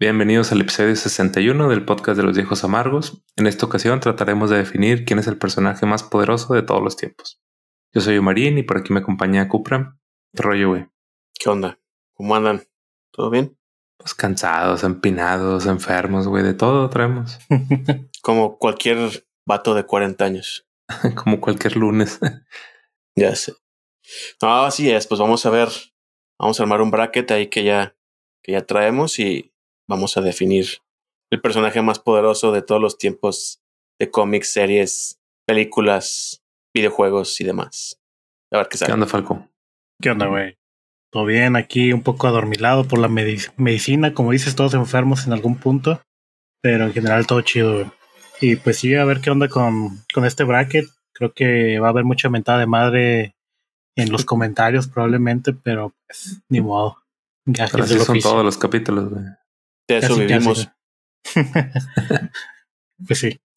Bienvenidos al episodio 61 del podcast de los viejos amargos. En esta ocasión trataremos de definir quién es el personaje más poderoso de todos los tiempos. Yo soy Omarín y por aquí me acompaña Cupra. ¿Qué rollo, güey? ¿Qué onda? ¿Cómo andan? ¿Todo bien? Pues cansados, empinados, enfermos, güey, de todo traemos. Como cualquier vato de 40 años. Como cualquier lunes. ya sé. No, así es, pues vamos a ver, vamos a armar un bracket ahí que ya, que ya traemos y vamos a definir el personaje más poderoso de todos los tiempos de cómics, series, películas, videojuegos y demás. A ver qué sale. ¿Qué onda, Falco? ¿Qué onda, güey? Todo bien, aquí un poco adormilado por la medicina, como dices, todos enfermos en algún punto, pero en general todo chido, güey. Y pues sí, a ver qué onda con, con este bracket. Creo que va a haber mucha mentada de madre en los comentarios probablemente, pero pues ni modo. Así son todos los capítulos, güey. De eso vivimos. pues sí.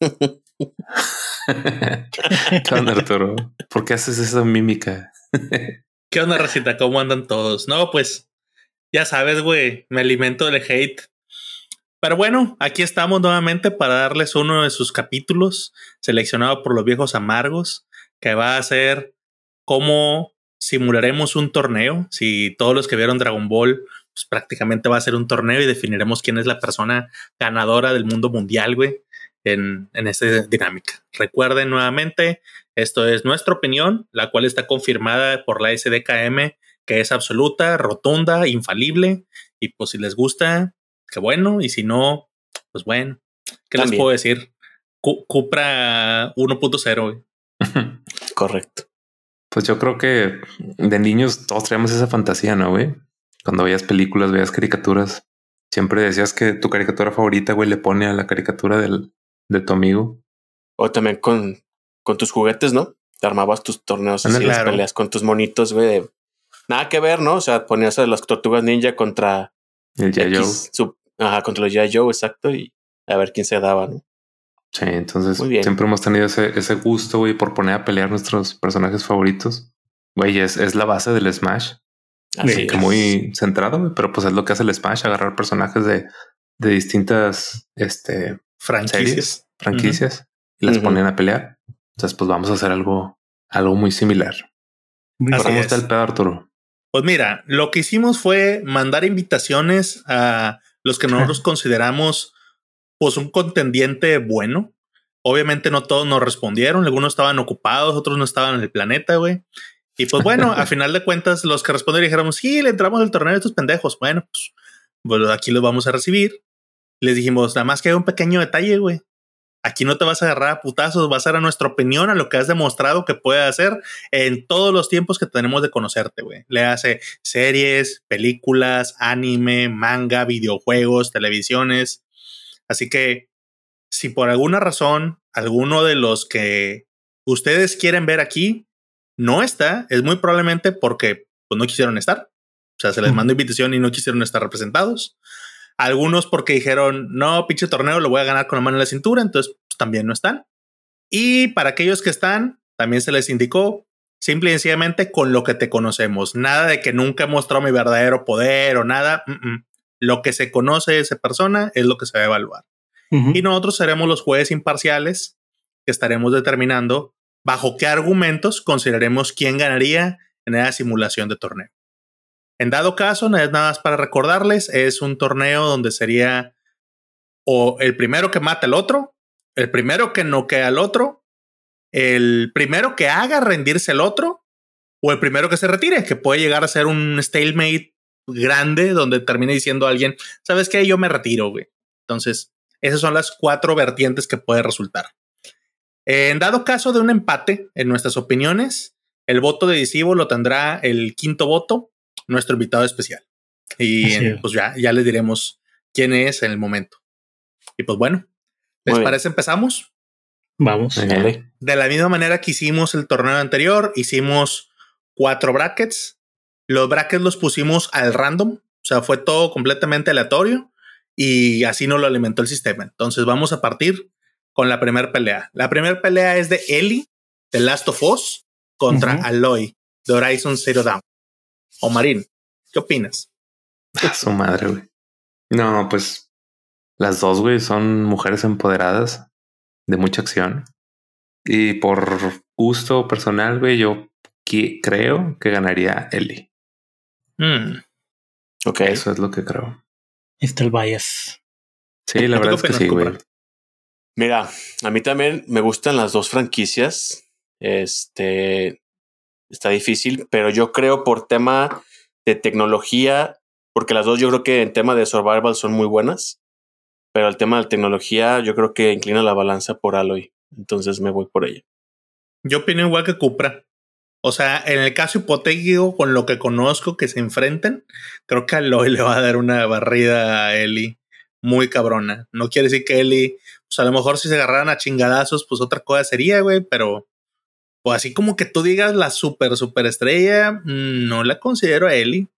¿Qué onda, Arturo? ¿Por qué haces esa mímica? ¿Qué onda, Racita? ¿Cómo andan todos? No, pues ya sabes, güey, me alimento del hate. Pero bueno, aquí estamos nuevamente para darles uno de sus capítulos seleccionado por los viejos amargos, que va a ser cómo simularemos un torneo. Si todos los que vieron Dragon Ball pues prácticamente va a ser un torneo y definiremos quién es la persona ganadora del mundo mundial, güey, en, en esta dinámica. Recuerden nuevamente, esto es nuestra opinión, la cual está confirmada por la SDKM, que es absoluta, rotunda, infalible, y pues si les gusta, qué bueno, y si no, pues bueno, ¿qué les puedo decir? Cupra 1.0, güey. Correcto. Pues yo creo que de niños todos traemos esa fantasía, ¿no, güey? Cuando veías películas, veías caricaturas, siempre decías que tu caricatura favorita, güey, le pone a la caricatura del, de tu amigo. O también con, con tus juguetes, ¿no? Te armabas tus torneos así, las peleas con tus monitos, güey. Nada que ver, ¿no? O sea, ponías a las tortugas ninja contra el Joe. Ajá, contra los Joe, exacto. Y a ver quién se daba, ¿no? Sí, entonces siempre hemos tenido ese, ese gusto, güey, por poner a pelear nuestros personajes favoritos. Güey, es, es la base del Smash. Así que muy centrado, pero pues es lo que hace el Smash, agarrar personajes de, de distintas este, franquicias, franquicias y las ponen a pelear. Entonces, pues vamos a hacer algo, algo muy similar. ¿Cómo está el pedo, Arturo? Pues mira, lo que hicimos fue mandar invitaciones a los que nosotros consideramos pues un contendiente bueno. Obviamente no todos nos respondieron, algunos estaban ocupados, otros no estaban en el planeta, güey. Y pues bueno, a final de cuentas, los que respondieron dijeron, sí, le entramos al torneo de estos pendejos. Bueno, pues, pues aquí los vamos a recibir. Les dijimos, nada más que hay un pequeño detalle, güey. Aquí no te vas a agarrar a putazos, vas a dar a nuestra opinión a lo que has demostrado que puede hacer en todos los tiempos que tenemos de conocerte, güey. Le hace series, películas, anime, manga, videojuegos, televisiones. Así que si por alguna razón alguno de los que ustedes quieren ver aquí no está, es muy probablemente porque pues, no quisieron estar. O sea, se les mandó invitación y no quisieron estar representados. Algunos porque dijeron, no, pinche torneo, lo voy a ganar con la mano en la cintura, entonces pues, también no están. Y para aquellos que están, también se les indicó, simple y sencillamente con lo que te conocemos. Nada de que nunca he mostrado mi verdadero poder o nada. Lo que se conoce de esa persona es lo que se va a evaluar. Y nosotros seremos los jueces imparciales que estaremos determinando bajo qué argumentos consideraremos quién ganaría en esa simulación de torneo. En dado caso, nada más para recordarles, es un torneo donde sería o el primero que mata al otro, el primero que noquea al otro, el primero que haga rendirse al otro, o el primero que se retire, que puede llegar a ser un stalemate grande donde termine diciendo alguien, ¿sabes qué? Yo me retiro, güey. Entonces, esas son las cuatro vertientes que puede resultar. En dado caso de un empate en nuestras opiniones, el voto decisivo lo tendrá el quinto voto, nuestro invitado especial. Y pues ya, ya les diremos quién es en el momento. Y pues bueno, ¿les parece empezamos? Vamos. De la misma manera que hicimos el torneo anterior, hicimos cuatro brackets. Los brackets los pusimos al random, o sea, fue todo completamente aleatorio y así no lo alimentó el sistema. Entonces vamos a partir con la primera pelea. La primera pelea es de Ellie, de Last of Us, contra Aloy, de Horizon Zero Dawn. O Marín, ¿qué opinas? su madre, güey. No, pues Las dos, güey, son mujeres empoderadas de mucha acción. Y por gusto personal, güey, yo creo que ganaría Ellie. Mm. Ok. Eso es lo que creo. Está el bias. Sí, la verdad es que sí, güey. Mira, a mí también me gustan las dos franquicias. Este está difícil, pero yo creo por tema de tecnología, porque las dos yo creo que en tema de survival son muy buenas, pero el tema de tecnología yo creo que inclina la balanza por Aloy, entonces me voy por ella. Yo opino igual que Cupra. O sea, en el caso hipotético, con lo que conozco que se enfrenten, creo que Aloy le va a dar una barrida a Ellie muy cabrona. No quiere decir que Ellie, pues a lo mejor si se agarraran a chingadazos, pues otra cosa sería, güey, pero pues así como que tú digas la super, super estrella, mm, no la considero a Ellie.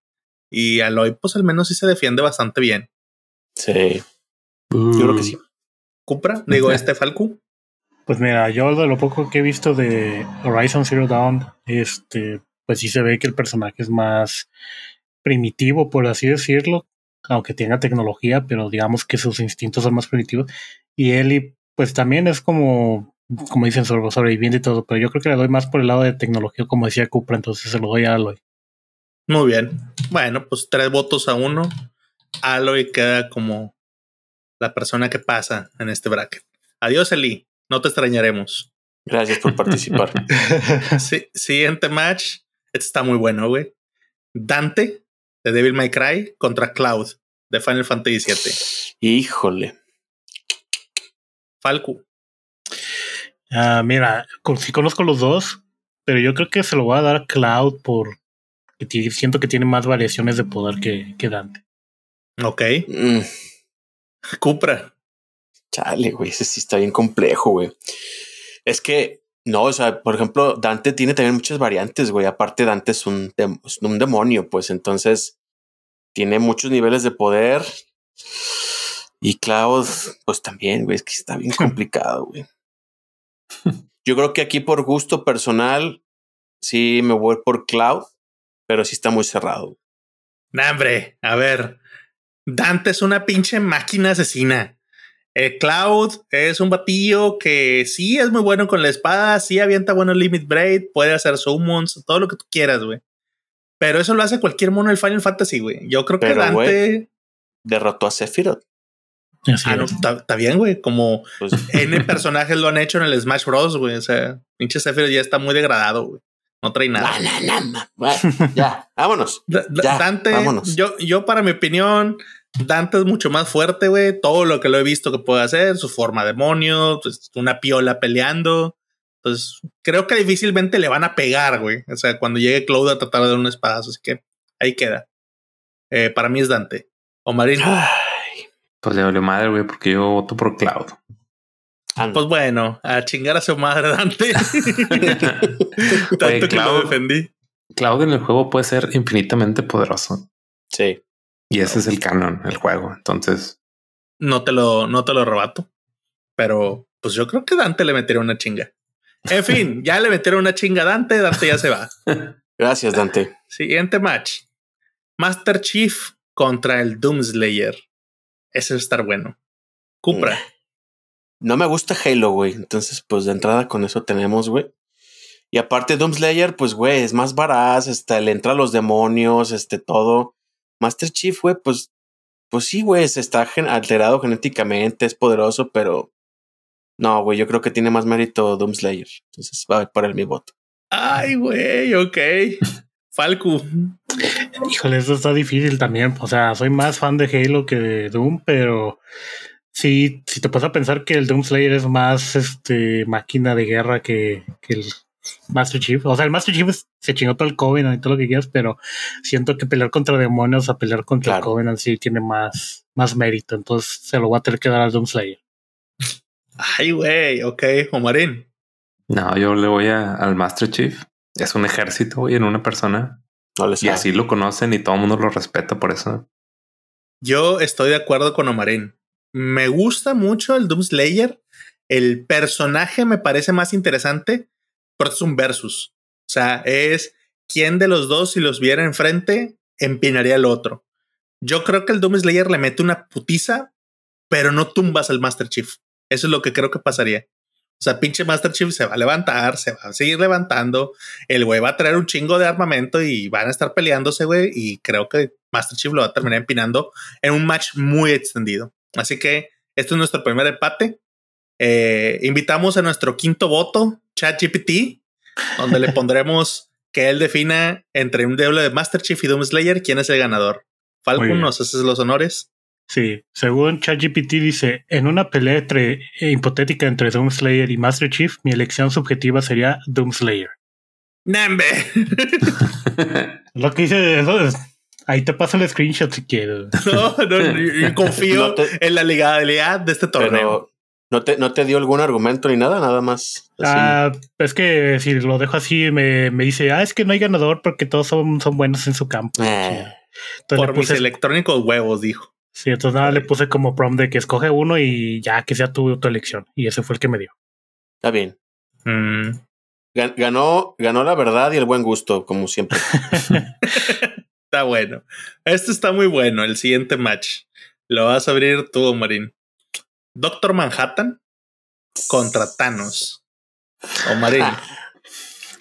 Y Aloy, pues al menos sí se defiende bastante bien. Sí. Yo creo que sí. ¿Cupra? Digo, este Falco. Pues mira, yo de lo poco que he visto de Horizon Zero Dawn, este, pues sí se ve que el personaje es más primitivo, por así decirlo, aunque tenga tecnología, pero digamos que sus instintos son más primitivos. Y Ellie, pues también es como, como dicen, sobreviviente y todo, pero yo creo que le doy más por el lado de tecnología, como decía Cupra, entonces se lo doy a Aloy. Muy bien. Bueno, pues tres votos a uno. Aloy queda como la persona que pasa en este bracket. Adiós, Eli. No te extrañaremos. Gracias por participar. sí, siguiente match. Este está muy bueno, güey. Dante de Devil May Cry contra Cloud de Final Fantasy VII. Híjole. Falco. Ah, mira, si conozco los dos, pero yo creo que se lo voy a dar a Cloud por que siento que tiene más variaciones de poder que, que Dante. Ok. Mm. Cupra. Chale, güey, ese sí está bien complejo, güey. Es que, no, o sea, por ejemplo, Dante tiene también muchas variantes, güey. Aparte, Dante es un, un demonio, pues entonces tiene muchos niveles de poder. Y Cloud, pues también, güey, es que está bien complicado, güey. Yo creo que aquí por gusto personal, sí me voy por Cloud, pero sí está muy cerrado. Nah, hombre, a ver, Dante es una pinche máquina asesina. El Cloud es un batillo que sí es muy bueno con la espada, sí avienta buenos Limit Braid, puede hacer summons, todo lo que tú quieras, güey. Pero eso lo hace cualquier mono del Final Fantasy, güey. Yo creo que Dante. derrotó a Sephiroth. ah, no, está bien, güey. Como pues N personajes lo han hecho en el Smash Bros, güey. O sea, pinche Sephiroth ya está muy degradado, güey. No trae nada. ya, vámonos. Dante, vámonos. Yo, yo, para mi opinión, Dante es mucho más fuerte, güey. Todo lo que lo he visto que puede hacer, su forma demonio, pues, una piola peleando. Entonces, creo que difícilmente le van a pegar, güey. O sea, cuando llegue Cloud a tratar de dar un espadazo. Así que ahí queda. Eh, para mí es Dante. O Marín. Pues le doy madre, güey, porque yo voto por Cloud. Pues bueno, a chingar a su madre Dante. Tanto que lo defendí. Cloud en el juego puede ser infinitamente poderoso. Sí. Y ese es el canon, el juego. Entonces. No te lo, no te lo rebato. Pero pues yo creo que Dante le metería una chinga. En fin, ya le metieron una chinga a Dante. Dante ya se va. Gracias, Dante. Siguiente match. Master Chief contra el Doomslayer. Ese va a estar bueno. Cupra. Mm. No me gusta Halo, güey. Entonces, pues de entrada con eso tenemos, güey. Y aparte, Doomslayer, pues, güey, es más baraz, este, le entra a los demonios, este, todo. Master Chief, güey, pues, pues sí, güey, se está alterado genéticamente, es poderoso, pero no, güey, yo creo que tiene más mérito Doomslayer. Entonces va por el mi voto. Ay, güey, ok. Falco. Híjole, eso está difícil también. O sea, soy más fan de Halo que de Doom, pero sí, si te puedes a pensar que el Doomslayer es más este máquina de guerra que, que el Master Chief. O sea, el Master Chief se chingó todo el Covenant y todo lo que quieras, pero siento que pelear contra demonios a pelear contra el Covenant sí tiene más, más mérito. Entonces se lo va a tener que dar al Doomslayer. Ay, güey, ok, Omarín. No, yo le voy al Master Chief. Es un ejército, y en una persona. y así lo conocen y todo el mundo lo respeta por eso. Yo estoy de acuerdo con Omarín. Me gusta mucho el Doomslayer. El personaje me parece más interesante, pero es un versus. O sea, es quién de los dos, si los viera enfrente, empinaría al otro. Yo creo que el Doom Slayer le mete una putiza, pero no tumbas al Master Chief. Eso es lo que creo que pasaría. O sea, pinche Master Chief se va a levantar, se va a seguir levantando. El güey va a traer un chingo de armamento y van a estar peleándose, güey. Y creo que Master Chief lo va a terminar empinando en un match muy extendido. Así que este es nuestro primer empate. Eh, invitamos a nuestro quinto voto, ChatGPT, donde le pondremos que él defina entre un duelo de Master Chief y Doom Slayer quién es el ganador. Falcon, ¿nos haces los honores? Sí, según ChatGPT dice, en una pelea entre, eh, hipotética entre Doomslayer y Master Chief, mi elección subjetiva sería Doomslayer. ¡Nambe! Lo que dice, ahí te paso el screenshot si quieres. No, no, confío en la legalidad de este torneo. ¿No te, ¿No te dio algún argumento ni nada? Nada más. Ah, es que si lo dejo así, me, me, dice, ah, es que no hay ganador porque todos son, son buenos en su campo. Eh. Por mis electrónicos huevos, dijo. Sí, entonces nada, le puse como prom de que escoge uno y ya que sea tu, tu elección. Y ese fue el que me dio. Está bien. Mm. Ganó, ganó la verdad y el buen gusto, como siempre. está bueno. Este está muy bueno, el siguiente match. Lo vas a abrir tú, Marín. Doctor Manhattan contra Thanos. O Marín.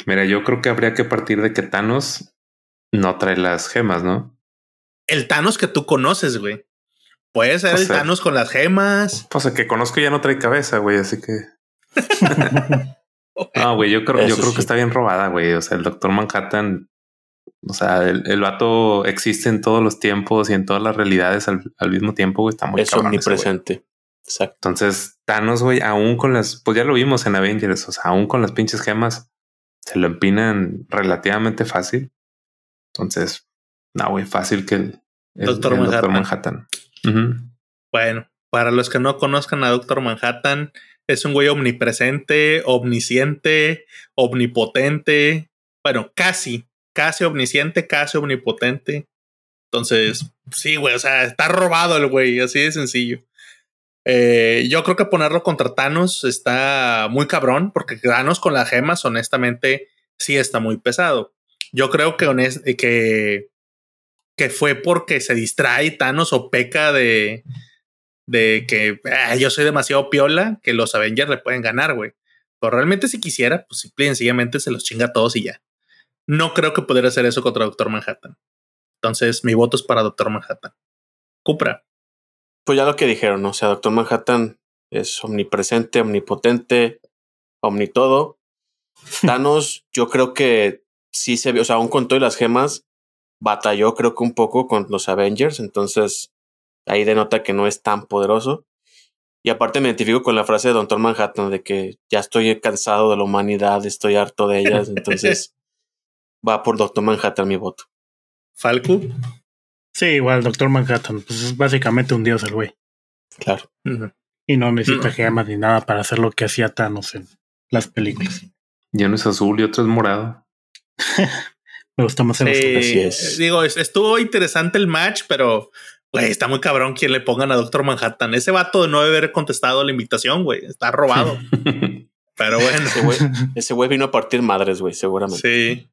Mira, yo creo que habría que partir de que Thanos no trae las gemas, ¿no? El Thanos que tú conoces, güey. Puede ser el Thanos con las gemas. Pues el que conozco ya no trae cabeza, güey, así que. no, güey, yo creo, yo creo que está bien robada, güey. O sea, el Doctor Manhattan, o sea, el, vato existe en todos los tiempos y en todas las realidades al, mismo tiempo, güey. Está muy Es omnipresente. Exacto. Entonces, Thanos, güey, aún con las, pues ya lo vimos en Avengers, o sea, aún con las pinches gemas, se lo empinan relativamente fácil. Entonces, no, güey, fácil que el, Doctor Manhattan. Bueno, para los que no conozcan a Doctor Manhattan, es un güey omnipresente, omnisciente, omnipotente. Bueno, casi, casi omnisciente, casi omnipotente. Entonces, sí, güey, o sea, está robado el güey, así de sencillo. Eh, yo creo que ponerlo contra Thanos está muy cabrón, porque Thanos con las gemas, honestamente, sí está muy pesado. Yo creo que, que que fue porque se distrae Thanos o peca de, de que ah, yo soy demasiado piola que los Avengers le pueden ganar, güey. Pero realmente si quisiera, pues simple y sencillamente se los chinga a todos y ya. No creo que pudiera hacer eso contra Doctor Manhattan. Entonces, mi voto es para Doctor Manhattan. Cupra. Pues ya lo que dijeron, ¿no? o sea, Doctor Manhattan es omnipresente, omnipotente, omnitodo. Thanos, yo creo que sí se vio, o sea, aún con todas las gemas, batalló creo que un poco con los Avengers, entonces ahí denota que no es tan poderoso. Y aparte me identifico con la frase de Doctor Manhattan de que ya estoy cansado de la humanidad, estoy harto de ellas, entonces va por Doctor Manhattan mi voto. ¿Falco? Sí, igual Doctor Manhattan, pues es básicamente un dios el güey. Claro. Y no necesita gemas ni nada para hacer lo que hacía Thanos en las películas. Ya no es azul y otro es morado. Me gusta más el sí, Digo, estuvo interesante el match, pero güey, está muy cabrón quien le pongan a Doctor Manhattan. Ese vato de no haber contestado la invitación, güey, está robado. pero bueno, ese güey vino a partir madres, güey, seguramente. Sí.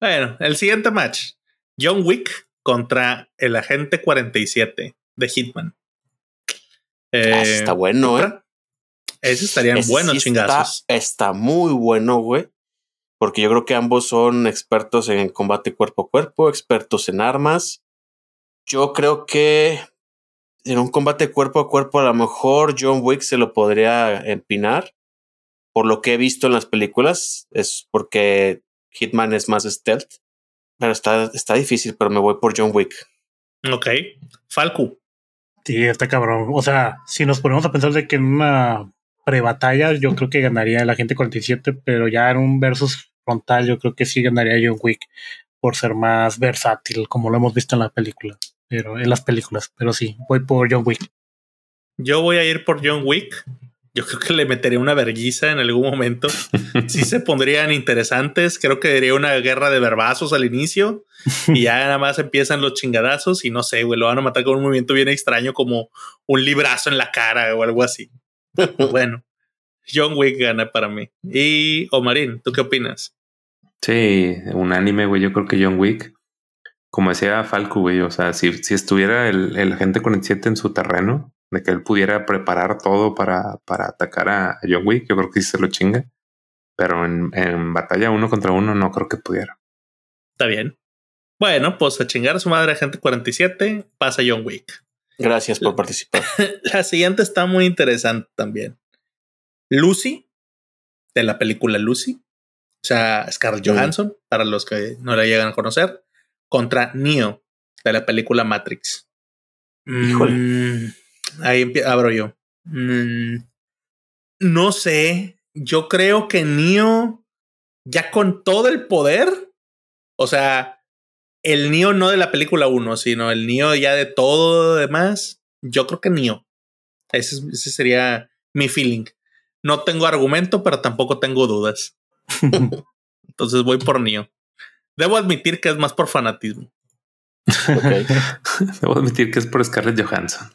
Bueno, el siguiente match: John Wick contra el agente 47 de Hitman. Eh, está bueno, ¿eh? Ese estarían buenos chingazos. está muy bueno, güey porque yo creo que ambos son expertos en combate cuerpo a cuerpo, expertos en armas. Yo creo que en un combate cuerpo a cuerpo a lo mejor John Wick se lo podría empinar. Por lo que he visto en las películas, es porque Hitman es más stealth. Pero está, está difícil, pero me voy por John Wick. Ok. Falco. Sí, está cabrón. O sea, si nos ponemos a pensar de que en una pre-batalla, yo creo que ganaría el agente 47, pero ya en un versus frontal, yo creo que sí ganaría John Wick por ser más versátil, como lo hemos visto en la película, pero en las películas, pero sí, voy por John Wick. Yo voy a ir por John Wick. Yo creo que le metería una verguiza en algún momento. sí se pondrían interesantes. Creo que diría una guerra de verbazos al inicio y ya nada más empiezan los chingadazos y no sé, güey, lo van a matar con un movimiento bien extraño como un librazo en la cara o algo así. bueno, John Wick gana para mí. Y Omarín, ¿tú qué opinas? Sí, un anime, güey. Yo creo que John Wick, como decía Falco, güey, o sea, si, si estuviera el, el agente 47 en su terreno, de que él pudiera preparar todo para, para atacar a John Wick. Yo creo que sí se lo chinga. Pero en, en batalla uno contra uno no creo que pudiera. Está bien. Bueno, pues a chingar a su madre, gente 47, pasa John Wick. Gracias por participar. La siguiente está muy interesante también. Lucy, de la película Lucy, o sea, Scarlett mm. Johansson, para los que no la llegan a conocer, contra Neo, de la película Matrix. Híjole. Mm, ahí abro yo. Mm, no sé. Yo creo que Neo, ya con todo el poder, o sea, el Neo no de la película 1, sino el Neo ya de todo lo demás, yo creo que Neo. Ese, ese sería mi feeling. No tengo argumento, pero tampoco tengo dudas. Entonces voy por Neo. Debo admitir que es más por fanatismo. Debo admitir que es por Scarlett Johansson.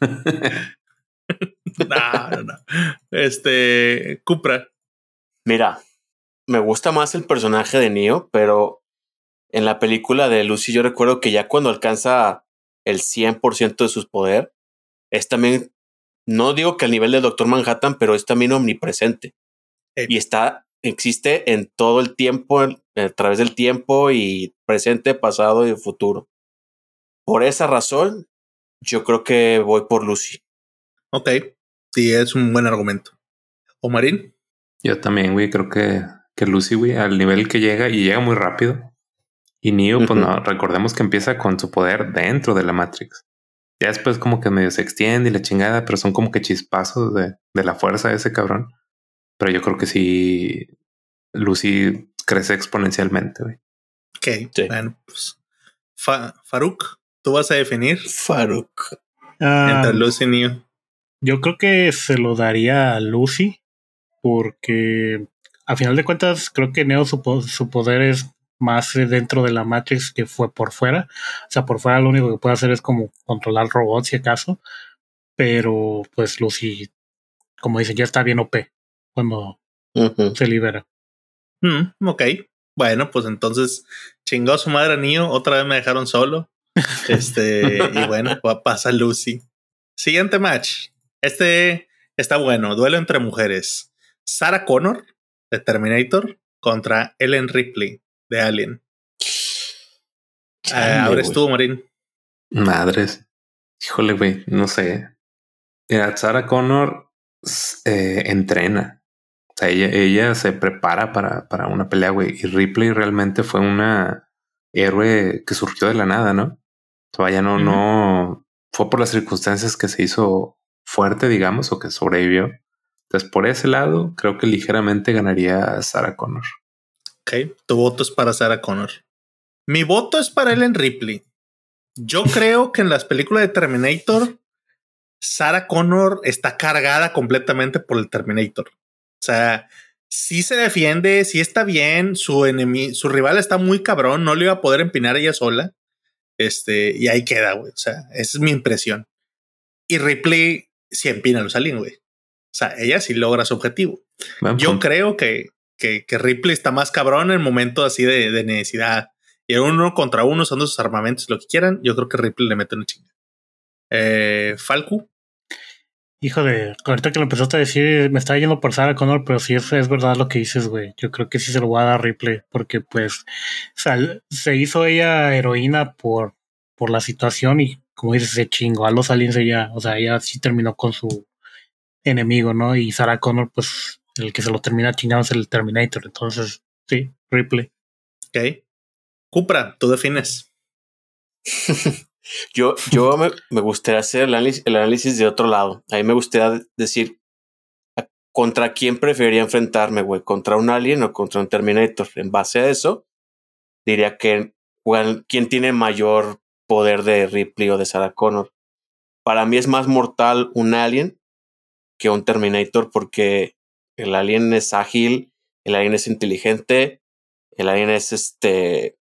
no, no, no. Este, Cupra. Mira, me gusta más el personaje de Neo, pero en la película de Lucy yo recuerdo que ya cuando alcanza el 100% de sus poder, es también, no digo que al nivel de Doctor Manhattan, pero es también omnipresente. Y está, existe en todo el tiempo, a través del tiempo y presente, pasado y futuro. Por esa razón, yo creo que voy por Lucy. Ok, sí, es un buen argumento. ¿O Marín? Yo también, güey, creo que, que Lucy, güey, al nivel que llega y llega muy rápido. Y Neo, pues no, recordemos que empieza con su poder dentro de la Matrix. Ya después como que medio se extiende y la chingada, pero son como que chispazos de, de la fuerza de ese cabrón. Pero yo creo que sí, Lucy crece exponencialmente, güey. Ok, bueno, pues Faruk, ¿tú vas a definir? Faruk. Ah, Entre Lucy y Neo. Yo creo que se lo daría a Lucy porque a final de cuentas creo que Neo su, su poder es más dentro de la Matrix que fue por fuera. O sea, por fuera lo único que puede hacer es como controlar robots si acaso. Pero pues Lucy, como dicen, ya está bien OP cuando se libera. Mm, ok. Bueno, pues entonces chingó a su madre Neo, otra vez me dejaron solo. Este, y bueno, pasa Lucy. Siguiente match. Este está bueno. Duelo entre mujeres. Sarah Connor, de Terminator, contra Ellen Ripley, de Alien. Eh, ahora estuvo, Marín. Madres. Híjole, güey, no sé. Mira, Sarah Connor eh, entrena. O sea, ella, ella se prepara para, para una pelea, güey. Y Ripley realmente fue una héroe que surgió de la nada, ¿no? Todavía no, no fue por las circunstancias que se hizo fuerte, digamos, o que sobrevivió. Entonces, por ese lado, creo que ligeramente ganaría Sarah Connor. Ok, tu voto es para Sarah Connor. Mi voto es para Ellen Ripley. Yo creo que en las películas de Terminator, Sarah Connor está cargada completamente por el Terminator. O sea, sí se defiende, sí está bien, su enemigo, su rival está muy cabrón, no le iba a poder empinar ella sola. Este, y ahí queda, güey. O sea, esa es mi impresión. Y Ripley sí empina los aliens, güey. O sea, ella sí logra su objetivo. Yo creo que que, Ripley está más cabrón en el momento así de, necesidad. Y uno contra uno usando sus armamentos, lo que quieran, yo creo que Ripley le mete una chinga. Eh, Falco. Hijo de, ahorita que lo empezaste a decir, me está yendo por Sarah Connor, pero sí es, es verdad lo que dices, güey. Yo creo que sí se lo voy a dar a Ripley, porque pues se hizo ella heroína por, por la situación y como dices, se chingó a los aliens ella, o sea, ella sí terminó con su enemigo, ¿no? Y Sarah Connor, pues el que se lo termina chingando es el Terminator. Entonces, sí, Ripley. Ok. Cupra, tú defines. yo yo me, gustaría hacer el análisis, de otro lado. A mí me gustaría decir contra quién preferiría enfrentarme, güey, contra un alien o contra un Terminator. En base a eso, diría que quién tiene mayor poder de Ripley o de Sarah Connor. Para mí es más mortal un alien que un Terminator porque el alien es ágil, el alien es inteligente, el alien es este,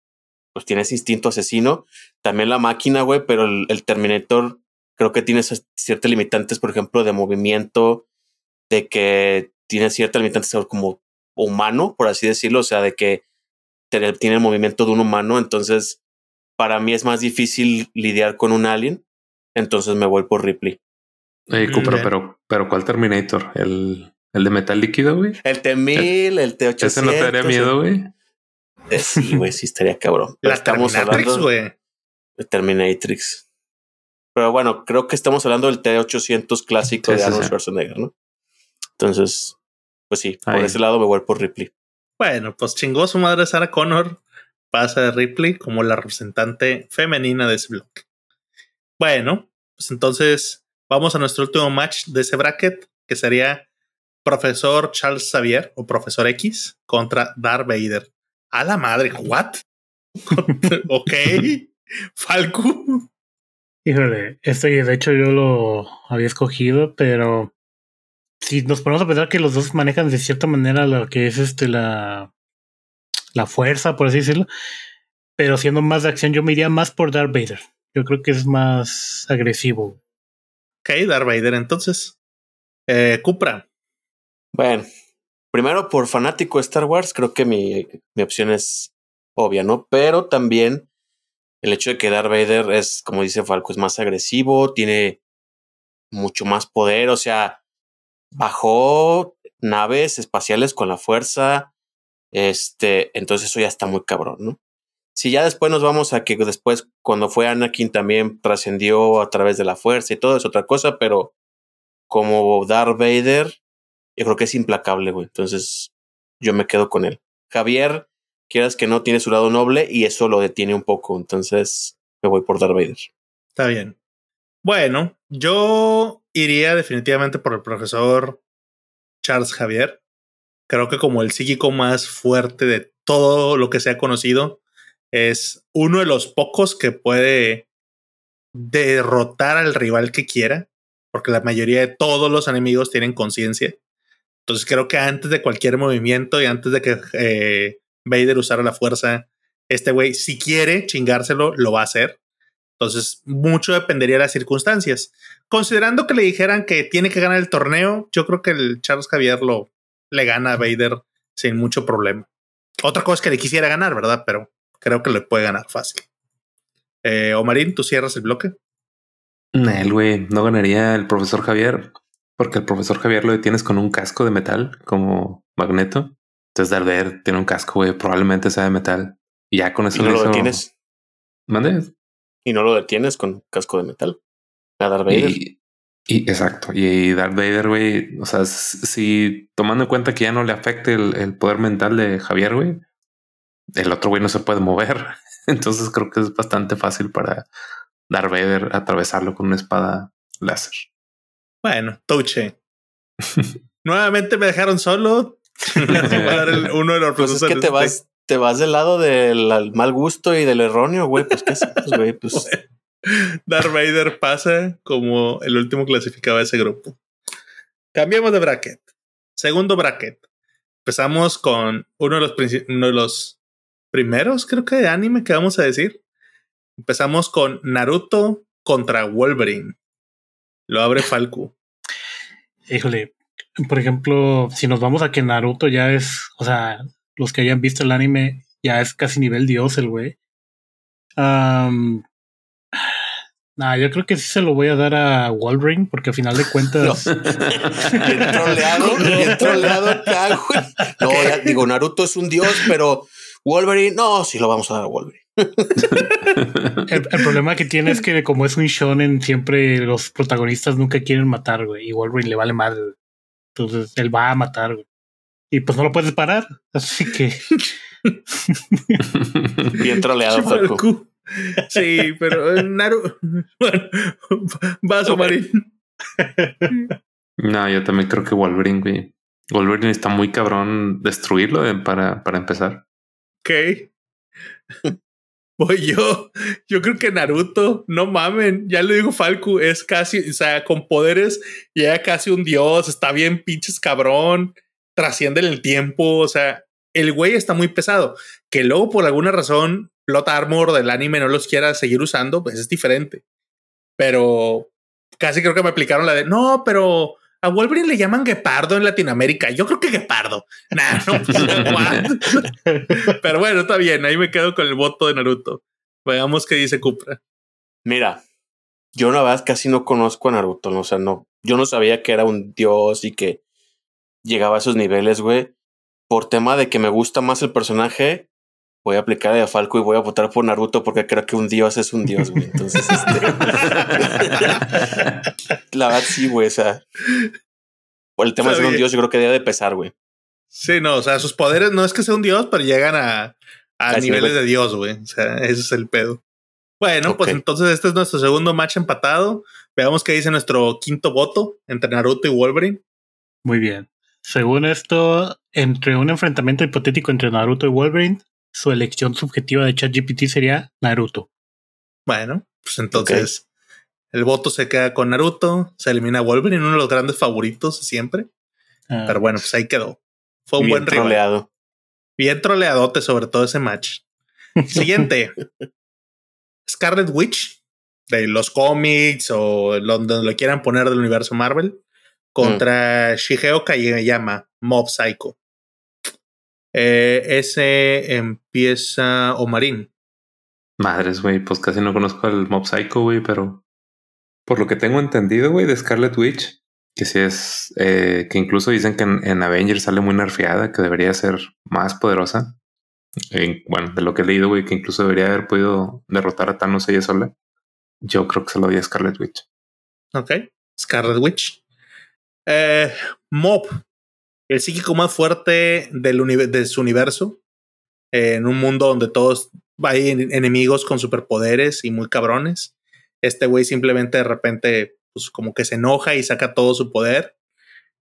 pues tiene ese instinto asesino. También la máquina, güey, pero el, Terminator creo que tiene ciertas limitantes, por ejemplo, de movimiento, de que tiene ciertas limitantes como humano, por así decirlo, o sea, de que tiene el movimiento de un humano, entonces para mí es más difícil lidiar con un alien, entonces me voy por Ripley. Cupra, pero, pero ¿cuál Terminator? ¿El, el de metal líquido, güey? El T1000, el T800. ¿Ese no te daría miedo, güey? Eh, sí, güey, sí estaría cabrón. La estamos hablando güey. De Terminatrix. Pero bueno, creo que estamos hablando del T800 clásico de Arnold Schwarzenegger, ¿no? Entonces, pues sí, por ese lado me voy por Ripley. Bueno, pues chingó su madre Sarah Connor. Pasa de Ripley como la representante femenina de ese bloque. Bueno, pues entonces vamos a nuestro último match de ese bracket, que sería Profesor Charles Xavier o Profesor X contra Darth Vader. A la madre, ¿what? ok. Falco. Híjole, esto de hecho yo lo había escogido, pero si nos ponemos a pensar que los dos manejan de cierta manera lo que es este la, la fuerza, por así decirlo, pero siendo más de acción, yo me iría más por Darth Vader. Yo creo que es más agresivo. Ok, Darth Vader, entonces. Eh, Cupra. Bueno, primero por fanático de Star Wars, creo que mi, mi opción es obvia, ¿no? Pero también el hecho de que Darth Vader es, como dice Falco, es más agresivo, tiene mucho más poder, o sea, bajó naves espaciales con la fuerza, este, entonces eso ya está muy cabrón, ¿no? Si ya después nos vamos a que después, cuando fue Anakin, también trascendió a través de la fuerza y todo es otra cosa, pero como Darth Vader, yo creo que es implacable, güey. Entonces, yo me quedo con él. Javier quieras que no tiene su lado noble y eso lo detiene un poco. Entonces me voy por Darth Vader. Está bien. Bueno, yo iría definitivamente por el profesor Charles Javier. Creo que como el psíquico más fuerte de todo lo que se ha conocido, es uno de los pocos que puede derrotar al rival que quiera, porque la mayoría de todos los enemigos tienen conciencia. Entonces creo que antes de cualquier movimiento y antes de que eh, Vader usara la fuerza, este güey, si quiere chingárselo, lo va a hacer. Entonces, mucho dependería de las circunstancias. Considerando que le dijeran que tiene que ganar el torneo, yo creo que el Charles Javier lo le gana a Vader sin mucho problema. Otra cosa es que le quisiera ganar, ¿verdad? Pero creo que le puede ganar fácil. Eh, Omarín, ¿tú cierras el bloque? El güey, no ganaría el profesor Javier, porque el profesor Javier lo detienes con un casco de metal como magneto entonces Darth tiene un casco, güey, probablemente sea de metal. Y ya con eso ¿Y no lo, detienes. ¿Mande? Y no lo detienes con casco de metal. A Darth Vader. Y, exacto. Y Darth Vader, güey, o sea, si tomando en cuenta que ya no le afecte el, poder mental de Javier, güey, el otro güey no se puede mover. Entonces creo que es bastante fácil para Darth Vader atravesarlo con una espada láser. Bueno, touche. Nuevamente me dejaron solo. uno de los pues es que te vas, te vas del lado del mal gusto y del erróneo, güey. Pues qué hacemos, güey. Pues. Darth Vader pasa como el último clasificado de ese grupo. Cambiamos de bracket. Segundo bracket. Empezamos con uno de los, uno de los primeros, creo que de anime que vamos a decir. Empezamos con Naruto contra Wolverine. Lo abre Falco. Híjole, por ejemplo, si nos vamos a que Naruto ya es, o sea, los que hayan visto el anime, ya es casi nivel dios el güey. Um, nah, yo creo que sí se lo voy a dar a Wolverine, porque al final de cuentas. No. bien troleado, bien troleado acá, güey. No, digo, Naruto es un dios, pero Wolverine, no, sí lo vamos a dar a Wolverine. el, el, problema que tiene es que como es un shonen, siempre los protagonistas nunca quieren matar, güey, y Wolverine le vale madre. Entonces él va a matar, Y pues no lo puedes parar. Así que. Bien troleado, Falco. Sí, pero eh, Naru. Bueno, vas, Marín. No, yo también creo que Wolverine, güey. Wolverine está muy cabrón destruirlo eh, para, para empezar. Ok. Yo. Yo creo que Naruto, no mamen, ya le digo Falco, es casi, o sea, con poderes, ya casi un dios, está bien pinches cabrón, trasciende el tiempo, o sea, el güey está muy pesado. Que luego por alguna razón Plot Armor del anime no los quiera seguir usando, pues es diferente. Pero casi creo que me aplicaron la de, no, pero a Wolverine le llaman guepardo en Latinoamérica. Yo creo que guepardo. Nah, no, pues, Pero bueno, está bien. Ahí me quedo con el voto de Naruto. Veamos qué dice Cupra. Mira, yo una vez casi no conozco a Naruto. ¿no? O sea, no, yo no sabía que era un dios y que llegaba a esos niveles, güey. Por tema de que me gusta más el personaje, voy a aplicar a Falco y voy a votar por Naruto porque creo que un dios es un dios, güey. Entonces, este... la verdad sí, güey. O sea, por el tema de ser un dios, yo creo que debe de pesar, güey. Sí, no, o sea, sus poderes no es que sea un dios, pero llegan a, a niveles de dios, güey. O sea, ese es el pedo. Bueno, pues entonces este es nuestro segundo match empatado. Veamos qué dice nuestro quinto voto entre Naruto y Wolverine. Muy bien. Según esto, entre un enfrentamiento hipotético entre Naruto y Wolverine, su elección subjetiva de ChatGPT sería Naruto. Bueno, pues entonces el voto se queda con Naruto, se elimina Wolverine, uno de los grandes favoritos siempre. Ah. Pero bueno, pues ahí quedó. Fue un buen troleado. Bien troleadote sobre todo ese match. Siguiente. Scarlet Witch de los cómics o donde lo quieran poner del universo Marvel contra mm. Shigeo Kageyama, Mob Psycho. Eh, ese empieza Omarín. Madres, güey, pues casi no conozco al Mob Psycho, güey, pero por lo que tengo entendido, güey, de Scarlet Witch, que sí es, eh, que incluso dicen que en, Avengers sale muy nerfeada, que debería ser más poderosa. bueno, de lo que he leído, güey, que incluso debería haber podido derrotar a Thanos ella sola. Yo creo que se lo di a Scarlet Witch. Ok, Scarlet Witch. Eh, Mob, el psíquico más fuerte del de su universo, en un mundo donde todos hay enemigos con superpoderes y muy cabrones. Este güey simplemente de repente, pues como que se enoja y saca todo su poder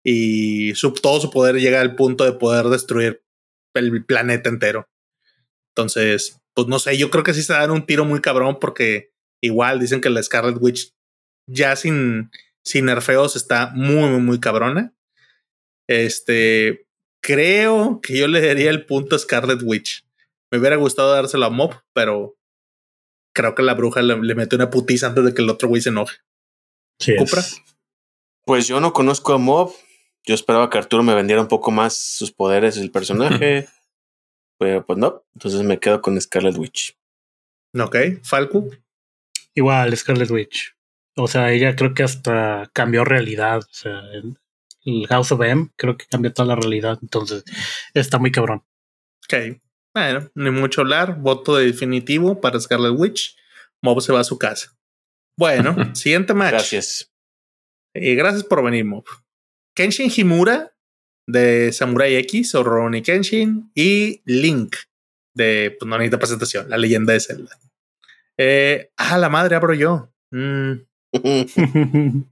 y todo su poder llega al punto de poder destruir el planeta entero. Entonces, pues no sé, yo creo que sí se dan un tiro muy cabrón porque igual dicen que la Scarlet Witch ya sin, sin nerfeos está muy, muy, muy cabrona. Este, creo que yo le daría el punto a Scarlet Witch. Me hubiera gustado dárselo a Mob, pero creo que la bruja le, mete una putiza antes de que el otro güey se enoje. Sí Pues yo no conozco a Mob. Yo esperaba que Arturo me vendiera un poco más sus poderes el personaje. pero pues no. Entonces me quedo con Scarlet Witch. Ok. Falco. Igual, Scarlet Witch. O sea, ella creo que hasta cambió realidad. O sea, el House of M, creo que cambia toda la realidad. Entonces, está muy cabrón. Ok. Bueno, ni mucho hablar. Voto definitivo para Scarlet Witch. Mob se va a su casa. Bueno, siguiente match. Gracias. Y gracias por venir, Mob. Kenshin Himura de Samurai X o Ronnie Kenshin y Link de, pues no necesita presentación, la leyenda de Zelda. Eh, ah, la madre abro yo. Mm.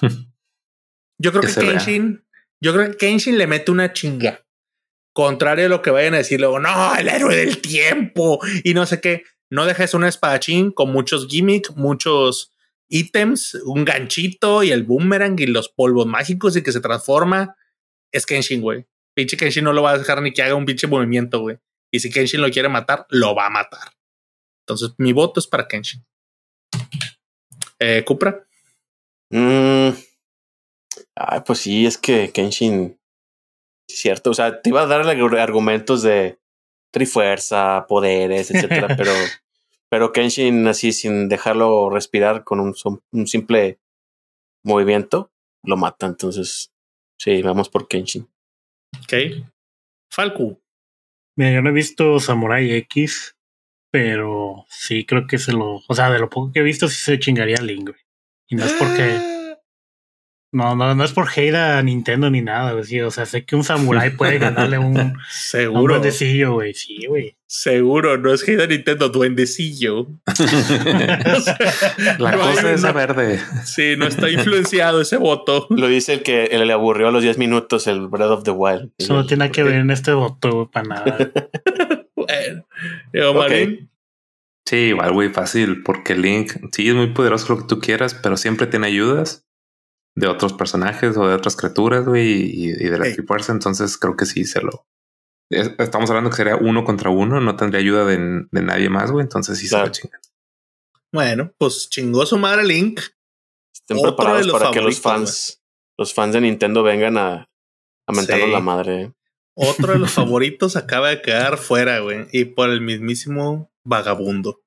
Yo creo que, Kenshin, yo creo que Kenshin le mete una chinga. Contrario a lo que vayan a decir luego, no, el héroe del tiempo y no sé qué. No dejes un espadachín con muchos gimmicks, muchos ítems, un ganchito y el boomerang y los polvos mágicos y que se transforma. Es Kenshin, güey. Pinche Kenshin no lo va a dejar ni que haga un pinche movimiento, güey. Y si Kenshin lo quiere matar, lo va a matar. Entonces, mi voto es para Kenshin. Eh, Cupra. Mm, Ay, pues sí, es que Kenshin, cierto, o sea, te iba a dar argumentos de trifuerza, poderes, etcétera, pero, pero Kenshin así sin dejarlo respirar con un, un simple movimiento, lo mata. Entonces, sí, vamos por Kenshin. Ok. Falco. Mira, yo no he visto Samurai X, pero sí creo que se lo, o sea, de lo poco que he visto, sí se chingaría a Link, Y no es porque no, no, no es por hate a Nintendo ni nada, güey. O sea, sé que un samurái puede ganarle un, Seguro. un duendecillo, güey. Sí, güey. Seguro, no es hate a Nintendo, duendecillo. La cosa es verde. Sí, no está influenciado ese voto. Lo dice el que le aburrió a los 10 minutos el Breath of the Wild. Eso no tiene que ver en este voto, para nada. bueno, Sí, igual, güey, fácil, porque Link sí es muy poderoso lo que tú quieras, pero siempre tiene ayudas de otros personajes o de otras criaturas, güey, y, de la fuerza. Entonces creo que sí se lo. Estamos hablando que sería uno contra uno, no tendría ayuda de, nadie más, güey. Entonces sí se lo chingan. Bueno, pues chingó su madre Link. Estén preparados para que los fans, los fans de Nintendo vengan a, a mentarnos la madre. ¿eh? Otro de los favoritos acaba de quedar fuera, güey, y por el mismísimo vagabundo.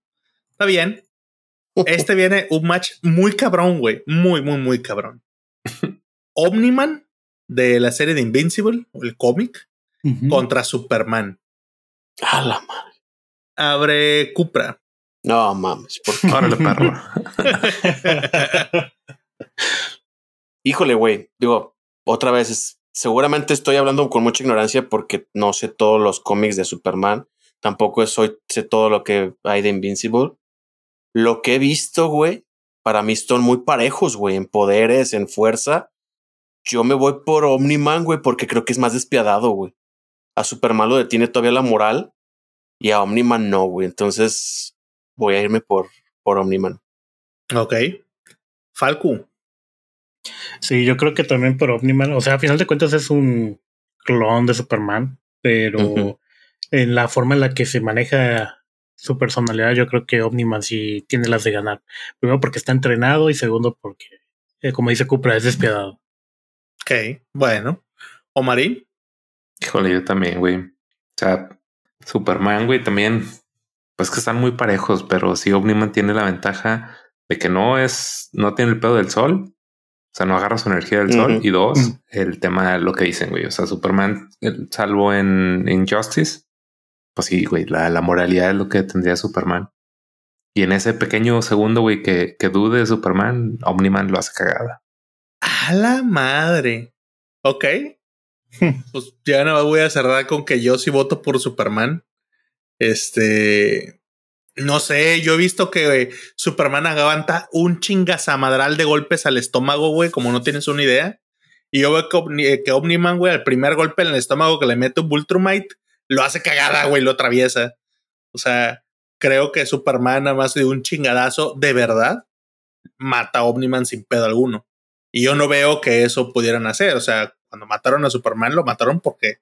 Está bien. Este viene un match muy cabrón, güey. Muy, muy, muy cabrón. Omniman de la serie de Invincible, el cómic, contra Superman. A la madre. Abre Cupra. No mames, por Órale, perro. Híjole, güey. Digo, otra vez, seguramente estoy hablando con mucha ignorancia porque no sé todos los cómics de Superman. Tampoco soy, sé todo lo que hay de Invincible. Lo que he visto, güey, para mí son muy parejos, güey, en poderes, en fuerza. Yo me voy por Omniman, güey, porque creo que es más despiadado, güey. A Superman lo detiene todavía la moral y a Omniman no, güey. Entonces voy a irme por, por Omniman. Ok. Falco. Sí, yo creo que también por Omniman. O sea, a final de cuentas es un clon de Superman, pero en la forma en la que se maneja su personalidad, yo creo que Omniman sí tiene las de ganar. Primero porque está entrenado y segundo porque, eh, como dice Cupra, es despiadado. Ok, bueno. ¿Omarín? Híjole, yo también, güey. O sea, Superman, güey, también, pues que están muy parejos, pero sí Omniman tiene la ventaja de que no es, no tiene el pedo del sol. O sea, no agarra su energía del sol. Y dos, el tema, lo que dicen, güey. O sea, Superman, salvo en Injustice, pues sí, güey, la, la, moralidad es lo que tendría Superman. Y en ese pequeño segundo, güey, que, que dude de Superman, Omniman lo hace cagada. A la madre. Ok. pues ya no voy a cerrar con que yo sí voto por Superman. Este. No sé, yo he visto que Superman aguanta un chingazamadral de golpes al estómago, güey, como no tienes una idea. Y yo veo que, que Omniman, güey, al primer golpe en el estómago que le mete un Ultramite, lo hace cagada, güey, lo atraviesa. O sea, creo que Superman, nada más de un chingadazo de verdad, mata a Omniman sin pedo alguno. Y yo no veo que eso pudieran hacer. O sea, cuando mataron a Superman, lo mataron porque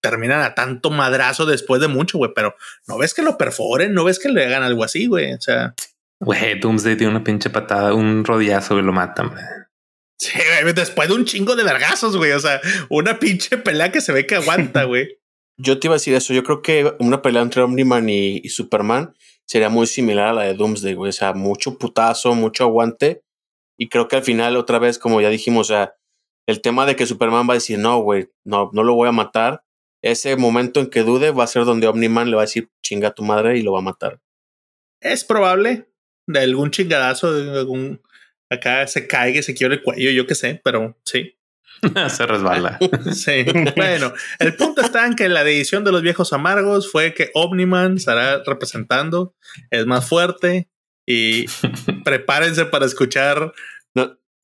terminan a tanto madrazo después de mucho, güey. Pero no ves que lo perforen, no ves que le hagan algo así, güey. O sea, güey, Doomsday tiene una pinche patada, un rodillazo y lo matan, güey. Sí, después de un chingo de vergazos, güey. O sea, una pinche pelea que se ve que aguanta, güey. Yo te iba a decir eso. Yo creo que una pelea entre Omniman y, y Superman sería muy similar a la de Doomsday, güey. O sea, mucho putazo, mucho aguante. Y creo que al final, otra vez, como ya dijimos, o sea, el tema de que Superman va a decir, no, güey, no, no lo voy a matar. Ese momento en que dude va a ser donde Omniman le va a decir, chinga tu madre y lo va a matar. Es probable de algún chingadazo, de algún. Acá se caiga, se quiebra el cuello, yo qué sé, pero sí. se resbala. sí. Bueno, el punto está en que la edición de los viejos amargos fue que Omniman estará representando, es más fuerte y prepárense para escuchar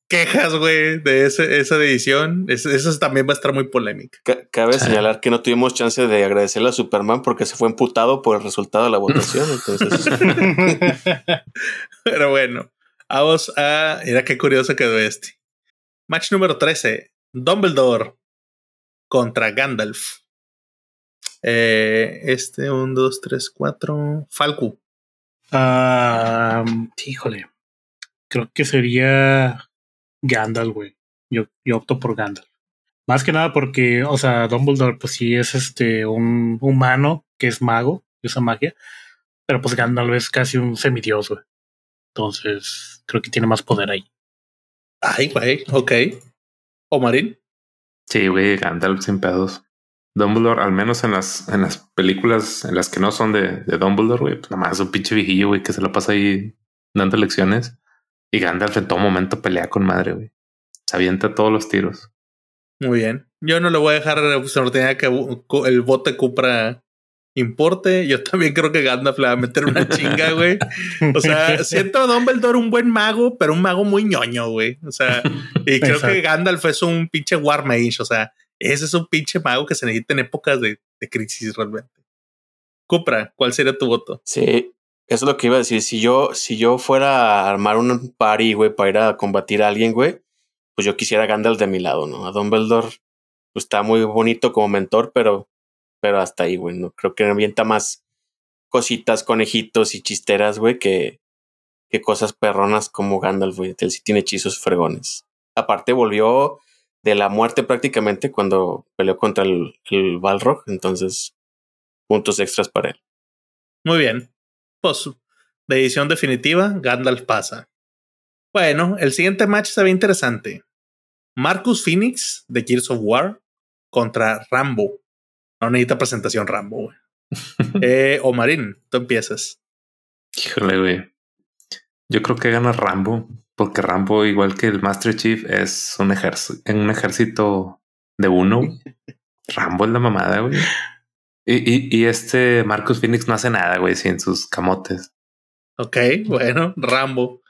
quejas, güey, de ese, esa edición. Eso, también va a estar muy polémica. cabe señalar que no tuvimos chance de agradecerle a Superman porque se fue emputado por el resultado de la votación. entonces. Pero bueno, vamos a. Mira qué curioso quedó este. Match número 13. Dumbledore contra Gandalf. Eh, este, un, dos, tres, cuatro. Falco. Ah, híjole. Creo que sería Gandalf, güey. Yo, yo opto por Gandalf. Más que nada porque, o sea, Dumbledore, pues sí es este un humano que es mago, usa magia. Pero pues Gandalf es casi un semidios, güey. Entonces, creo que tiene más poder ahí. Ay, güey, ok. ¿Omarín? Sí, güey, Gandalf sin pedos. Dumbledore, al menos en las, en las películas en las que no son de, de Dumbledore, güey, pues nada más un pinche viejillo, güey, que se lo pasa ahí dando lecciones. Y Gandalf en todo momento pelea con madre, güey. Se avienta todos los tiros. Muy bien. Yo no le voy a dejar oportunidad que el bote Cupra importe. Yo también creo que Gandalf le va a meter una chinga, güey. O sea, siento a Dumbledore un buen mago, pero un mago muy ñoño, güey. O sea, y creo que Gandalf es un pinche War Mage. O sea, ese es un pinche mago que se necesita en épocas de, de crisis realmente. Cupra, ¿cuál sería tu voto? Sí, eso es lo que iba a decir. Si yo, si yo fuera a armar un party, güey, para ir a combatir a alguien, güey, pues yo quisiera Gandalf de mi lado, ¿no? A Dumbledore pues, está muy bonito como mentor, pero, pero hasta ahí, güey. No creo que avienta más cositas, conejitos y chisteras, güey, que, que cosas perronas como Gandalf, güey. Él sí tiene hechizos fregones. Aparte, volvió de la muerte prácticamente cuando peleó contra el, Balrog. Entonces, puntos extras para él. Muy bien de edición definitiva, Gandalf pasa. Bueno, el siguiente match se ve interesante. Marcus Phoenix de Gears of War contra Rambo. No necesita presentación Rambo, güey. eh, Omarín, tú empiezas. Híjole, güey. Yo creo que gana Rambo, porque Rambo, igual que el Master Chief, es un ejército, un ejército de uno. Rambo es la mamada, güey. Y, y, este Marcus Phoenix no hace nada, güey, sin sus camotes. Ok, bueno, Rambo.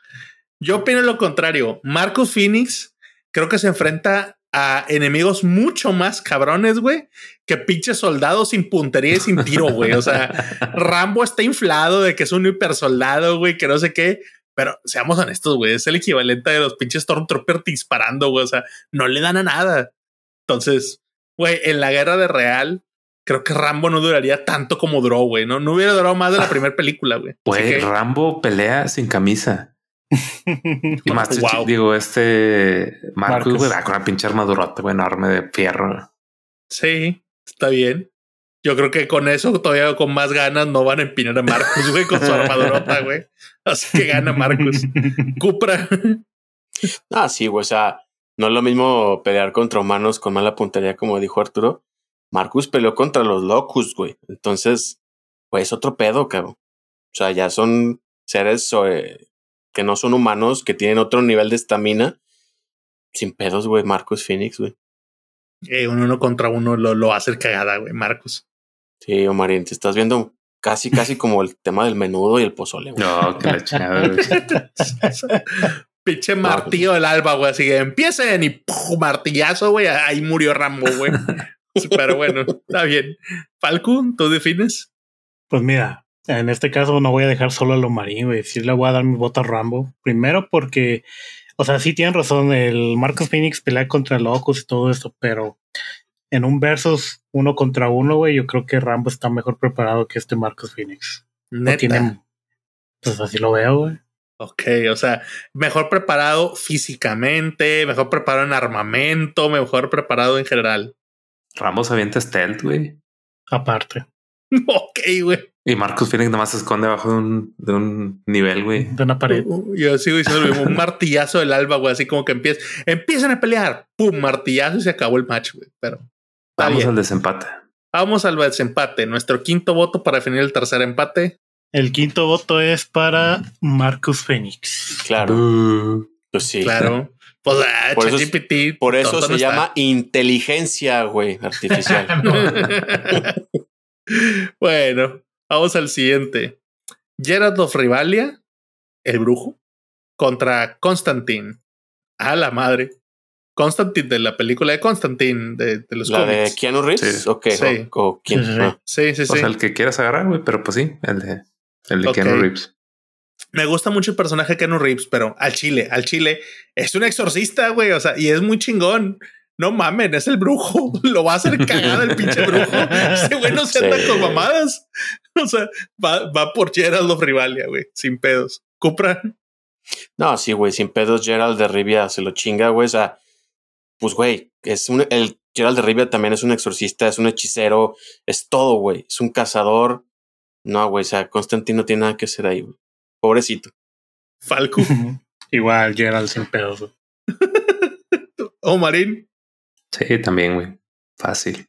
Yo opino lo contrario. Marcus Phoenix creo que se enfrenta a enemigos mucho más cabrones, güey, que pinches soldados sin puntería y sin tiro, güey. O sea, Rambo está inflado de que es un hiper soldado, güey, que no sé qué. Pero seamos honestos, güey, es el equivalente de los pinches Stormtroopers disparando, güey. O sea, no le dan a nada. Entonces, güey, en la guerra de real, creo que Rambo no duraría tanto como duró, güey. No, no hubiera durado más de la primera película, güey. Güey, Rambo pelea sin camisa. Y más digo, este Marcus, güey, con una pinche armadurota, güey, enorme de fierro. Sí, está bien. Yo creo que con eso, todavía con más ganas, no van a empinar a Marcus, güey, con su armadurota, güey. Así que gana Marcus. Cupra. Ah, sí, güey. O sea, no es lo mismo pelear contra humanos con mala puntería, como dijo Arturo. Marcus peleó contra los Locus, güey. Entonces, pues otro pedo, cabrón. O sea, ya son seres eh, que no son humanos, que tienen otro nivel de estamina. Sin pedos, güey, Marcus Phoenix, güey. Eh, uno contra uno lo, lo hace cagada, güey, Marcus. Sí, Omarín, te estás viendo casi, casi como el tema del menudo y el pozole, güey. No, que la chingada, Pinche martillo del alba, güey. Así que empiecen y martillazo, güey. Ahí murió Rambo, güey. Pero bueno, está bien. Falcon, ¿tú defines? Pues mira, en este caso no voy a dejar solo a lo marín, güey. Sí le voy a dar mi voto a Rambo. Primero porque, o sea, sí tienen razón, el Marcos Phoenix pelea contra Locus y todo esto, pero en un versus uno contra uno, güey, yo creo que Rambo está mejor preparado que este Marcos Phoenix. No tienen, pues así lo veo, güey. Ok, o sea, mejor preparado físicamente, mejor preparado en armamento, mejor preparado en general. Ramos avienta stealth, güey. Aparte. ok, güey. Y Marcus Phoenix nomás se esconde bajo de un, de un nivel, güey. De una pared. Uh, uh, yo sigo diciendo un martillazo del alba, güey. Así como que empieza, empiezan a pelear. Pum, martillazo y se acabó el match, güey. Pero. Vamos al desempate. Vamos al desempate. Nuestro quinto voto para definir el tercer empate. El quinto voto es para Marcus Phoenix. Claro. pues sí. Claro. Pues, ah, por eso, por eso se llama inteligencia, güey, artificial. bueno, vamos al siguiente. Gerard of Rivalia, el brujo, contra Constantine. A la madre. Constantine de la película de Constantine de, los ¿La de Keanu Reeves? Sí. Ok. Sí. sí, sí, sí, O sea, el que quieras agarrar, güey, pero pues sí, el de, el de Keanu Reeves me gusta mucho el personaje de Keanu Reeves, pero al chile, al chile, es un exorcista, güey. O sea, y es muy chingón. No mamen, es el brujo. Lo va a hacer cagada el pinche brujo. Ese güey no se anda con mamadas. O sea, va, va por Gerald of Rivalia, güey, sin pedos. Cupra. No, sí, güey, sin pedos, Gerald de Rivia se lo chinga, güey. O sea, pues, güey, es un, el Gerald de Rivia también es un exorcista, es un hechicero, es todo, güey. Es un cazador. No, güey, o sea, Constantino no tiene nada que hacer ahí, güey. Pobrecito. Falco. Igual, Gerald sin pedos. ¿O Marín? Sí, también, güey. Fácil.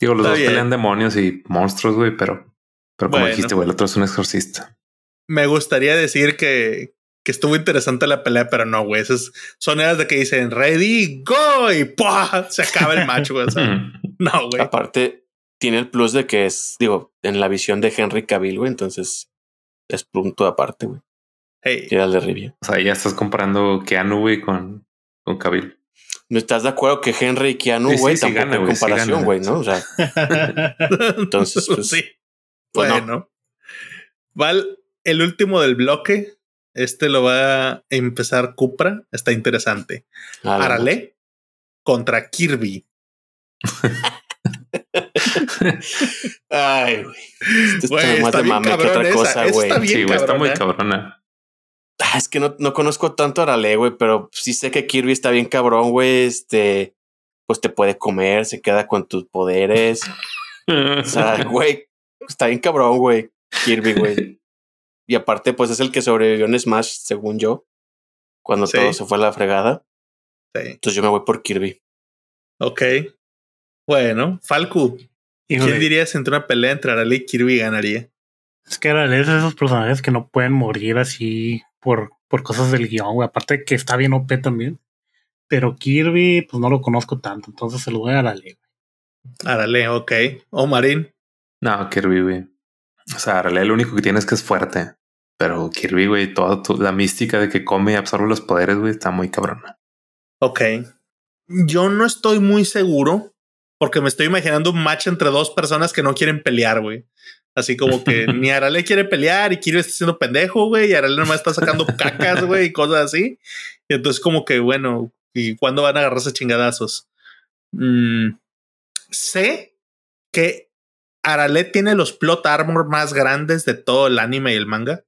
Digo, los dos pelean demonios y monstruos, güey, pero, pero como dijiste, güey, el otro es un exorcista. Me gustaría decir que, que estuvo interesante la pelea, pero no, güey. Esas son eras de que dicen ready, go y ¡pua! se acaba el match, güey. no, güey. Aparte, tiene el plus de que es, digo, en la visión de Henry Cavill, güey. Entonces, es punto aparte, güey. Hey. Ya de Rivia. O sea, ya estás comparando Keanu, güey, con, con Kabil. ¿No estás de acuerdo que Henry y Keanu, güey, sí, tampoco en comparación, güey, ¿no? O sea, entonces, pues, sí. Pues bueno. Val, el último del bloque. Este lo va a empezar Cupra. Está interesante. Ah, Arale contra Kirby. Ay, güey. Esto está más de mame que otra cosa, güey. Sí, güey, está muy cabrona. Ah, es que no, no conozco tanto a Arale, güey, pero sí sé que Kirby está bien cabrón, güey. Este, pues te puede comer, se queda con tus poderes. o sea, güey, está bien cabrón, güey. Kirby, güey. Y aparte, pues es el que sobrevivió en Smash, según yo, cuando todo se fue a la fregada. Entonces yo me voy por Kirby. Ok. Bueno, Falco. ¿Quién dirías entre una pelea entre Arale y Kirby ganaría? Es que Arale es de esos personajes que no pueden morir así por, por cosas del guion, güey. Aparte que está bien OP también. Pero Kirby, pues no lo conozco tanto, entonces se lo voy a Arale, Arale, ok. ¿O Marín? No, Kirby, güey. O sea, Arale lo único que tiene es que es fuerte. Pero Kirby, güey, toda la mística de que come y absorbe los poderes, güey, está muy cabrona. Ok. Yo no estoy muy seguro porque me estoy imaginando un match entre dos personas que no quieren pelear, güey. Así como que ni Arale quiere pelear y Kirby está siendo pendejo, güey, y Arale nomás está sacando cacas, güey, y cosas así. Y entonces como que, bueno, ¿y cuándo van a agarrarse chingadazos? Mm, sé que Arale tiene los plot armor más grandes de todo el anime y el manga.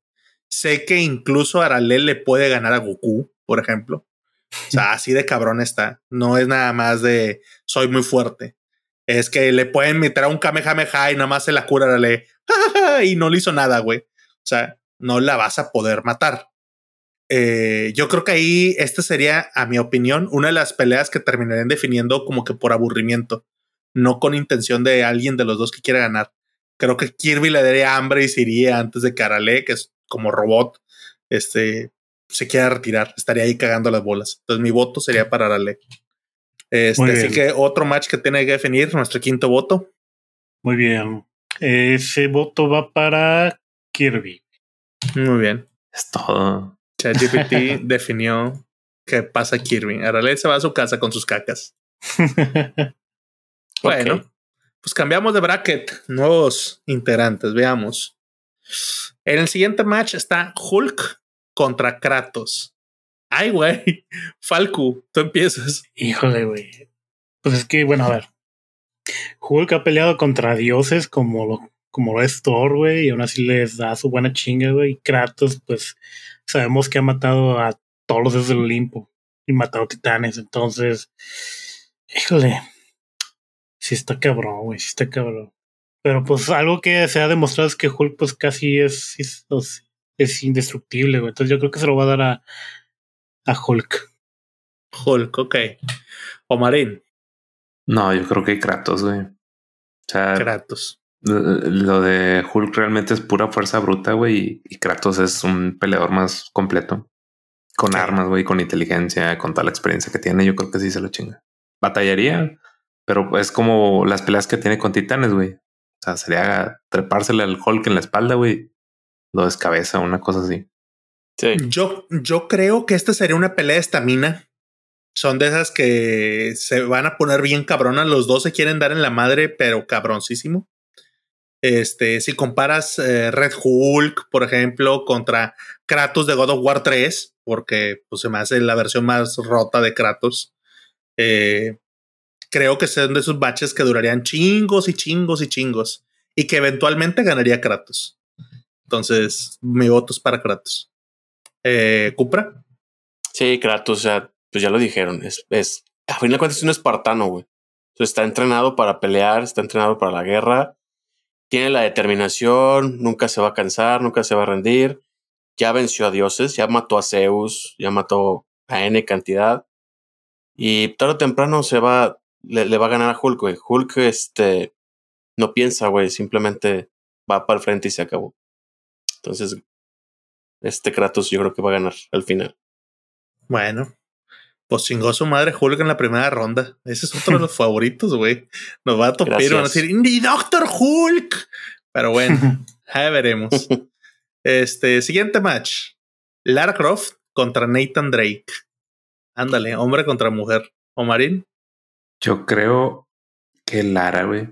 Sé que incluso Arale le puede ganar a Goku, por ejemplo. O sea, así de cabrón está. No es nada más de soy muy fuerte. Es que le pueden meter a un Kamehameha y nada más se la cura Arale y no le hizo nada, güey. O sea, no la vas a poder matar. Eh, yo creo que ahí esta sería, a mi opinión, una de las peleas que terminarían definiendo como que por aburrimiento, no con intención de alguien de los dos que quiera ganar. Creo que Kirby le daría hambre y se iría antes de que Arale, que es como robot, este, se quiera retirar. Estaría ahí cagando las bolas. Entonces mi voto sería para Arale. Este, así que otro match que tiene que definir, nuestro quinto voto. Muy bien. Ese voto va para Kirby. Muy bien. Es todo. ChatGPT definió que pasa Kirby. Arale se va a su casa con sus cacas. bueno, pues cambiamos de bracket. Nuevos integrantes. Veamos. En el siguiente match está Hulk contra Kratos. Ay, güey. Falco, tú empiezas. Híjole, güey. Pues es que, bueno, a ver. Hulk ha peleado contra dioses como lo, como lo es Thor, güey, y aún así les da su buena chinga, güey. Y Kratos, pues, sabemos que ha matado a todos los desde el Olimpo y matado titanes. Entonces, híjole. Sí está cabrón, güey, sí está cabrón. Pero pues algo que se ha demostrado es que Hulk pues casi es, es, indestructible, güey. Entonces yo creo que se lo va a dar a, a Hulk. Hulk, ok. O Marín. No, yo creo que Kratos, güey. O sea, Kratos. Lo de Hulk realmente es pura fuerza bruta, güey. Y, Kratos es un peleador más completo. Con armas, güey, con inteligencia, con toda la experiencia que tiene. Yo creo que sí se lo chinga. Batallaría, pero es como las peleas que tiene con titanes, güey. O sea, sería trepársele al Hulk en la espalda, güey. Lo descabeza, una cosa así. Sí. Yo, yo creo que esta sería una pelea de estamina. Son de esas que se van a poner bien cabronas. Los dos se quieren dar en la madre, pero cabroncísimo. Este, si comparas eh, Red Hulk, por ejemplo, contra Kratos de God of War 3, porque pues, se me hace la versión más rota de Kratos. Eh, creo que son de esos baches que durarían chingos y chingos y chingos y que eventualmente ganaría Kratos. Entonces, mi voto es para Kratos. Eh, ¿Cupra? Sí, Kratos, o sea, pues ya lo dijeron, es, es a fin de cuentas es un espartano, güey. está entrenado para pelear, está entrenado para la guerra, tiene la determinación, nunca se va a cansar, nunca se va a rendir. Ya venció a dioses, ya mató a Zeus, ya mató a N cantidad. Y tarde o temprano se va, le, va a ganar a Hulk, güey. Hulk, este, no piensa, güey, simplemente va para el frente y se acabó. Entonces, este Kratos yo creo que va a ganar al final. Bueno, pues chingó su madre Hulk en la primera ronda. Ese es otro de los favoritos, güey. Nos va a topar y van a decir, ¡Ni Doctor Hulk! Pero bueno, ya veremos. Este, siguiente match. Lara Croft contra Nathan Drake. Ándale, hombre contra mujer. Omarín. Yo creo que Lara, güey.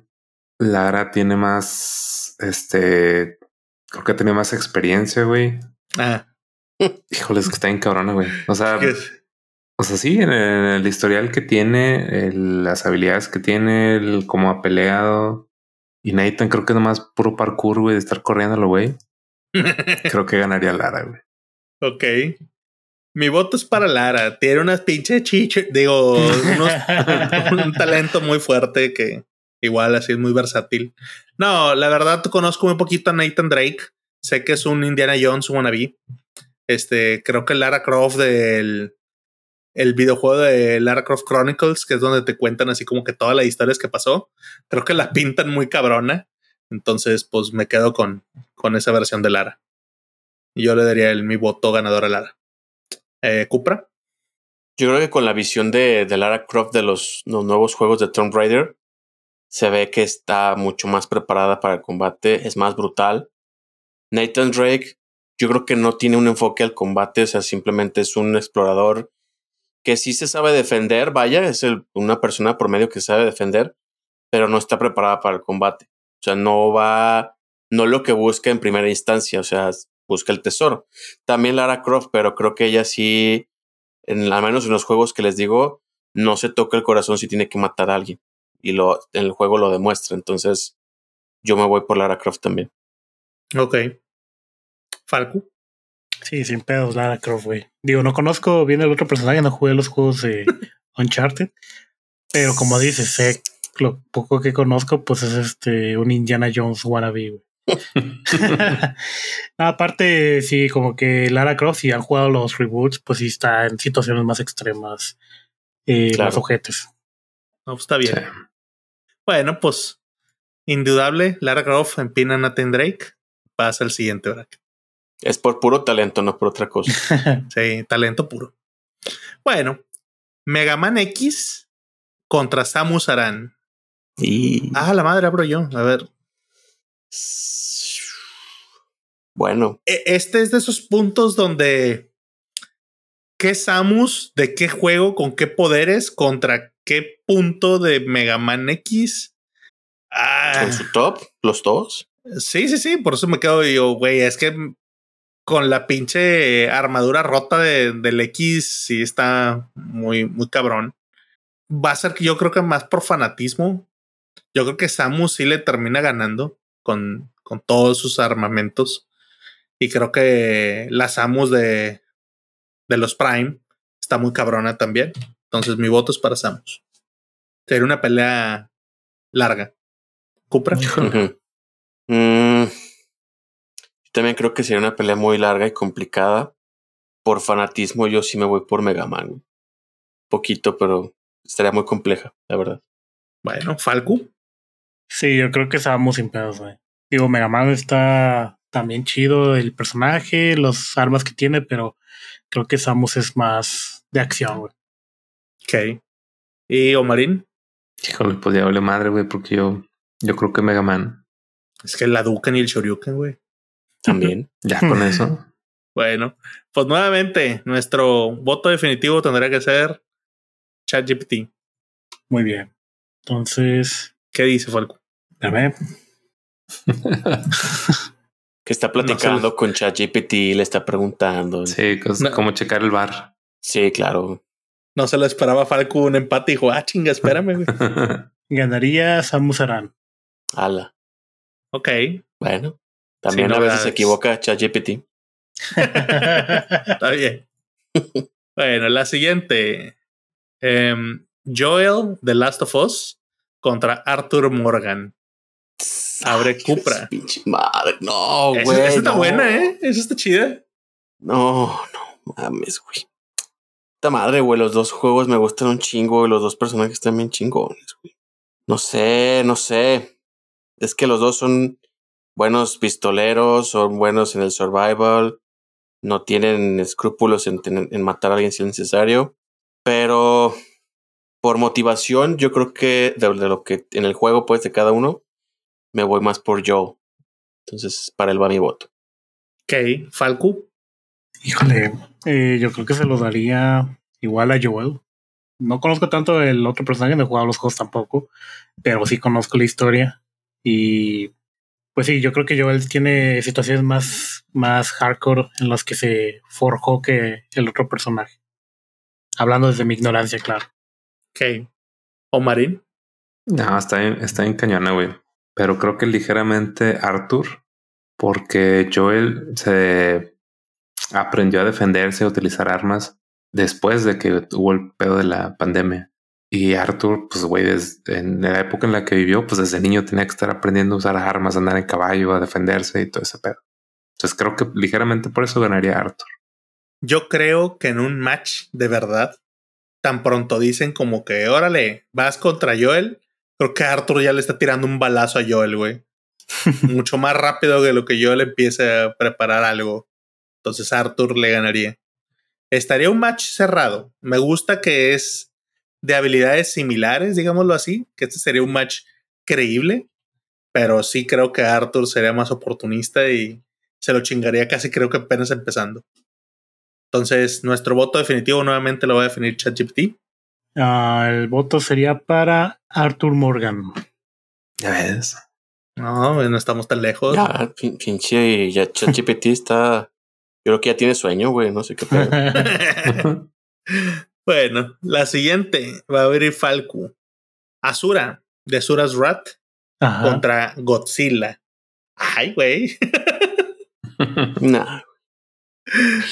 Lara tiene más, este, creo que tiene más experiencia, güey. Ah. Híjole, es que está bien cabrona, güey. O sea, o sea, sí, en el, historial que tiene, las habilidades que tiene, el cómo ha peleado. Y Nathan creo que es nomás puro parkour, güey, de estar corriendo, güey. creo que ganaría Lara, güey. Ok. Mi voto es para Lara. Tiene unas pinches chiches, digo, un talento muy fuerte que igual así es muy versátil. No, la verdad conozco muy poquito a Nathan Drake. Sé que es un Indiana Jones wannabe. Este, creo que Lara Croft del el videojuego de Lara Croft Chronicles, que es donde te cuentan así como que todas las historias que pasó. Creo que la pintan muy cabrona. Entonces, pues me quedo con, con esa versión de Lara. Yo le daría el, mi voto ganador a Lara. Eh, ¿Cupra? Yo creo que con la visión de, de Lara Croft de los, los, nuevos juegos de Tomb Raider, se ve que está mucho más preparada para el combate, es más brutal. Nathan Drake, yo creo que no tiene un enfoque al combate, o sea, simplemente es un explorador que sí se sabe defender, vaya, es una persona promedio que sabe defender, pero no está preparada para el combate. O sea, no va, no lo que busca en primera instancia, o sea, busca el tesoro. También Lara Croft, pero creo que ella sí, en, al menos en los juegos que les digo, no se toca el corazón si tiene que matar a alguien. Y lo, en el juego lo demuestra. Entonces, yo me voy por Lara Croft también. Ok. Falco. Sí, sin pedos, Lara Croft, güey. Digo, no conozco bien el otro personaje, no jugué los juegos de Uncharted. Pero como dices, sé lo poco que conozco, pues es este un Indiana Jones wannabe, güey. aparte, sí, como que Lara Croft, si han jugado los reboots, pues sí está en situaciones más extremas, eh, claro. más ojetes. No, pues está bien. Bueno, pues indudable, Lara Croft empina a Nathan Drake. Pasa al siguiente bracket. Es por puro talento, no por otra cosa. sí, talento puro. Bueno, Mega Man X contra Samus Aran. Y... Ah, la madre abro yo. A ver. Bueno. E, este es de esos puntos donde. ¿Qué Samus? ¿De qué juego? ¿Con qué poderes? ¿Contra qué punto de Mega Man X? Ah. ¿Con su top? ¿Los dos? Sí, sí, sí. Por eso me quedo yo, güey. Es que con la pinche armadura rota de, del X, sí está muy, muy cabrón. Va a ser que yo creo que más por fanatismo. Yo creo que Samus sí le termina ganando con, con todos sus armamentos. Y creo que la Samus de, de los Prime está muy cabrona también. Entonces mi voto es para Samus. Sería una pelea larga. ¿Cupra? Mm, también creo que sería una pelea muy larga y complicada. Por fanatismo, yo sí me voy por Mega Man. Poquito, pero estaría muy compleja, la verdad. Bueno, Falco. Sí, yo creo que Samus sin pedos, güey. Digo, Mega Man está también chido el personaje, las armas que tiene, pero creo que Samus es más de acción, güey. Ok. ¿Y Omarín? Híjole, pues ya vale madre, güey, porque yo, yo creo que Mega Man. Es que la Duken y el Shoryuken, güey. También. ya con eso. Bueno, pues nuevamente, nuestro voto definitivo tendría que ser ChatGPT. Muy bien. Entonces. ¿Qué dice Falco? Dame. que está platicando con ChatGPT, le está preguntando. Sí, cómo checar el bar. Sí, claro. No se lo esperaba Falco un empate y dijo, ah, chinga, espérame, güey. Ganaría Samus Aran. Ala. Ok. Bueno, también a veces se equivoca ChatGPT. Está bien. bueno, la siguiente. Um, Joel, The Last of Us, contra Arthur Morgan. Abre Cupra. Pinche madre. No, güey. Esa, está buena, ¿eh? Esa está chida. No, no mames, güey. Esta madre, güey. Los dos juegos me gustan un chingo, y Los dos personajes están bien chingones, güey. No sé, no sé. Es que los dos son buenos pistoleros, son buenos en el survival. No tienen escrúpulos en, en matar a alguien si es necesario. Pero por motivación, yo creo que de, lo que en el juego pues de cada uno, me voy más por Joe. Entonces, para él va mi voto. Ok, Falco. Híjole, eh, yo creo que se lo daría igual a Joel. No conozco tanto el otro personaje, no he jugado los juegos tampoco, pero sí conozco la historia. Y pues sí, yo creo que Joel tiene situaciones más, más hardcore en las que se forjó que el otro personaje. Hablando desde mi ignorancia, claro. Ok. ¿Omarín? No, está en, está en cañona, güey. Pero creo que ligeramente Arthur, porque Joel se aprendió a defenderse, a utilizar armas después de que hubo el pedo de la pandemia. Y Arthur, pues, güey, en la época en la que vivió, pues desde niño tenía que estar aprendiendo a usar armas, a andar en caballo, a defenderse y todo ese pedo. Entonces creo que ligeramente por eso ganaría Arthur. Yo creo que en un match de verdad, tan pronto dicen como que, órale, vas contra Joel, creo que Arthur ya le está tirando un balazo a Joel, güey. Mucho más rápido que lo que Joel empiece a preparar algo. Entonces Arthur le ganaría. Estaría un match cerrado. Me gusta que es de habilidades similares, digámoslo así, que este sería un match creíble, pero sí creo que Arthur sería más oportunista y se lo chingaría casi creo que apenas empezando. Entonces, nuestro voto definitivo nuevamente lo va a definir ChatGPT. Uh, el voto sería para Arthur Morgan. Ya ves. No, no estamos tan lejos. Ya, pinche, ya ChatGPT está. Yo creo que ya tiene sueño, güey. No sé qué bueno, la siguiente va a abrir Falco. Asura, de Asura's Rat, contra Godzilla. Ay, güey. nah.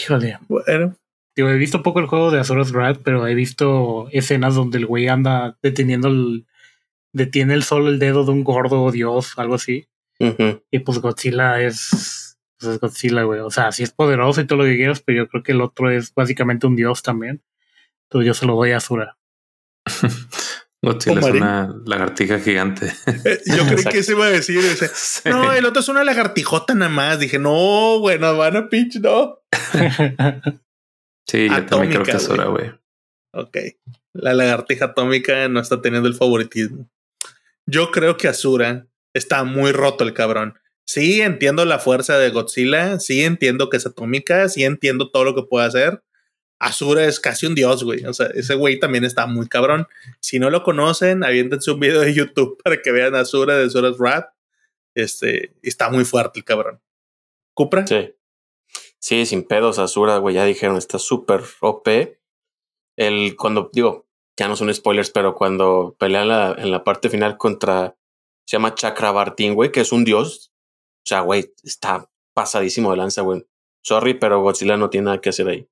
Híjole. Bueno. Digo, he visto poco el juego de Azura's Wrath, pero he visto escenas donde el güey anda deteniendo el. detiene el solo el dedo de un gordo dios, algo así. Y pues Godzilla es. Pues es Godzilla, güey. O sea, sí es poderoso y todo lo que quieras, pero yo creo que el otro es básicamente un dios también. Entonces yo se lo doy a Azura. Godzilla es una lagartija gigante. Eh, yo creí que se iba a decir ese. No, el otro es una lagartijota nada más. Dije, no, bueno, van a pitch, no. sí, yo también creo que es hora, güey. Ok. La lagartija atómica no está teniendo el favoritismo. Yo creo que Azura está muy roto el cabrón. Sí, entiendo la fuerza de Godzilla. Sí, entiendo que es atómica. Sí, entiendo todo lo que puede hacer. Azura es casi un dios, güey. O sea, ese güey también está muy cabrón. Si no lo conocen, aviéntense un video de YouTube para que vean Azura de Azura's Rat. Este, está muy fuerte el cabrón. ¿Cupra? Sí. Sí, sin pedos, Azura, güey, ya dijeron, está súper OP. El, cuando, digo, ya no son spoilers, pero cuando pelea en la, en la parte final contra, se llama Chakrabartin, güey, que es un dios. O sea, güey, está pasadísimo de lanza, güey. Sorry, pero Godzilla no tiene nada que hacer ahí.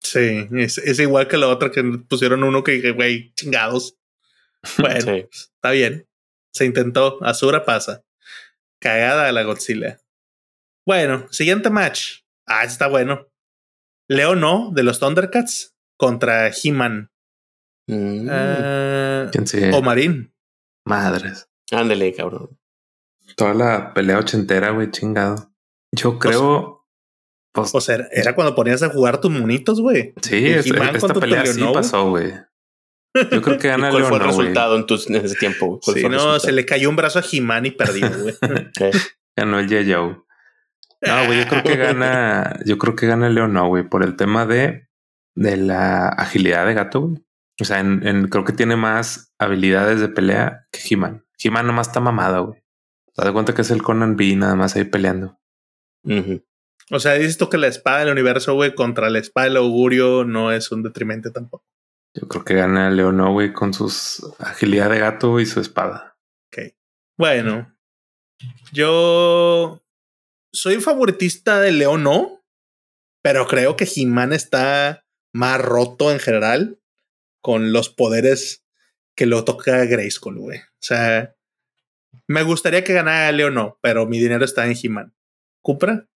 Sí, es, igual que la otra que pusieron uno que dije, güey, chingados. Bueno, está bien. Se intentó. Azura pasa. Cagada de la Godzilla. Bueno, siguiente match. Ah, está bueno. Leo no, de los Thundercats contra He-Man. Mm. Ah, o Marín. Madres. Ándale, cabrón. Toda la pelea ochentera, güey, chingado. Yo creo. Pues, o sea, era cuando ponías a jugar tus monitos, güey. Sí, esta pelea sí pasó, güey. Yo creo que gana ¿Cuál fue el resultado en, tus, en, ese tiempo? Sí, no, se le cayó un brazo a He-Man y perdió, güey. Ganó el Yayo. No, güey, yo creo que gana, yo creo que gana León, no, güey, por el tema de, de la agilidad de gato, güey. O sea, en, creo que tiene más habilidades de pelea que He-Man. He-Man nomás está mamado, güey. Te das cuenta que es el Conan B nada más ahí peleando. O sea, dices tú que la espada del universo, güey, contra la espada del augurio no es un detrimento tampoco. Yo creo que gana Leono, güey, con sus agilidad de gato y su espada. Ok. Bueno, yo soy favoritista de Leono, pero creo que He-Man está más roto en general con los poderes que lo toca Grayskull, güey. O sea, me gustaría que ganara Leono, pero mi dinero está en He-Man. ¿Cupra?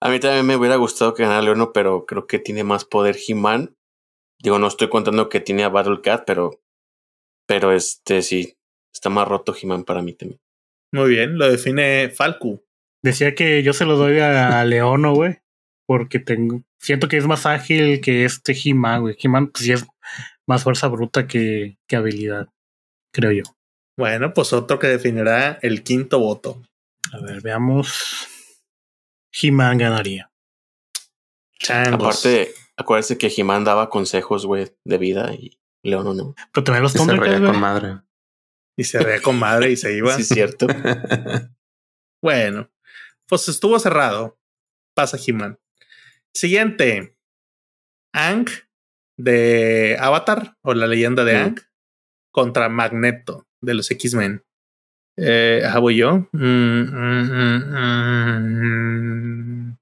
A mí también me hubiera gustado que ganara Leono, pero creo que tiene más poder He-Man. Digo, no estoy contando que tiene a Battle Cat, pero, pero este sí, está más roto He-Man para mí también. Muy bien, lo define Falcu. Decía que yo se lo doy a Leono, güey, porque tengo, siento que es más ágil que este He-Man, güey. He-Man pues sí es más fuerza bruta que, que habilidad, creo yo. Bueno, pues otro que definirá el quinto voto. A ver, veamos. He-Man ganaría. Aparte, acuérdense que He-Man daba consejos, güey, de vida y León no. Pero también los Se reía con madre. Y se reía con madre y se iba. sí, cierto. bueno, pues estuvo cerrado. Pasa He-Man. Siguiente. Ang de Avatar o la leyenda de Ang contra Magneto de los X-Men. Eh, voy yo. Mm, mm, mm,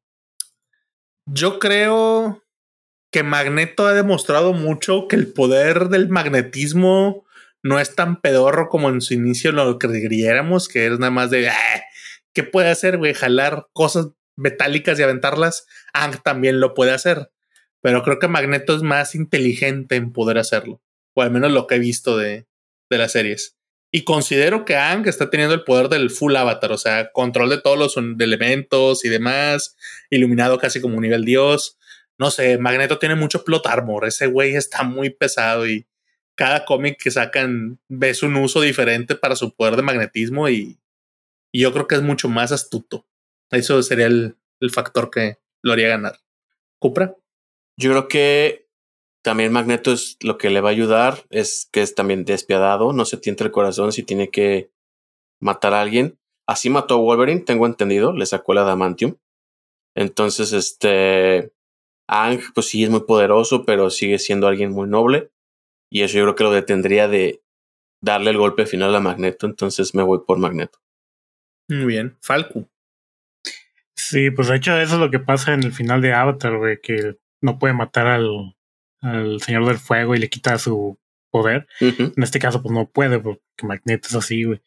yo creo que Magneto ha demostrado mucho que el poder del magnetismo no es tan pedorro como en su inicio lo creyéramos, que es nada más de ah, ¿qué puede hacer, güey? Jalar cosas metálicas y aventarlas. Ang también lo puede hacer. Pero creo que Magneto es más inteligente en poder hacerlo. O al menos lo que he visto de, de las series. Y considero que Ang está teniendo el poder del full avatar, o sea, control de todos los elementos y demás, iluminado casi como un nivel dios. No sé, Magneto tiene mucho plot armor, ese güey está muy pesado y cada cómic que sacan ves un uso diferente para su poder de magnetismo y, yo creo que es mucho más astuto. Eso sería el, el factor que lo haría ganar. ¿Cupra? Yo creo que también Magneto es lo que le va a ayudar, es que es también despiadado, no se tienta el corazón si tiene que matar a alguien. Así mató a Wolverine, tengo entendido, le sacó la Adamantium. Entonces, este. Ang, pues sí es muy poderoso, pero sigue siendo alguien muy noble. Y eso yo creo que lo detendría de darle el golpe final a Magneto. Entonces me voy por Magneto. Muy bien. Falco. Sí, pues de hecho eso es lo que pasa en el final de Avatar, güey, que no puede matar al, al Señor del Fuego y le quita su poder. En este caso, pues no puede, porque Magneto es así, güey.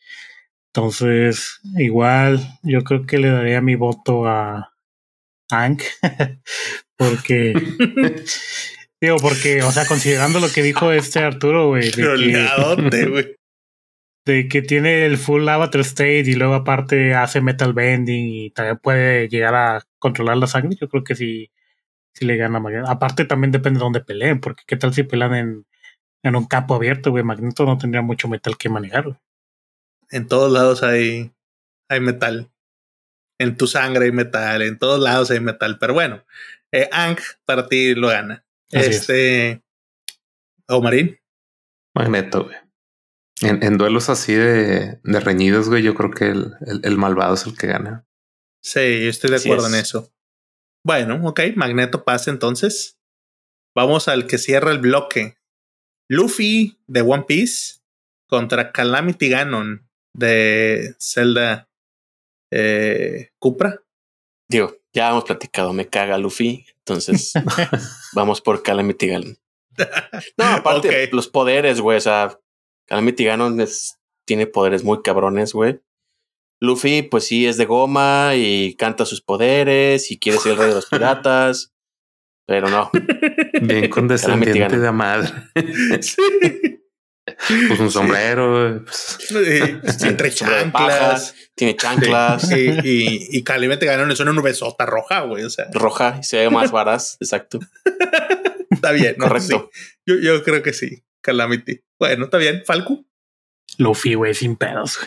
Entonces, igual, yo creo que le daría mi voto a Hank, porque. digo, porque, o sea, considerando lo que dijo este Arturo, güey. De, de que tiene el full avatar state y luego aparte hace metal bending y también puede llegar a controlar la sangre, yo creo que sí si le gana Magneto. Aparte también depende de dónde peleen, porque qué tal si pelean en, en un campo abierto, güey. Magneto no tendría mucho metal que manejar, En todos lados hay, hay metal. En tu sangre hay metal, en todos lados hay metal. Pero bueno, eh, Ang para ti lo gana. este. ¿O Marín? Magneto, güey. En, en, duelos así de, de reñidos, güey, yo creo que el, el, malvado es el que gana. Sí, yo estoy de acuerdo en eso. Bueno, ok, Magneto pasa entonces. Vamos al que cierra el bloque. Luffy de One Piece contra Calamity Ganon de Zelda eh, Cupra. Digo, ya hemos platicado, me caga Luffy, entonces vamos por Calamity Ganon. No, aparte los poderes, güey, o sea, Calamity Ganon tiene poderes muy cabrones, güey. Luffy, pues sí, es de goma y canta sus poderes y quiere ser el rey de los piratas, pero no. Bien condescendiente de madre. sí. Pues un sombrero. Pues. Entre chanclas. Tiene chanclas. y, y, y Calimete ganó es una nubesota roja, güey. O sea. Roja y se ve más varas. Exacto. está bien. Correcto. Yo, yo creo que sí. Calamity. Bueno, está bien. Falco. Luffy, güey, sin pedos.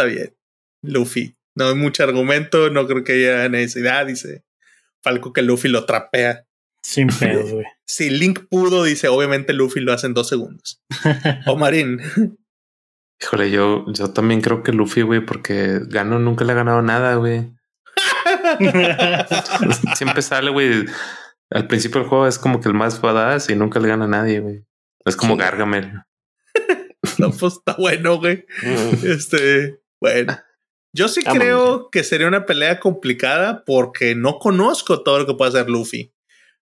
Está bien. Luffy. No hay mucho argumento, no creo que haya necesidad, dice Falco que Luffy lo trapea. Sin pedo, güey. si Link pudo, dice, obviamente Luffy lo hace en dos segundos. o Marín. Híjole, yo, yo también creo que Luffy, güey, porque Gano nunca le ha ganado nada, güey. Siempre sale, güey. Al principio del juego es como que el más badass y nunca le gana a nadie, güey. Es como Gargamel. no, pues está bueno, güey. Este, bueno. Yo sí creo que sería una pelea complicada porque no conozco todo lo que puede hacer Luffy.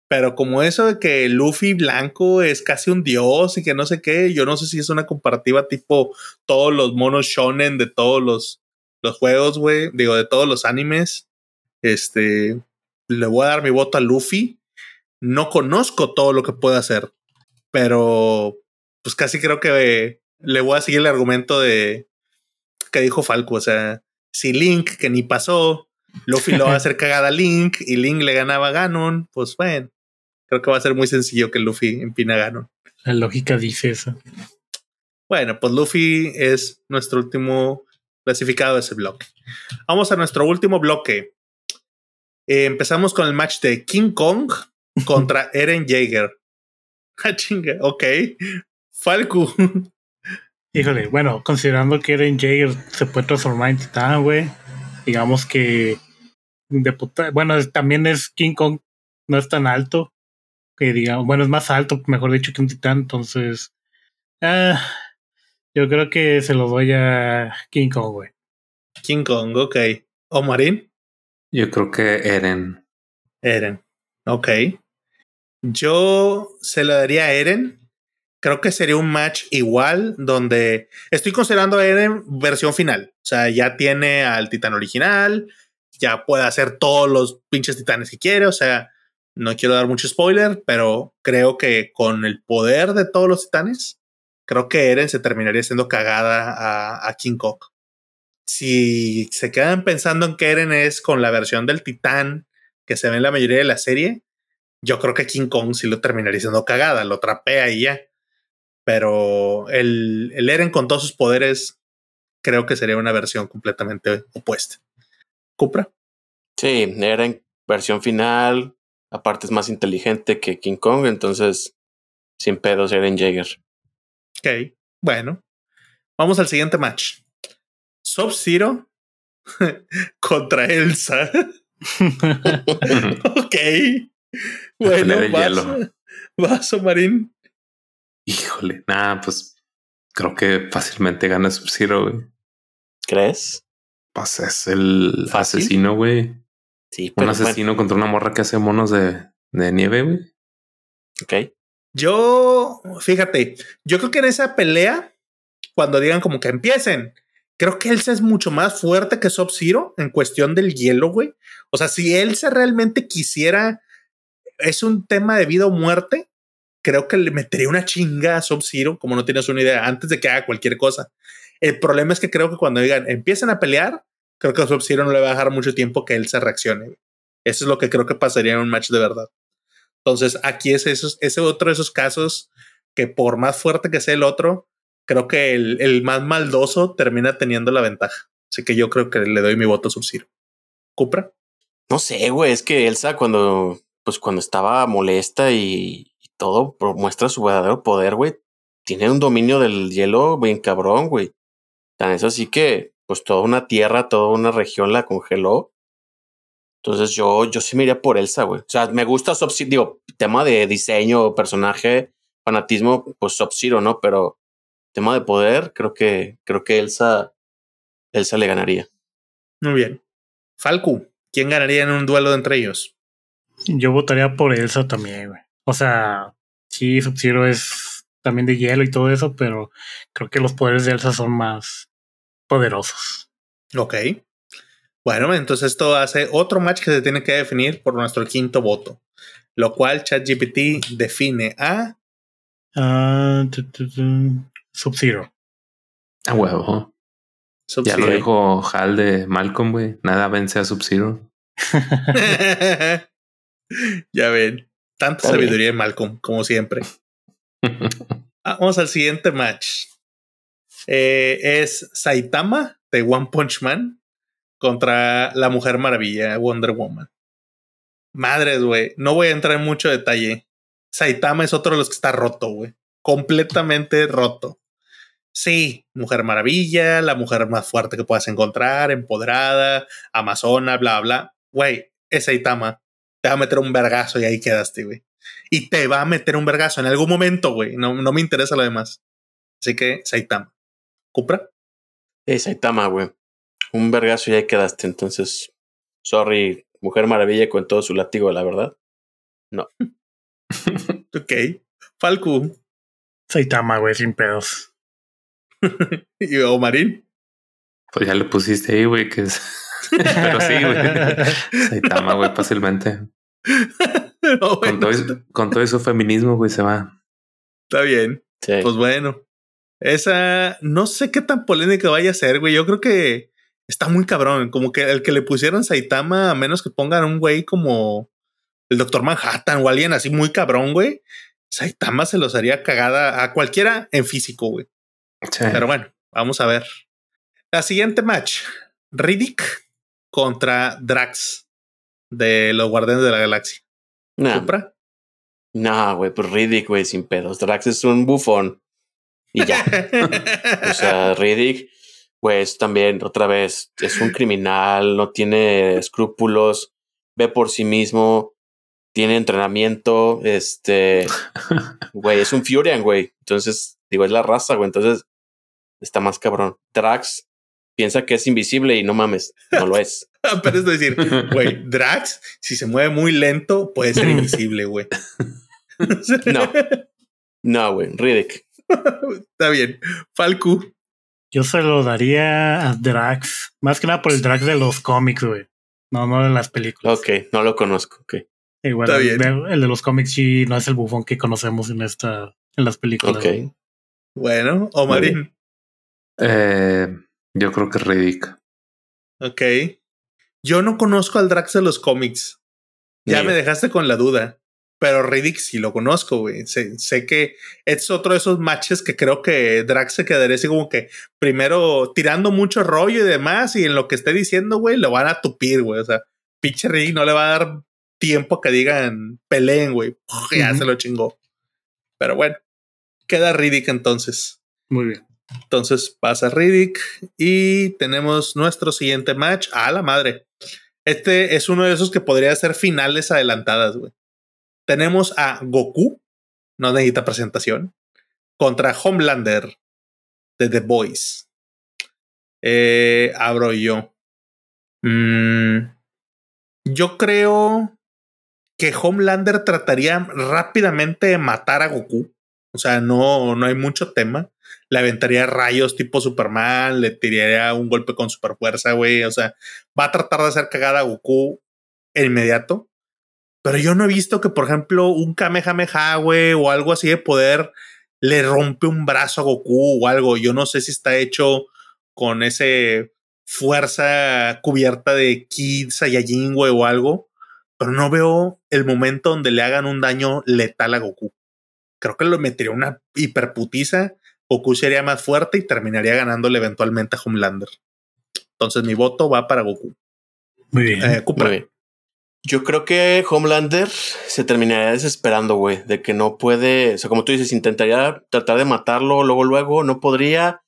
Pero como eso de que Luffy blanco es casi un dios y que no sé qué, yo no sé si es una comparativa tipo todos los monos shonen de todos los, los juegos, güey. Digo, de todos los animes. Este, le voy a dar mi voto a Luffy. No conozco todo lo que puede hacer, pero pues casi creo que le voy a seguir el argumento de que dijo Falco. O sea, si Link, que ni pasó, Luffy lo va a hacer cagada a Link y Link le ganaba a Ganon, pues bueno, creo que va a ser muy sencillo que Luffy empina a Ganon. La lógica dice eso. Bueno, pues Luffy es nuestro último clasificado de ese bloque. Vamos a nuestro último bloque. Eh, empezamos con el match de King Kong contra Eren Jaeger. Ah, chinga, ok. Falco. Híjole, bueno, considerando que Eren Jaeger se puede transformar en titán, güey. Digamos que de puta, bueno, también es King Kong, no es tan alto. Que digamos, bueno, es más alto, mejor dicho, que un titán, entonces. Ah, yo creo que se lo doy a King Kong, güey. King Kong, ok. ¿O Marín? Yo creo que Eren. Eren, ok. Yo se lo daría a Eren creo que sería un match igual donde estoy considerando a Eren versión final. O sea, ya tiene al titán original, ya puede hacer todos los pinches titanes que quiere. O sea, No quiero dar mucho spoiler, pero creo que con el poder de todos los titanes, creo que Eren se terminaría siendo cagada a, King Kong. Si se quedan pensando en que Eren es con la versión del titán que se ve en la mayoría de la serie, yo creo que King Kong sí lo terminaría siendo cagada, lo trapea y ya. Pero el, el Eren con todos sus poderes, creo que sería una versión completamente opuesta. ¿Cupra? Sí, Eren, versión final. Aparte es más inteligente que King Kong, entonces sin pedos Eren Jaeger. Ok, bueno. Vamos al siguiente match. Sub-Zero contra Elsa. ok. Bueno, vaso, vaso marín. Híjole, nada, pues creo que fácilmente gana Sub-Zero, güey. ¿Crees? Pues es el asesino, güey. Sí, Un asesino contra una morra que hace monos de, de nieve, güey. Ok. Yo, fíjate, yo creo que en esa pelea, cuando digan como que empiecen, creo que Elsa es mucho más fuerte que Sub-Zero en cuestión del hielo, güey. O sea, si Elsa realmente quisiera, es un tema de vida o muerte, creo que le metería una chinga a Sub-Zero, como no tienes una idea, antes de que haga cualquier cosa. El problema es que creo que cuando digan empiecen a pelear, creo que a Sub-Zero no le va a dejar mucho tiempo que él se reaccione. Eso es lo que creo que pasaría en un match de verdad. Entonces, aquí es ese otro de esos casos que por más fuerte que sea el otro, creo que el, el más maldoso termina teniendo la ventaja. Así que yo creo que le doy mi voto a Sub-Zero. ¿Cupra? No sé, güey, es que Elsa cuando, pues cuando estaba molesta y, y todo muestra su verdadero poder, güey, tiene un dominio del hielo bien cabrón, güey. Tan es así que, pues toda una tierra, toda una región la congeló entonces yo, yo sí me iría por Elsa, güey. O sea, me gusta sub digo, tema de diseño, personaje, fanatismo, pues Sub-Zero, ¿no? Pero tema de poder, creo que, creo que Elsa, Elsa le ganaría. Muy bien. Falco, ¿quién ganaría en un duelo entre ellos? Yo votaría por Elsa también, güey. O sea, sí, Sub-Zero es también de hielo y todo eso, pero creo que los poderes de Elsa son más poderosos. Ok. Bueno, entonces esto hace otro match que se tiene que definir por nuestro quinto voto, lo cual ChatGPT define a uh, Sub-Zero. A huevo. ya lo dijo Hal de Malcolm, güey. Nada vence a Sub-Zero. ya ven. Tanta sabiduría de Malcolm, como siempre. Ah, vamos al siguiente match. Eh, es Saitama de One Punch Man contra la Mujer Maravilla, Wonder Woman. Madres, güey. No voy a entrar en mucho detalle. Saitama es otro de los que está roto, güey. Completamente roto. Sí, Mujer Maravilla, la mujer más fuerte que puedas encontrar, empoderada, amazona, bla, bla. Güey, es Saitama. Te va a meter un vergazo y ahí quedaste, güey. Y te va a meter un vergazo en algún momento, güey. No, no me interesa lo demás. Así que Saitama. ¿Cupra? Es Saitama, güey un vergazo y ahí quedaste. Entonces, sorry, Mujer Maravilla con todo su látigo, la verdad. No. ok. Falco. Saitama, güey, sin pedos. ¿Y Omarín? Pues ya lo pusiste ahí, güey, que es. Pero sí, güey. Saitama, güey, fácilmente. Con, todo eso, con todo eso feminismo, güey, se va. Está bien. Pues bueno. Esa no sé qué tan polémica vaya a ser, güey. Yo creo que está muy cabrón. Como que el que le pusieron Saitama, a menos que pongan un güey como el Doctor Manhattan o alguien así muy cabrón, güey. Saitama se los haría cagada a cualquiera en físico, güey. Pero bueno, vamos a ver. La siguiente match: Riddick contra Drax de los Guardianes de la Galaxia. No. No, güey, pues Riddick, güey, sin pedos. Drax es un bufón. Y ya. o sea, Riddick pues también otra vez es un criminal, no tiene escrúpulos, ve por sí mismo, tiene entrenamiento, este, güey, es un Furian, güey. Entonces, digo, es la raza, güey. Entonces, está más cabrón. Drax piensa que es invisible y no mames, no lo es. Pero es decir, güey, Drax, si se mueve muy lento, puede ser invisible, güey. no. No, güey, Riddick. Está bien. Falcu. Yo se lo daría a Drax. Más que nada por el Drax de los cómics, güey. No, no de las películas. Ok, no lo conozco, ok. Igual, el, el, de los cómics sí no es el bufón que conocemos en esta, en las películas. Ok. Bueno, Omarín. Eh, yo creo que Riddick. Ok. Yo no conozco al Drax de los cómics. Ya me dejaste con la duda. Pero Riddick sí lo conozco, güey. Sé, sé, que es otro de esos matches que creo que Drax se quedaría así como que primero tirando mucho rollo y demás. Y en lo que esté diciendo, güey, lo van a tupir, güey. O sea, pinche Riddick no le va a dar tiempo a que digan peleen, güey. Ya se lo chingó. Pero bueno, queda Riddick entonces. Muy bien. Entonces pasa Riddick y tenemos nuestro siguiente match. A la madre. Este es uno de esos que podría ser finales adelantadas, güey. Tenemos a Goku, no necesita presentación, contra Homelander de The Boys. Eh, abro yo. Mm, yo creo que Homelander trataría rápidamente de matar a Goku. O sea, no, no hay mucho tema. Le aventaría rayos tipo Superman, le tiraría un golpe con super fuerza, güey. O sea, va a tratar de hacer cagada a Goku inmediato. Pero yo no he visto que, por ejemplo, un Kamehameha, güey, o algo así de poder le rompe un brazo a Goku o algo. Yo no sé si está hecho con ese fuerza cubierta de Kid Saiyajin, güey, o algo. Pero no veo el momento donde le hagan un daño letal a Goku. Creo que lo metería una hiperputiza. Goku sería más fuerte y terminaría ganándole eventualmente a Homelander. Entonces mi voto va para Goku. Muy bien. Eh, Muy bien. Yo creo que Homelander se terminaría desesperando, güey, de que no puede, o sea, como tú dices, intentaría tratar de matarlo, luego, luego, no podría.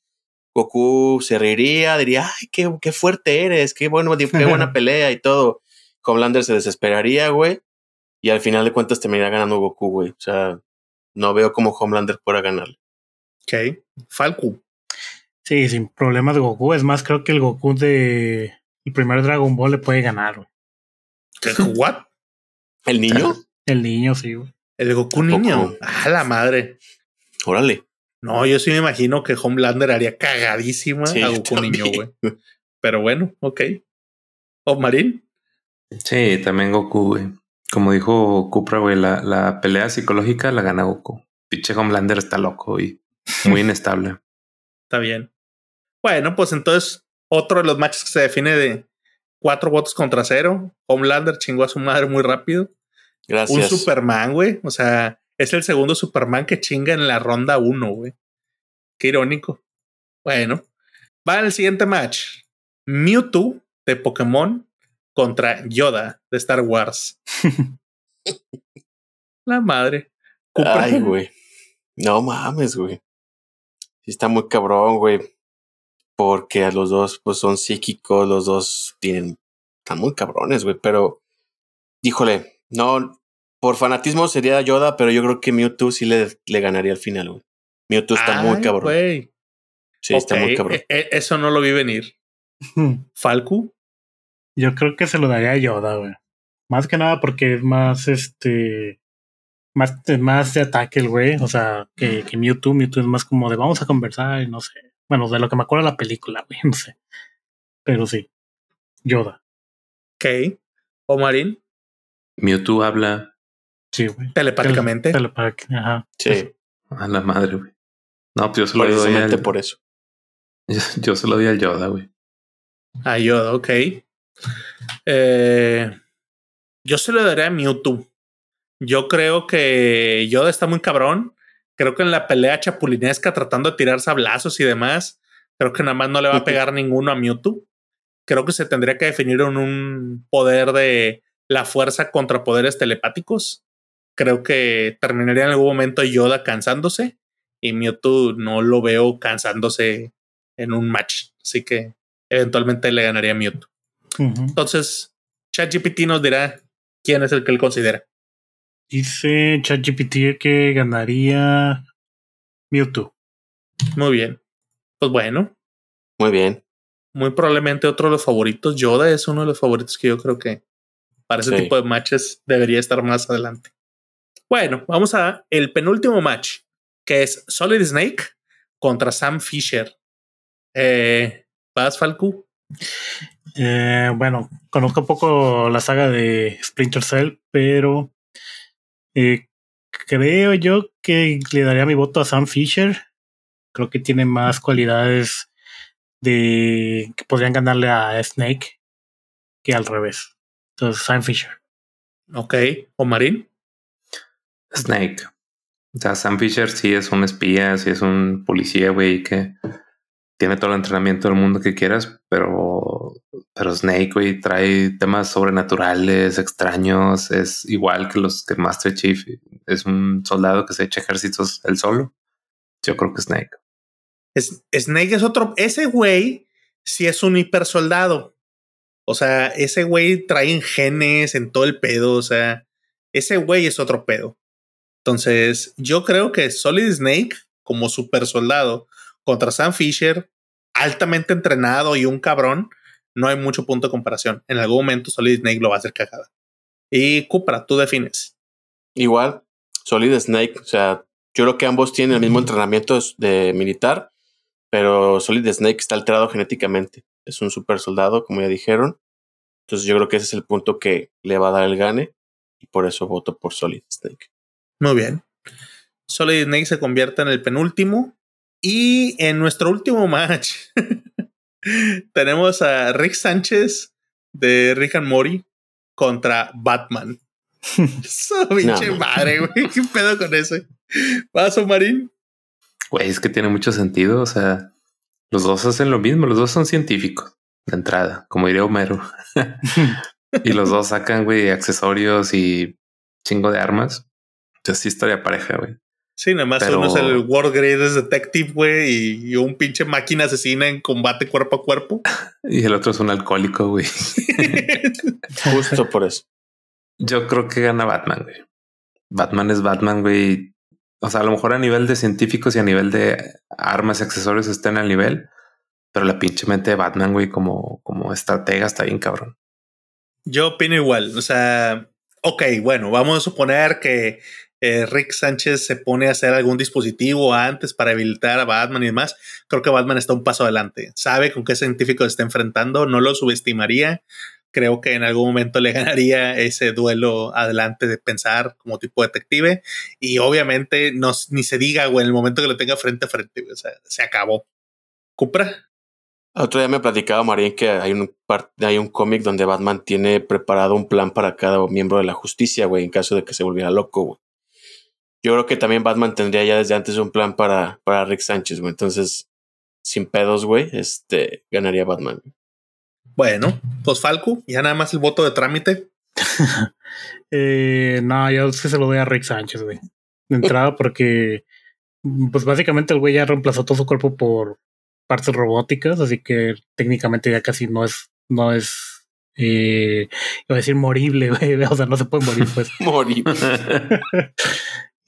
Goku se reiría, diría, ay, qué, qué fuerte eres, qué, bueno, qué buena pelea y todo. Homelander se desesperaría, güey, y al final de cuentas terminaría ganando Goku, güey. O sea, no veo cómo Homelander pueda ganarle. Ok, Falco. Sí, sin problemas de Goku. Es más, creo que el Goku de el primer Dragon Ball le puede ganar, güey. ¿What? ¿El niño? El niño, sí, güey. El Goku niño. A la madre. Órale. No, yo sí me imagino que Homelander haría cagadísima a Goku niño, güey. Pero bueno, ok. ¿O Marín? Sí, también Goku, güey. Como dijo Cupra, güey, la, la pelea psicológica la gana Goku. Pinche Homelander está loco y muy inestable. Está bien. Bueno, pues entonces otro de los matches que se define de cuatro votos contra cero. Homelander chingó a su madre muy rápido. Gracias. Un Superman, güey. O sea, es el segundo Superman que chinga en la ronda uno, güey. Qué irónico. Bueno, va el siguiente match. Mewtwo de Pokémon contra Yoda de Star Wars. la madre. Ay, güey. No mames, güey. Sí está muy cabrón, güey porque a los dos pues son psíquicos, los dos tienen, están muy cabrones, güey, pero híjole, no, por fanatismo sería Yoda, pero yo creo que Mewtwo sí le, le ganaría al final, güey. Mewtwo está muy cabrón. Sí, está muy cabrón. E, e, eso no lo vi venir. ¿Falcu? Yo creo que se lo daría a Yoda, güey. Más que nada porque es más este. Más, más de ataque el güey. O sea, que, que Mewtwo. Mewtwo es más como de vamos a conversar y no sé. Bueno, de lo que me acuerdo de la película, güey, no sé. Pero sí. Yoda. Ok. ¿O Marín? Mewtwo habla. Sí, güey. Telepáticamente. Telepáticamente, ajá. Sí. A la madre, güey. No, pues yo se lo doy al... por eso. Yo, se lo di al Yoda, güey. A Yoda, ok. Eh, yo se lo daré a Mewtwo. Yo creo que Yoda está muy cabrón. Creo que en la pelea chapulinesca tratando de tirar sablazos y demás, creo que nada más no le va a pegar ninguno a Mewtwo. Creo que se tendría que definir en un poder de la fuerza contra poderes telepáticos. Creo que terminaría en algún momento Yoda cansándose y Mewtwo no lo veo cansándose en un match. Así que eventualmente le ganaría a Mewtwo. Entonces, ChatGPT nos dirá quién es el que él considera. Dice ChatGPT que ganaría Mewtwo. Muy bien. Pues bueno. Muy bien. Muy probablemente otro de los favoritos. Yoda es uno de los favoritos que yo creo que para ese tipo de matches debería estar más adelante. Bueno, vamos a el penúltimo match, que es Solid Snake contra Sam Fisher. Eh, ¿Vas, Falcu? Eh, bueno, conozco un poco la saga de Splinter Cell, pero Eh, creo yo que le daría mi voto a Sam Fisher. Creo que tiene más cualidades de que podrían ganarle a Snake que al revés. Entonces, Sam Fisher. Ok. ¿O Marín? Snake. O sea, Sam Fisher sí es un espía, sí es un policía, güey, que tiene todo el entrenamiento del mundo que quieras, pero, pero Snake, güey, trae temas sobrenaturales, extraños, es igual que los que Master Chief, es un soldado que se echa ejércitos él solo. Yo creo que Snake. Es, Snake es otro, ese güey sí es un hiper soldado. O sea, ese güey trae genes en todo el pedo, o sea, ese güey es otro pedo. Entonces, yo creo que Solid Snake, como super soldado, contra Sam Fisher, altamente entrenado y un cabrón, no hay mucho punto de comparación. En algún momento Solid Snake lo va a hacer cagada. Y Cupra, tú defines. Igual, Solid Snake, o sea, yo creo que ambos tienen el mismo entrenamiento de militar, pero Solid Snake está alterado genéticamente. Es un super soldado, como ya dijeron. Entonces yo creo que ese es el punto que le va a dar el gane y por eso voto por Solid Snake. Muy bien. Solid Snake se convierte en el penúltimo. Y en nuestro último match tenemos a Rick Sánchez de Rick and Mori contra Batman. Eso, pinche madre, güey. ¿Qué pedo con ese? ¿Paso, Marín? Güey, es que tiene mucho sentido. O sea, los dos hacen lo mismo. Los dos son científicos de entrada, como diría Homero. y los dos sacan, güey, accesorios y chingo de armas. Es historia pareja, güey. Sí, nada más uno es el World Greatest Detective, güey, y, un pinche máquina asesina en combate cuerpo a cuerpo. Y el otro es un alcohólico, güey. Justo por eso. Yo creo que gana Batman, güey. Batman es Batman, güey. O sea, a lo mejor a nivel de científicos y a nivel de armas y accesorios estén al nivel, pero la pinche mente de Batman, güey, como, como estratega está bien cabrón. Yo opino igual. O sea, ok, bueno, vamos a suponer que eh, Rick Sánchez se pone a hacer algún dispositivo antes para habilitar a Batman y demás, creo que Batman está un paso adelante. Sabe con qué científico se está enfrentando, no lo subestimaría. Creo que en algún momento le ganaría ese duelo adelante de pensar como tipo detective. Y obviamente no, ni se diga, güey, en el momento que lo tenga frente a frente, o sea, se acabó. ¿Cupra? Otro día me platicaba Marín que hay un, hay un cómic donde Batman tiene preparado un plan para cada miembro de la justicia, güey, en caso de que se volviera loco, güey yo creo que también Batman tendría ya desde antes un plan para, para Rick Sánchez, güey. Entonces, sin pedos, güey, este, ganaría Batman. Bueno, pues Falco, ya nada más el voto de trámite. eh, no, yo sí se lo doy a Rick Sánchez, güey. De entrada, porque, pues básicamente el güey ya reemplazó todo su cuerpo por partes robóticas, así que técnicamente ya casi no es, no es eh, iba a decir morible, güey. O sea, no se puede morir, pues. morible.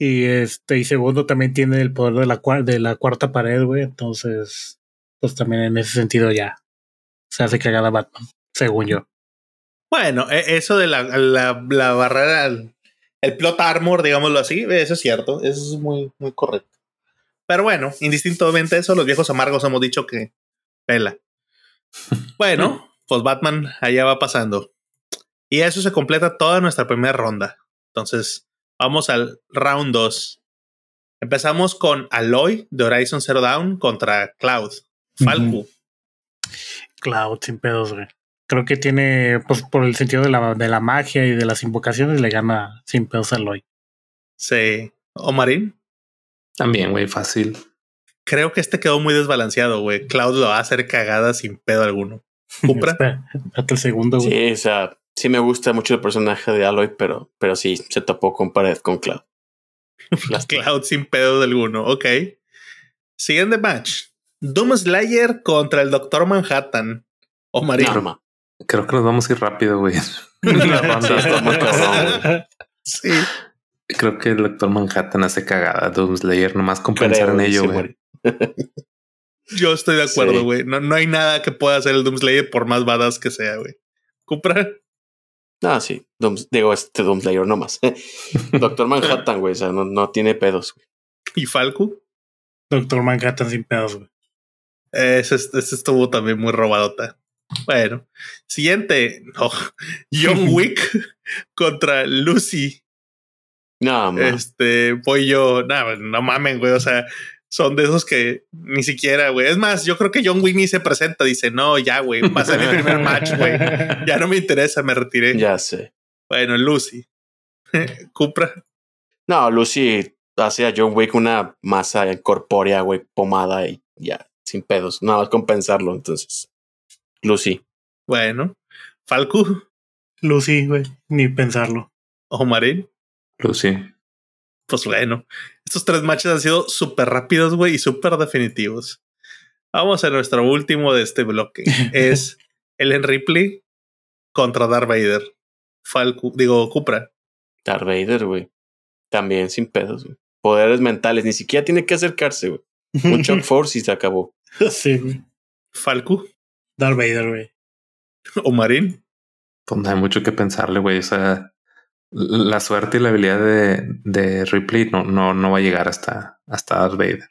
Y este, y segundo también tiene el poder de la, de la cuarta pared, güey. Entonces, pues también en ese sentido ya se hace cagada Batman, según yo. Bueno, e, eso de la, la, la barrera, el, plot armor, digámoslo así, eso es cierto, eso es muy, muy correcto. Pero bueno, indistintamente eso, los viejos amargos hemos dicho que pela. Bueno, pues Batman allá va pasando. Y eso se completa toda nuestra primera ronda. Entonces, Vamos al round 2. Empezamos con Aloy de Horizon Zero Dawn contra Cloud. Falco. Cloud, sin pedos, güey. Creo que tiene, pues por el sentido de la, de la magia y de las invocaciones, le gana sin pedos a Aloy. Sí. ¿O Marín? También, güey, fácil. Creo que este quedó muy desbalanceado, güey. Cloud lo va a hacer cagada sin pedo alguno. ¿Cupra? Hasta el segundo, güey. Sí, o sea, sí me gusta mucho el personaje de Aloy, pero, pero sí, se topó con pared con Cloud. Cloud sin pedo de alguno, ok. Siguiente match. Doom Slayer contra el Doctor Manhattan. O María. Creo que nos vamos a ir rápido, güey. sí. Creo que el Doctor Manhattan hace cagada a Doom Slayer, nomás con pensar en ello, güey. Yo estoy de acuerdo, güey. No, no hay nada que pueda hacer el Doom Slayer por más badass que sea, güey. ¿Compra? Ah, sí. digo, este Doomslayer nomás. Doctor Manhattan, güey. O sea, no, no tiene pedos, güey. ¿Y Falco? Doctor Manhattan sin pedos, güey. Ese, ese estuvo también muy robadota. Bueno, siguiente. John Wick contra Lucy. No, Este, voy yo, no, no mamen, güey. O sea, son de esos que ni siquiera, güey. Es más, yo creo que John Winnie se presenta, dice, no, ya, güey, pasé mi primer match, güey. Ya no me interesa, me retiré. Ya sé. Bueno, Lucy. Cupra. No, Lucy hace a John Wick una masa corpórea, güey, pomada y ya, sin pedos. Nada más compensarlo, entonces. Lucy. Bueno. Falco. Lucy, güey, ni pensarlo. ¿O Marín? Lucy. Pues bueno, estos tres matches han sido súper rápidos, güey, y súper definitivos. Vamos a nuestro último de este bloque. es Ellen Ripley contra Darth Vader. Falco, digo, Cupra. Darth Vader, güey. También sin pedos, güey. Poderes mentales, ni siquiera tiene que acercarse, güey. Un shock force y se acabó. sí, güey. Falco. Darth Vader, güey. ¿O Marín? Pues no hay mucho que pensarle, güey. O sea, la suerte y la habilidad de, de Ripley no, no, no va a llegar hasta, hasta Darth Vader.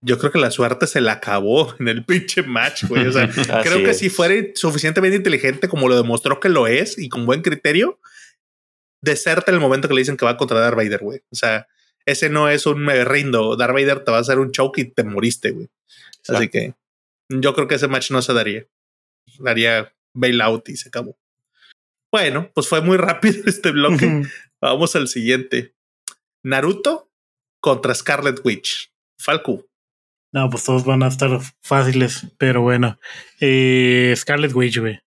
Yo creo que la suerte se la acabó en el pinche match, güey. O sea, creo que si fuera suficientemente inteligente como lo demostró que lo es y con buen criterio, deserta en el momento que le dicen que va contra Darth Vader, güey. O sea, ese no es un me rindo. Darth Vader te va a hacer un choke y te moriste, güey. Así que yo creo que ese match no se daría. Daría bailout y se acabó. Bueno, pues fue muy rápido este bloque. Vamos al siguiente. Naruto contra Scarlet Witch. Falco. No, pues todos van a estar fáciles, pero bueno. Eh, Scarlet Witch, güey.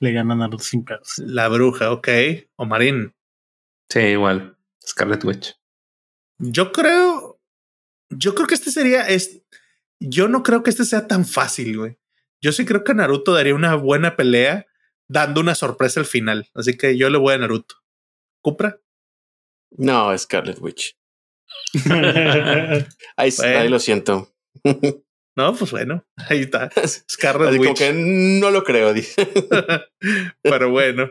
Le gana Naruto sin pedos. La bruja, ok. O Marín. Sí, igual. Scarlet Witch. Yo creo. Yo creo que este sería. Es, yo no creo que este sea tan fácil, güey. Yo sí creo que Naruto daría una buena pelea dando una sorpresa al final. Así que yo le voy a Naruto. ¿Cupra? No, Scarlet Witch. ahí, ahí, lo siento. no, pues bueno, ahí está. Scarlet Witch. que no lo creo, dice. Pero bueno,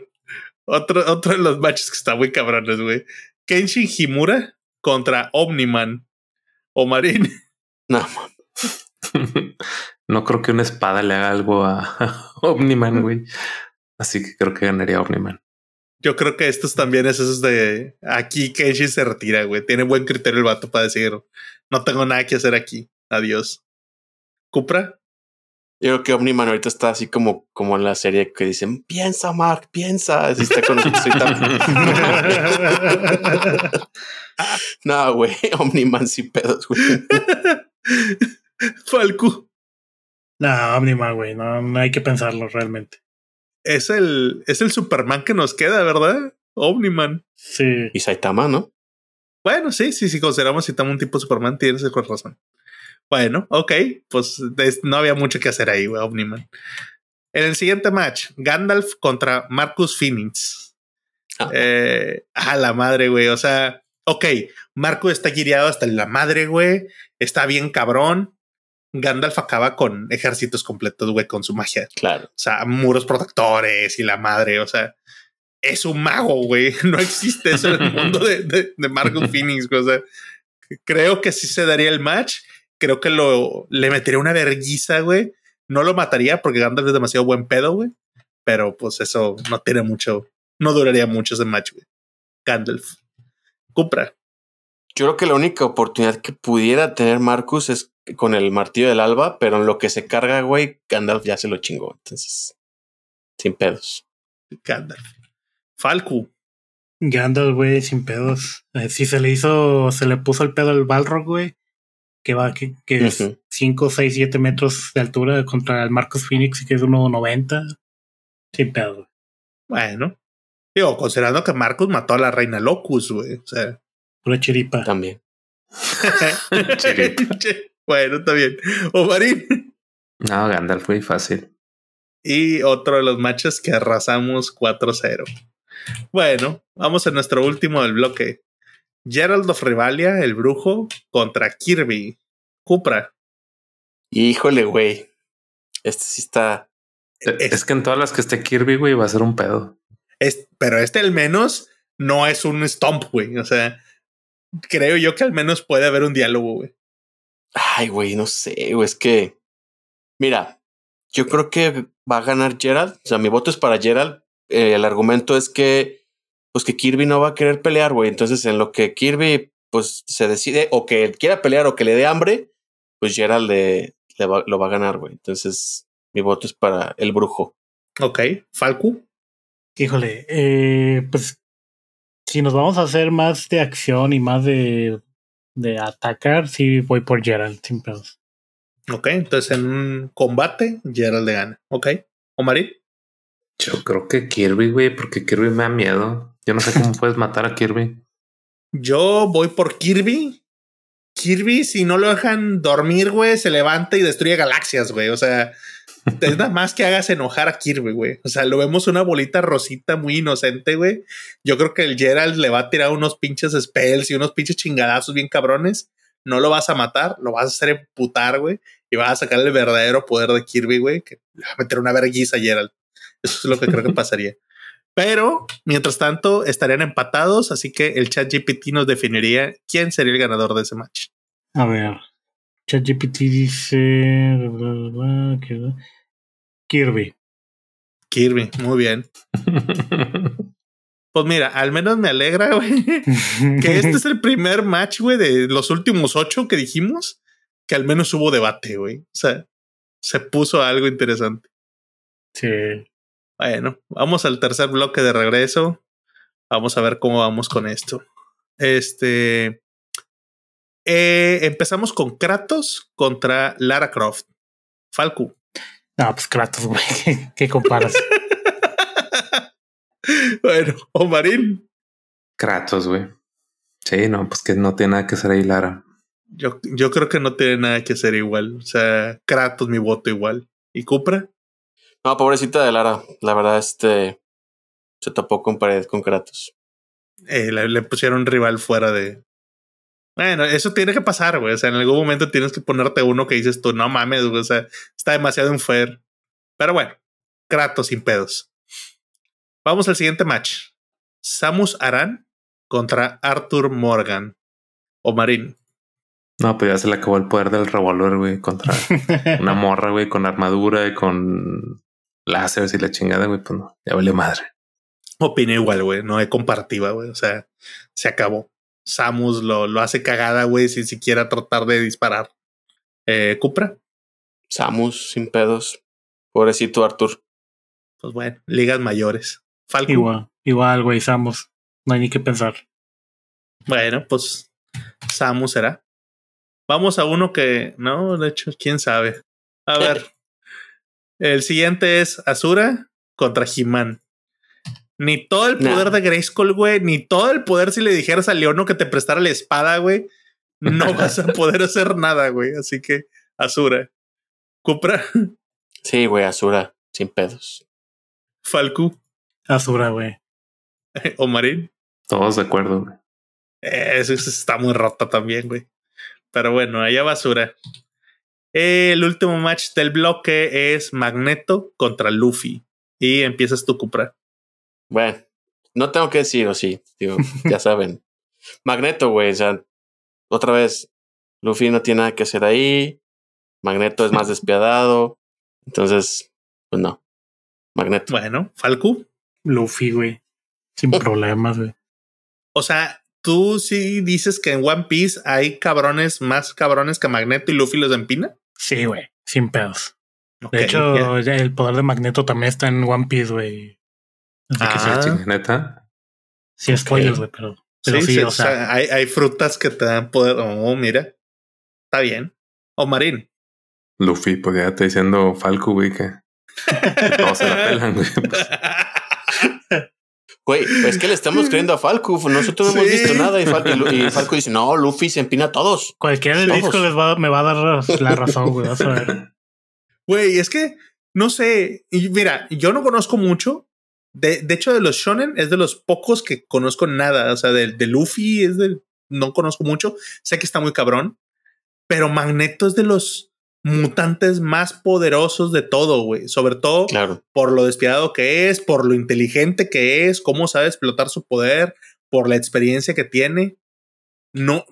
otro, otro de los matches que está muy cabrones, güey. Kenshin Himura contra Omniman o Marín. No, no creo que una espada le haga algo a Omniman, güey. Así que creo que ganaría Omniman. Yo creo que estos también es esos de aquí Kenshi se retira, güey. Tiene buen criterio el vato para decir, no tengo nada que hacer aquí. Adiós. ¿Cupra? Yo creo que Omniman ahorita está así como, como en la serie que dicen, piensa, Mark, piensa. Así está con No, güey, Omniman sin pedos, güey. Falco. No, Omniman, güey, no, no hay que pensarlo realmente es el, es el Superman que nos queda, ¿verdad? Omniman. Sí. Y Saitama, ¿no? Bueno, sí, sí, si consideramos Saitama un tipo Superman, tienes razón. Bueno, ok, pues no había mucho que hacer ahí, güey, Omniman. En el siguiente match, Gandalf contra Marcus Phoenix. Ah. Eh, a la madre, güey. O sea, ok, Marcus está guiado hasta la madre, güey. Está bien cabrón. Gandalf acaba con ejércitos completos, güey, con su magia. Claro. O sea, muros protectores y la madre, o sea, es un mago, güey. No existe eso en el mundo de, de, de Margot Phoenix, güey. O sea, creo que sí se daría el match. Creo que lo le metería una verguiza, güey. No lo mataría porque Gandalf es demasiado buen pedo, güey. Pero pues eso no tiene mucho, no duraría mucho ese match, güey. Gandalf. Cupra. Yo creo que la única oportunidad que pudiera tener Marcus es con el martillo del alba, pero en lo que se carga, güey, Gandalf ya se lo chingó. Entonces, sin pedos. Gandalf. Falco. Gandalf, güey, sin pedos. Eh, si se le hizo, se le puso el pedo al Balrog, güey, que va, que, que es 5, 6, 7 metros de altura contra el Marcus Phoenix, que es 1,90. Sin pedos. Bueno. Digo, considerando que Marcus mató a la reina Locus, güey. O sea. Una chiripa. También. chiripa. Bueno, está bien. Omarín. No, Gandalf muy fácil. Y otro de los matches que arrasamos 4-0. Bueno, vamos a nuestro último del bloque. Gerald of Rivalia, el brujo, contra Kirby. Cupra. Híjole, güey. Este sí está. Es, que en todas las que esté Kirby, güey, va a ser un pedo. Es, pero este al menos no es un stomp, güey. O sea, creo yo que al menos puede haber un diálogo, güey. Ay, güey, no sé, güey, es que. Mira, yo creo que va a ganar Gerald. O sea, mi voto es para Gerald. Eh, el argumento es que pues que Kirby no va a querer pelear, güey. Entonces, en lo que Kirby, pues se decide o que quiera pelear o que le dé hambre, pues Gerald le, lo va a ganar, güey. Entonces, mi voto es para el brujo. Ok, Falcu. Híjole, eh, pues si nos vamos a hacer más de acción y más de, de atacar, sí voy por Gerald, sin pedos. Ok, entonces en un combate, Gerald le gana. Ok, Omarín. Yo creo que Kirby, güey, porque Kirby me da miedo. Yo no sé cómo puedes matar a Kirby. Yo voy por Kirby. Kirby, si no lo dejan dormir, güey, se levanta y destruye galaxias, güey. O sea, es nada más que hagas enojar a Kirby, güey. O sea, lo vemos una bolita rosita muy inocente, güey. Yo creo que el Gerald le va a tirar unos pinches spells y unos pinches chingadazos bien cabrones. No lo vas a matar, lo vas a hacer emputar, güey. Y vas a sacar el verdadero poder de Kirby, güey, que le va a meter una vergüenza a Gerald. Eso es lo que creo que pasaría. Pero, mientras tanto, estarían empatados, así que el chat GPT nos definiría quién sería el ganador de ese match. A ver, ChatGPT dice Kirby. Kirby, muy bien. Pues mira, al menos me alegra, güey, que este es el primer match, güey, de los últimos ocho que dijimos, que al menos hubo debate, güey. O sea, se puso algo interesante. Sí. Bueno, vamos al tercer bloque de regreso. Vamos a ver cómo vamos con esto. Este. Eh, empezamos con Kratos contra Lara Croft. Falco. No, pues Kratos, güey. ¿Qué, comparas? bueno, Omarín. Kratos, güey. Sí, no, pues que no tiene nada que hacer ahí, Lara. Yo, yo creo que no tiene nada que hacer igual. O sea, Kratos, mi voto igual. ¿Y Cupra? No, pobrecita de Lara. La verdad, este se topó con pared con Kratos. Eh, le, pusieron rival fuera de, bueno, eso tiene que pasar, güey. O sea, en algún momento tienes que ponerte uno que dices tú, no mames, güey. O sea, está demasiado unfair. Pero bueno, Kratos sin pedos. Vamos al siguiente match. Samus Aran contra Arthur Morgan. O Marín. No, pues ya se le acabó el poder del revólver, güey, contra una morra, güey, con armadura y con láseres y la chingada, güey. Pues no, ya vale madre. Opino igual, güey. No hay comparativa, güey. O sea, se acabó. Samus lo, lo hace cagada, güey, sin siquiera tratar de disparar. Eh, ¿Cupra? Samus, sin pedos. Pobrecito Arthur. Pues bueno, ligas mayores. Falco. Igual, igual, güey, Samus. No hay ni que pensar. Bueno, pues Samus será. Vamos a uno que, no, de hecho, quién sabe. A ver. El siguiente es Azura contra He-Man. Ni todo el poder de Grayskull, güey, ni todo el poder si le dijeras a Leono que te prestara la espada, güey, no vas a poder hacer nada, güey. Así que, Azura. Cupra. Sí, güey, Azura, sin pedos. Falcu. Azura, güey. Omarín. Todos de acuerdo, güey. Eso está muy rota también, güey. Pero bueno, allá basura. El último match del bloque es Magneto contra Luffy. Y empiezas tu Cupra. Bueno, no tengo que decir, o sí, digo, ya saben. Magneto, güey, o sea, otra vez, Luffy no tiene nada que hacer ahí. Magneto es más despiadado. Entonces, pues no. Magneto. Bueno, Falco. Luffy, güey. Sin problemas, güey. O sea, tú sí dices que en One Piece hay cabrones más cabrones que Magneto y Luffy los empina. Sí, güey. Sin pedos. de hecho, el poder de Magneto también está en One Piece, güey ah, sí, neta. Sí, spoilers, güey, pero, pero sí, o sea, hay, hay, frutas que te dan poder. Oh, mira, está bien. O Marín. Luffy, pues ya está diciendo Falco, güey, que todos se la pelan, güey. Güey, es que le estamos creyendo a Falco. Nosotros no hemos visto nada y, Falco dice: No, Luffy se empina a todos. Cualquiera del disco les va, me va a dar la razón, güey. Vas a ver. Güey, es que no sé. Y mira, yo no conozco mucho, de, de, hecho, de los shonen es de los pocos que conozco nada. O sea, de, de Luffy es de. No conozco mucho. Sé que está muy cabrón. Pero Magneto es de los mutantes más poderosos de todo, güey. Sobre todo por lo despiadado que es, por lo inteligente que es, cómo sabe explotar su poder, por la experiencia que tiene. No.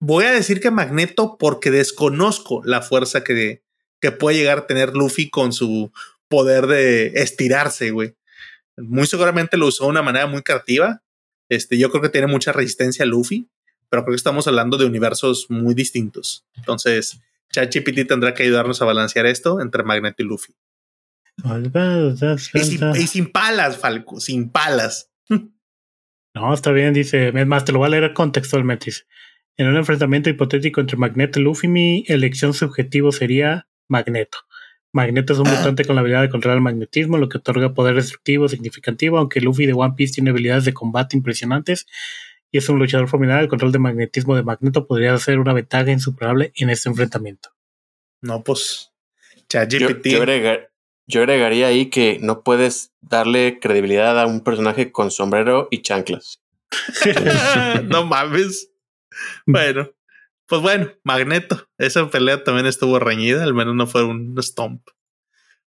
Voy a decir que Magneto porque desconozco la fuerza que, que puede llegar a tener Luffy con su poder de estirarse, güey. Muy seguramente lo usó de una manera muy creativa, Este, yo creo que tiene mucha resistencia a Luffy, pero creo que estamos hablando de universos muy distintos. Entonces, ChatGPT tendrá que ayudarnos a balancear esto entre Magneto y Luffy. y, sin, palas, Falco, sin palas. No, está bien, dice. Es más, te lo voy a leer contextualmente. en un enfrentamiento hipotético entre Magneto y Luffy, mi elección subjetivo sería Magneto. Magneto es un mutante con la habilidad de controlar el magnetismo, lo que otorga poder destructivo significativo, aunque Luffy de One Piece tiene habilidades de combate impresionantes y es un luchador formidable, el control de magnetismo de Magneto podría ser una ventaja insuperable en este enfrentamiento. No, pues ChatGPT. Yo, yo, agregaría ahí que no puedes darle credibilidad a un personaje con sombrero y chanclas. no mames. Bueno, pues bueno, Magneto. Esa pelea también estuvo reñida, al menos no fue un stomp.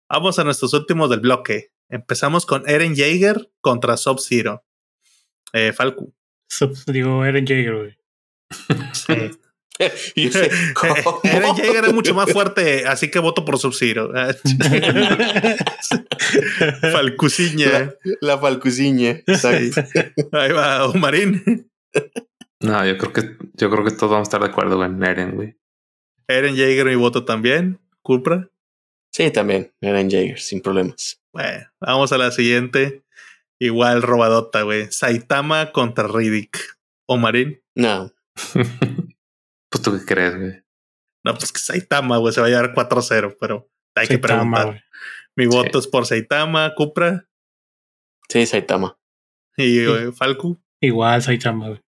Vamos a nuestros últimos del bloque. Empezamos con Eren Jaeger contra Sub-Zero. Eh, Falco. digo, Eren Jaeger, güey. Eren Jaeger es mucho más fuerte, así que voto por Sub-Zero. Falcuciña. La, Falcuciña. Ahí va, Omarín. No, yo creo que yo creo que todos vamos a estar de acuerdo con Eren, güey. Eren Jaeger, mi voto también. ¿Culpra? Sí, también. Eren Jaeger, sin problemas. Bueno, vamos a la siguiente. Igual robadota, güey. Saitama contra Riddick. ¿O Marín? No. pues tú qué crees, güey. No, pues que Saitama, güey, se va a llevar 4-0, pero hay que preguntar. Mi voto es por Saitama, Cupra. Sí, Saitama. ¿Y Falco? Igual Saitama, güey.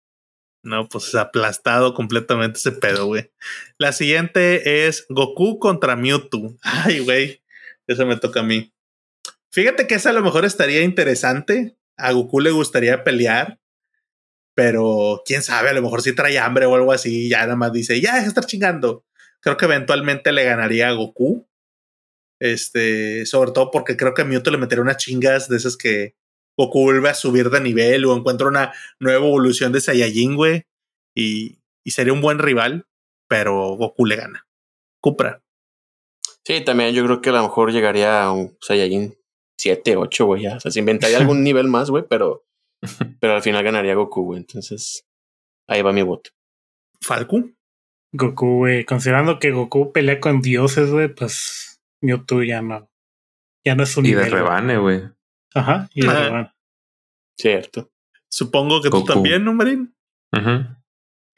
No, pues aplastado completamente ese pedo, güey. La siguiente es Goku contra Mewtwo. Ay, güey. Eso me toca a mí. Fíjate que esa a lo mejor estaría interesante. A Goku le gustaría pelear. Pero quién sabe, a lo mejor si trae hambre o algo así. Ya nada más dice, ya deja de estar chingando. Creo que eventualmente le ganaría a Goku. Este, sobre todo porque creo que a Mewtwo le metería unas chingas de esas que Goku vuelve a subir de nivel o encuentra una nueva evolución de Saiyajin, güey. Y, y sería un buen rival, pero Goku le gana. Cupra. Sí, también yo creo que a lo mejor llegaría a un Saiyajin 7, 8, güey. O sea, se inventaría algún nivel más, güey, pero, pero al final ganaría Goku, güey. Entonces, ahí va mi voto. ¿Falco? Goku, güey. Considerando que Goku pelea con dioses, güey, pues Mewtwo ya no. Ya no es un y de rebane, güey. Ajá, y Cierto. Supongo que tú también, ¿no, Marín? Ajá.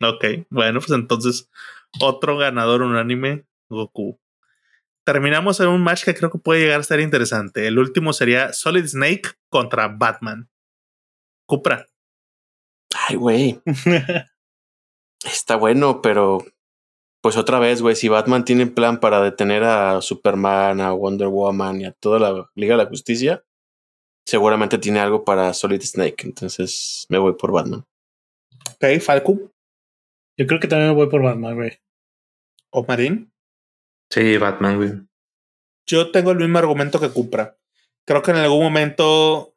Ok, bueno, pues entonces otro ganador unánime, Goku. Terminamos en un match que creo que puede llegar a ser interesante. El último sería Solid Snake contra Batman. Cupra. Ay, güey. Está bueno, pero pues otra vez, güey, si Batman tiene plan para detener a Superman, a Wonder Woman y a toda la Liga de la Justicia, seguramente tiene algo para Solid Snake. Entonces me voy por Batman. Ok, Falco. Yo creo que también me voy por Batman, güey. ¿O Marín? Sí, Batman, güey. Yo tengo el mismo argumento que Cupra. Creo que en algún momento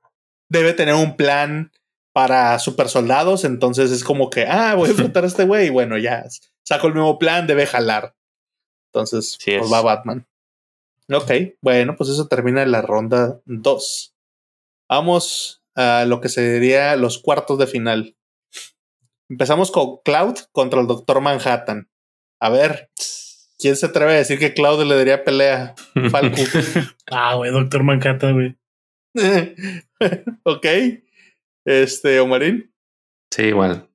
debe tener un plan para super soldados. Entonces es como que, ah, voy a enfrentar a este güey. Y bueno, ya saco el nuevo plan, debe jalar. Entonces, pues va Batman. Ok, bueno, pues eso termina la ronda 2. Vamos a lo que sería los cuartos de final. Empezamos con Cloud contra el Doctor Manhattan. A ver, ¿quién se atreve a decir que Cloud le daría pelea? Falco. ah, güey, Doctor Manhattan, güey. ok. Este, Omarín. Sí, igual.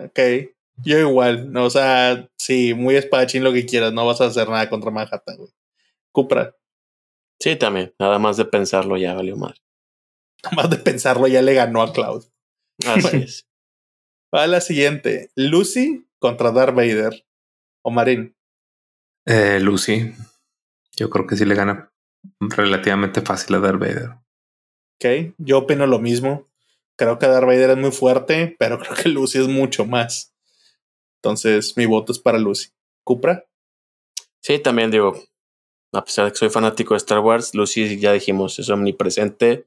Ok. Yo igual. No, o sea, sí, muy espadachín lo que quieras. No vas a hacer nada contra Manhattan, güey. Cupra. Sí, también. Nada más de pensarlo ya valió mal. más de pensarlo, ya le ganó a Cloud. Así es. Va la siguiente. Lucy contra Darth Vader. O Marín. Eh, Lucy. Yo creo que sí le gana relativamente fácil a Darth Vader. Ok, yo opino lo mismo. Creo que Darth Vader es muy fuerte, pero creo que Lucy es mucho más. Entonces, mi voto es para Lucy. ¿Cupra? Sí, también digo, a pesar de que soy fanático de Star Wars, Lucy ya dijimos, es omnipresente,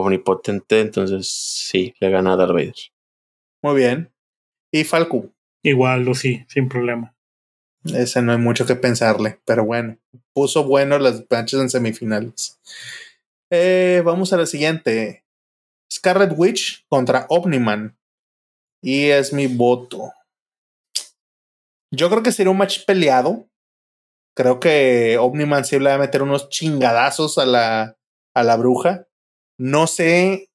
omnipotente, entonces sí, le gana a Darth Vader. Muy bien. ¿Y Falco? Igual, Lucy, sin problema. Ese no hay mucho que pensarle, pero bueno, puso bueno las matches en semifinales. Eh, vamos a la siguiente. Scarlet Witch contra Omniman. Y es mi voto. Yo creo que sería un match peleado. Creo que Omniman sí le va a meter unos chingadazos a la, a la bruja. No sé,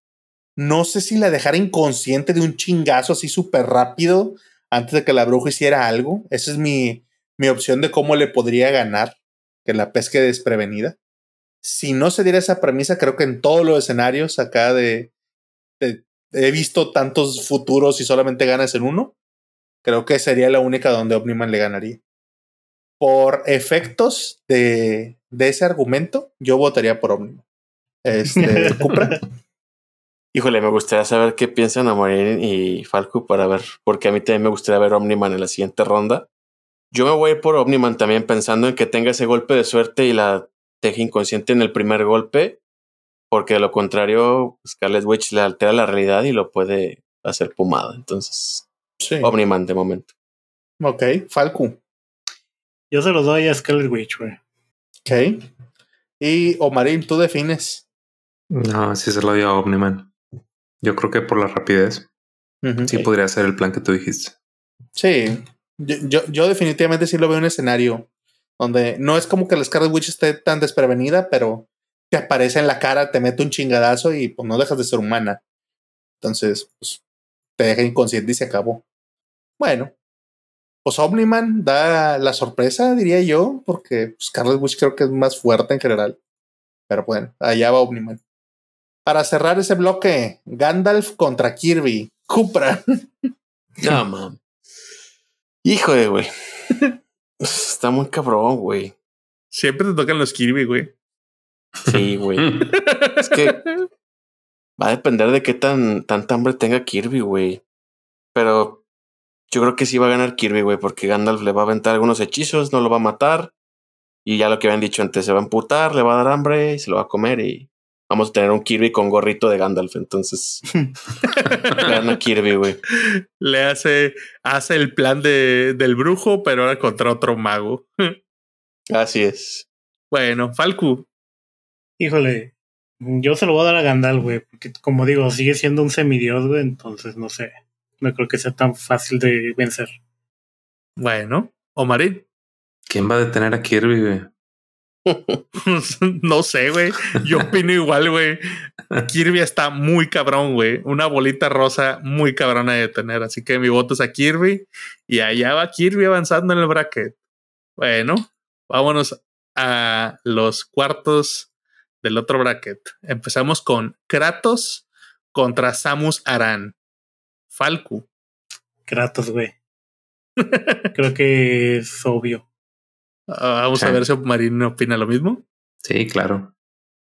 no sé si la dejara inconsciente de un chingazo así súper rápido antes de que la bruja hiciera algo. Esa es mi, mi opción de cómo le podría ganar, que la pesque desprevenida. Si no se diera esa premisa, creo que en todos los escenarios acá de, he visto tantos futuros y solamente ganas en uno. Creo que sería la única donde Omniman le ganaría. Por efectos de, de ese argumento, yo votaría por Omniman. Este, Cupra. Híjole, me gustaría saber qué piensan Amorin y Falco para ver, porque a mí también me gustaría ver Omniman en la siguiente ronda. Yo me voy por Omniman también pensando en que tenga ese golpe de suerte y la deje inconsciente en el primer golpe, porque de lo contrario, Scarlet Witch le altera la realidad y lo puede hacer pumada. Entonces, Sí. Omniman de momento. Ok, Falco. Yo se lo doy a Scarlet Witch, güey. Ok. Y Omarín, ¿tú defines? No, sí se lo doy a Omniman. Yo creo que por la rapidez. sí podría ser el plan que tú dijiste. Sí. Yo, yo, definitivamente sí lo veo en un escenario donde no es como que la Scarlet Witch esté tan desprevenida, pero te aparece en la cara, te mete un chingadazo y pues no dejas de ser humana. Entonces, pues te deja inconsciente y se acabó. Bueno, pues Omniman da la sorpresa, diría yo, porque Scarlet Witch creo que es más fuerte en general. Pero bueno, allá va Omniman. Para cerrar ese bloque, Gandalf contra Kirby. Cupra. No, mam. Hijo de güey. Está muy cabrón, güey. Siempre te tocan los Kirby, güey. Sí, güey. es que va a depender de qué tan tanta hambre tenga Kirby, güey. Pero yo creo que sí va a ganar Kirby, güey, porque Gandalf le va a aventar algunos hechizos, no lo va a matar. Y ya lo que habían dicho antes, se va a emputar, le va a dar hambre y se lo va a comer. Y vamos a tener un Kirby con gorrito de Gandalf. Entonces, gana Kirby, güey. Le hace, hace el plan de, del brujo, pero ahora contra otro mago. Así es. Bueno, Falcu. Híjole, yo se lo voy a dar a Gandalf, güey, porque como digo, sigue siendo un semidios, güey, entonces no sé no creo que sea tan fácil de vencer. Bueno, Omarín. ¿Quién va a detener a Kirby, güey? no sé, güey. Yo opino igual, güey. Kirby está muy cabrón, güey. Una bolita rosa muy cabrona de detener. Así que mi voto es a Kirby. Y allá va Kirby avanzando en el bracket. Bueno, vámonos a los cuartos del otro bracket. Empezamos con Kratos contra Samus Aran. Falco. Kratos, güey. Creo que es obvio. Vamos a ver si Marino opina lo mismo. Sí, claro.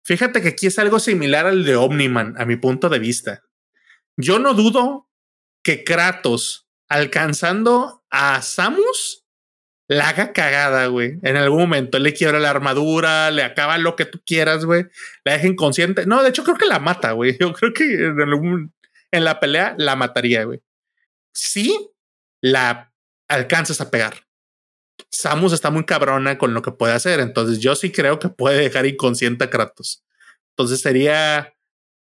Fíjate que aquí es algo similar al de Omniman, a mi punto de vista. Yo no dudo que Kratos, alcanzando a Samus, la haga cagada, güey. En algún momento le quiebra la armadura, le acaba lo que tú quieras, güey. La deja inconsciente. No, de hecho creo que la mata, güey. Yo creo que en algún, en la pelea la mataría, güey. Sí, la alcanzas a pegar. Samus está muy cabrona con lo que puede hacer, entonces yo sí creo que puede dejar inconsciente a Kratos. Entonces sería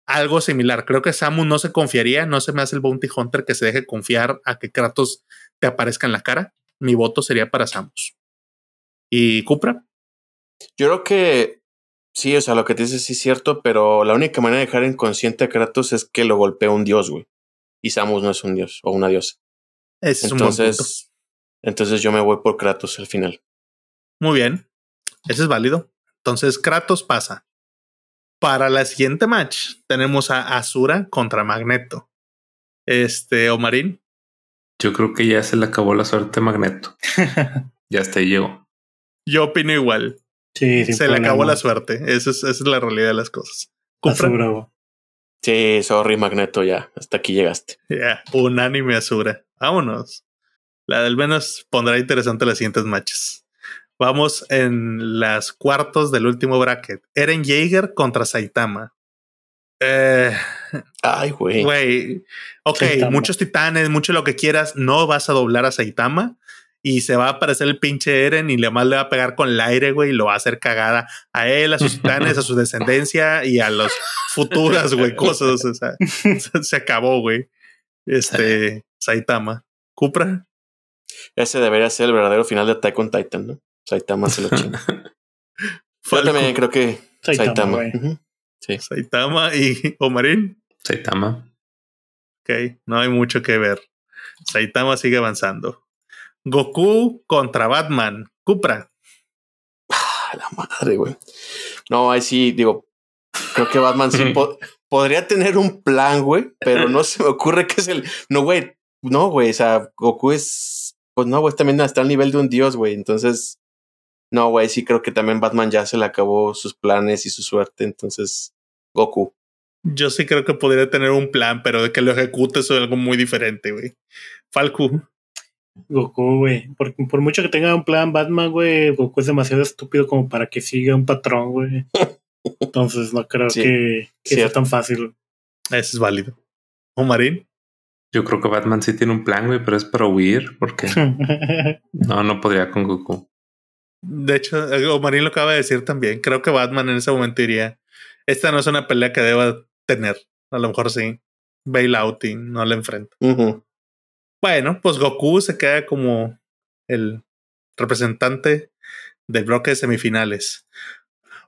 algo similar. Creo que Samus no se confiaría, no se me hace el Bounty Hunter que se deje confiar a que Kratos te aparezca en la cara. Mi voto sería para Samus. ¿Y Cupra? Yo creo que Sí, o sea, lo que te dices sí es cierto, pero la única manera de dejar inconsciente a Kratos es que lo golpee un dios, güey. Y Samus no es un dios o una diosa. Es entonces, entonces yo me voy por Kratos al final. Muy bien. Ese es válido. Entonces Kratos pasa. Para la siguiente match tenemos a Asura contra Magneto. Este, Omarín. Yo creo que ya se le acabó la suerte a Magneto. ya hasta ahí llegó. Yo opino igual. Sí, se le acabó la suerte. Esa es, esa es, la realidad de las cosas. Asura. Sí, sorry, Magneto, ya. Hasta aquí llegaste. Ya, unánime Asura. Vámonos. La del menos pondrá interesante las siguientes matches. Vamos en las cuartos del último bracket. Eren Jaeger contra Saitama. Eh, Ay, güey. Güey. Ok, muchos titanes, mucho lo que quieras. No vas a doblar a Saitama y se va a aparecer el pinche Eren y le más le va a pegar con el aire, güey, y lo va a hacer cagada a él, a sus titanes, a su descendencia y a los futuras, güey, cosas. O sea, se acabó, güey. Este, Saitama. Cupra. Ese debería ser el verdadero final de Attack on Titan, ¿no? Saitama se lo chinga. Yo también creo que Saitama. sí. Saitama y Omarín. Saitama. Ok, no hay mucho que ver. Saitama sigue avanzando. Goku contra Batman. Cupra. Ah, la madre, güey. No, ahí sí, digo, creo que Batman sí podría tener un plan, güey, pero no se me ocurre que es el. No, güey, no, güey, o sea, Goku es. Pues no, güey, también está al nivel de un dios, güey. Entonces, no, güey, sí creo que también Batman ya se le acabó sus planes y su suerte. Entonces, Goku. Yo sí creo que podría tener un plan, pero de que lo ejecute es algo muy diferente, güey. Falco. Goku, güey. Por, por mucho que tenga un plan Batman, güey, Goku es demasiado estúpido como para que siga un patrón, güey. Entonces no creo que, sea tan fácil. Eso es válido. ¿O Marín? Yo creo que Batman sí tiene un plan, güey, pero es para huir, porque no, no podría con Goku. De hecho, eh, Omarín lo acaba de decir también. Creo que Batman en ese momento diría: Esta no es una pelea que deba tener. A lo mejor sí. Bailouting, no la enfrenta. Bueno, pues Goku se queda como el representante del bloque de semifinales.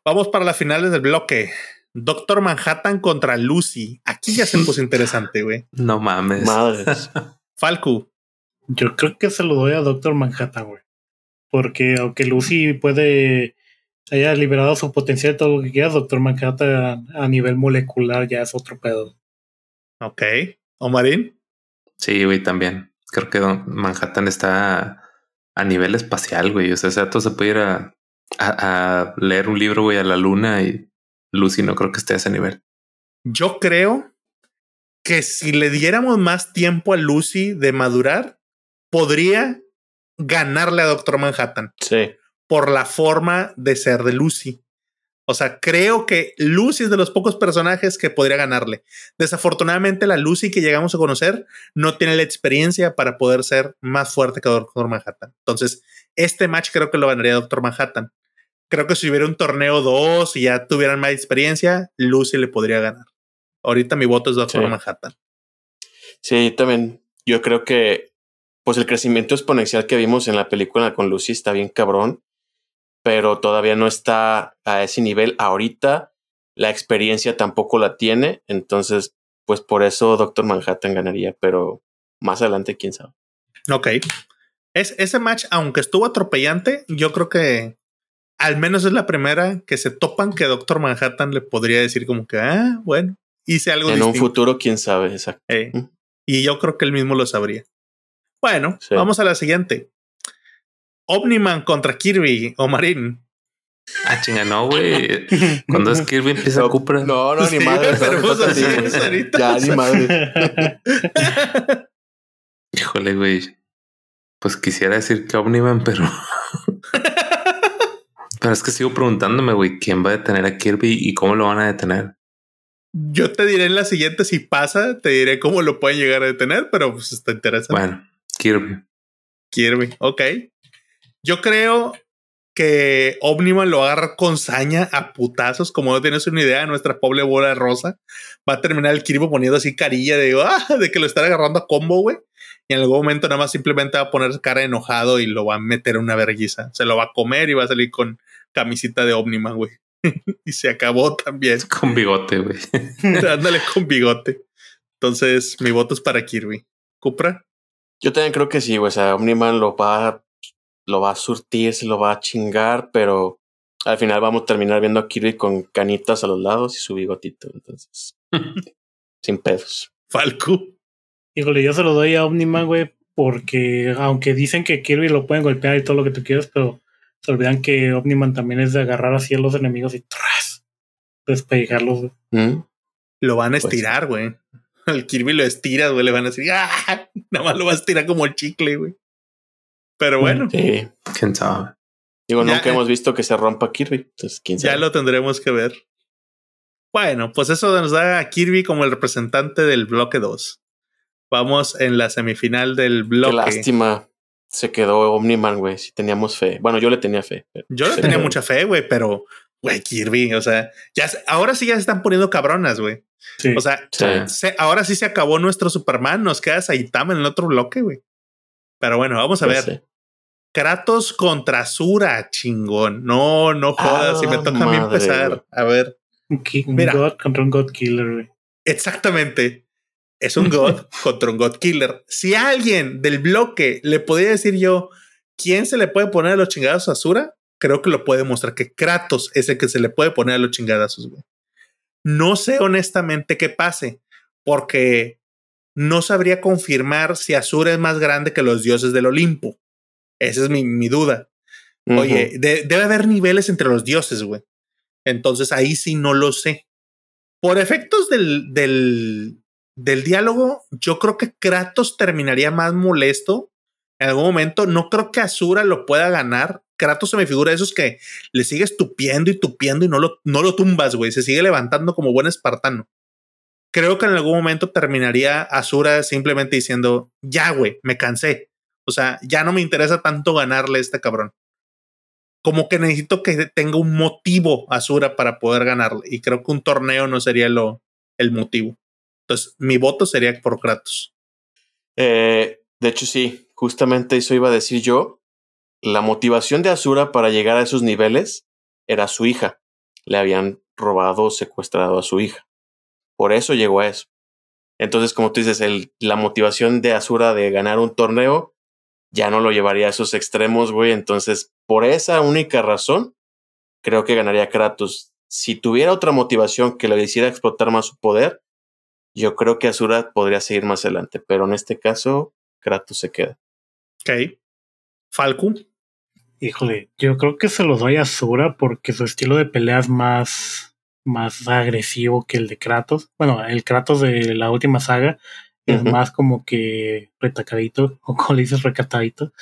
Vamos para las finales del bloque. Doctor Manhattan contra Lucy. Aquí ya se puso interesante, güey. No mames. Madres. Falco. Yo creo que se lo doy a Doctor Manhattan, güey. Porque aunque Lucy puede haya liberado su potencial todo lo que quiera, Doctor Manhattan a nivel molecular ya es otro pedo. Ok. ¿Omarín? Sí, güey, también. Creo que Manhattan está a nivel espacial, güey. O sea, todo se puede ir a a, leer un libro, güey, a la luna y Lucy no creo que esté a ese nivel. Yo creo que si le diéramos más tiempo a Lucy de madurar, podría ganarle a Doctor Manhattan. Sí. Por la forma de ser de Lucy. O sea, creo que Lucy es de los pocos personajes que podría ganarle. Desafortunadamente, la Lucy que llegamos a conocer no tiene la experiencia para poder ser más fuerte que Doctor Manhattan. Entonces, este match creo que lo ganaría Doctor Manhattan. Creo que si hubiera un torneo 2 y ya tuvieran más experiencia, Lucy le podría ganar. Ahorita mi voto es Doctor Manhattan. Sí, también. Yo creo que pues el crecimiento exponencial que vimos en la película con Lucy está bien cabrón, pero todavía no está a ese nivel ahorita. La experiencia tampoco la tiene, entonces pues por eso Doctor Manhattan ganaría, pero más adelante quién sabe. Ok, es, ese match, aunque estuvo atropellante, yo creo que al menos es la primera que se topan que Doctor Manhattan le podría decir como que, ah, bueno, hice algo. En un futuro, quién sabe, exacto. Eh, y yo creo que él mismo lo sabría. Bueno, vamos a la siguiente. Omniman contra Kirby o Marin. Ah, chinga, no, güey. Cuando es Kirby empieza a Cooper. No, no, ni madre. ya, ni madre. Híjole, güey. Pues quisiera decir que Omniman, pero. Pero es que sigo preguntándome, güey, ¿quién va a detener a Kirby y cómo lo van a detener? Yo te diré en la siguiente si pasa, te diré cómo lo pueden llegar a detener, pero pues está interesante. Bueno, Kirby. Kirby, ok. Yo creo que Omniman lo agarra con saña a putazos, como no tienes una idea, nuestra pobre bola rosa va a terminar el Kirby poniendo así carilla de, ah, de que lo están agarrando a combo, güey y en algún momento nada más simplemente va a poner cara enojado y lo va a meter en una vergüenza. Se lo va a comer y va a salir con camisita de Omnima, güey. y se acabó también. Con bigote, güey. Ándale con bigote. Entonces, mi voto es para Kirby. ¿Cupra? Yo también creo que sí, güey. O sea, Omniman lo va, lo va a surtir, se lo va a chingar, pero al final vamos a terminar viendo a Kirby con canitas a los lados y su bigotito. Entonces, sin pedos. Falco. Híjole, yo se lo doy a Omniman, güey, porque aunque dicen que Kirby lo pueden golpear y todo lo que tú quieras, pero se olvidan que Omniman también es de agarrar así a los enemigos y ¡tras! despegarlos. ¿Mm? Lo van a pues estirar, güey. Al Kirby lo estiras, güey. Le van a decir, ¡ah! Nada más lo va a estirar como el chicle, güey. Pero bueno. Sí. ¿Quién sabe? Digo, nunca hemos visto que se rompa Kirby. Entonces, ¿quién sabe? Ya lo tendremos que ver. Bueno, pues eso nos da a Kirby como el representante del bloque 2. Vamos en la semifinal del bloque. Qué lástima. Se quedó Omniman, güey. Si teníamos fe. Bueno, yo le tenía fe. Yo le tenía mucha fe, güey, pero güey, Kirby, o sea, ya ahora sí ya se están poniendo cabronas, güey. o sea, ahora sí se acabó nuestro Superman, nos queda Saitama en el otro bloque, güey. Pero bueno, vamos a ver. Kratos contra Sura, chingón. No, no jodas, si me toca a mí empezar. A ver. Un, God contra un God Killer, güey. Exactamente. Es un God contra un God Killer. Si alguien del bloque le podía decir yo quién se le puede poner a los chingados a Sura, creo que lo puede mostrar que Kratos es el que se le puede poner a los chingadazos, güey. No sé honestamente qué pase, porque no sabría confirmar si Azura es más grande que los dioses del Olimpo. Esa es mi, duda. Oye, debe haber niveles entre los dioses, güey. Entonces ahí sí no lo sé. Por efectos del, del, del diálogo, yo creo que Kratos terminaría más molesto en algún momento. No creo que Azura lo pueda ganar. Kratos se me figura esos que le sigues tupiendo y tupiendo y no lo, no lo tumbas, güey. Se sigue levantando como buen espartano. Creo que en algún momento terminaría Azura simplemente diciendo, ya, güey, me cansé. O sea, ya no me interesa tanto ganarle a este cabrón como que necesito que tenga un motivo Azura para poder ganarle. Y creo que un torneo no sería lo, el motivo. Entonces, mi voto sería por Kratos. Eh, de hecho, sí, justamente eso iba a decir yo. La motivación de Azura para llegar a esos niveles era su hija. Le habían robado o secuestrado a su hija. Por eso llegó a eso. Entonces, como tú dices, el, la motivación de Azura de ganar un torneo ya no lo llevaría a esos extremos, güey. Entonces, por esa única razón, creo que ganaría Kratos. Si tuviera otra motivación que le hiciera explotar más su poder, yo creo que Azura podría seguir más adelante. Pero en este caso, Kratos se queda. Ok. Falco. Híjole, yo creo que se lo doy a Azura porque su estilo de pelea es más, más agresivo que el de Kratos. Bueno, el Kratos de la última saga es más como que retacadito, o como le dices, recatadito.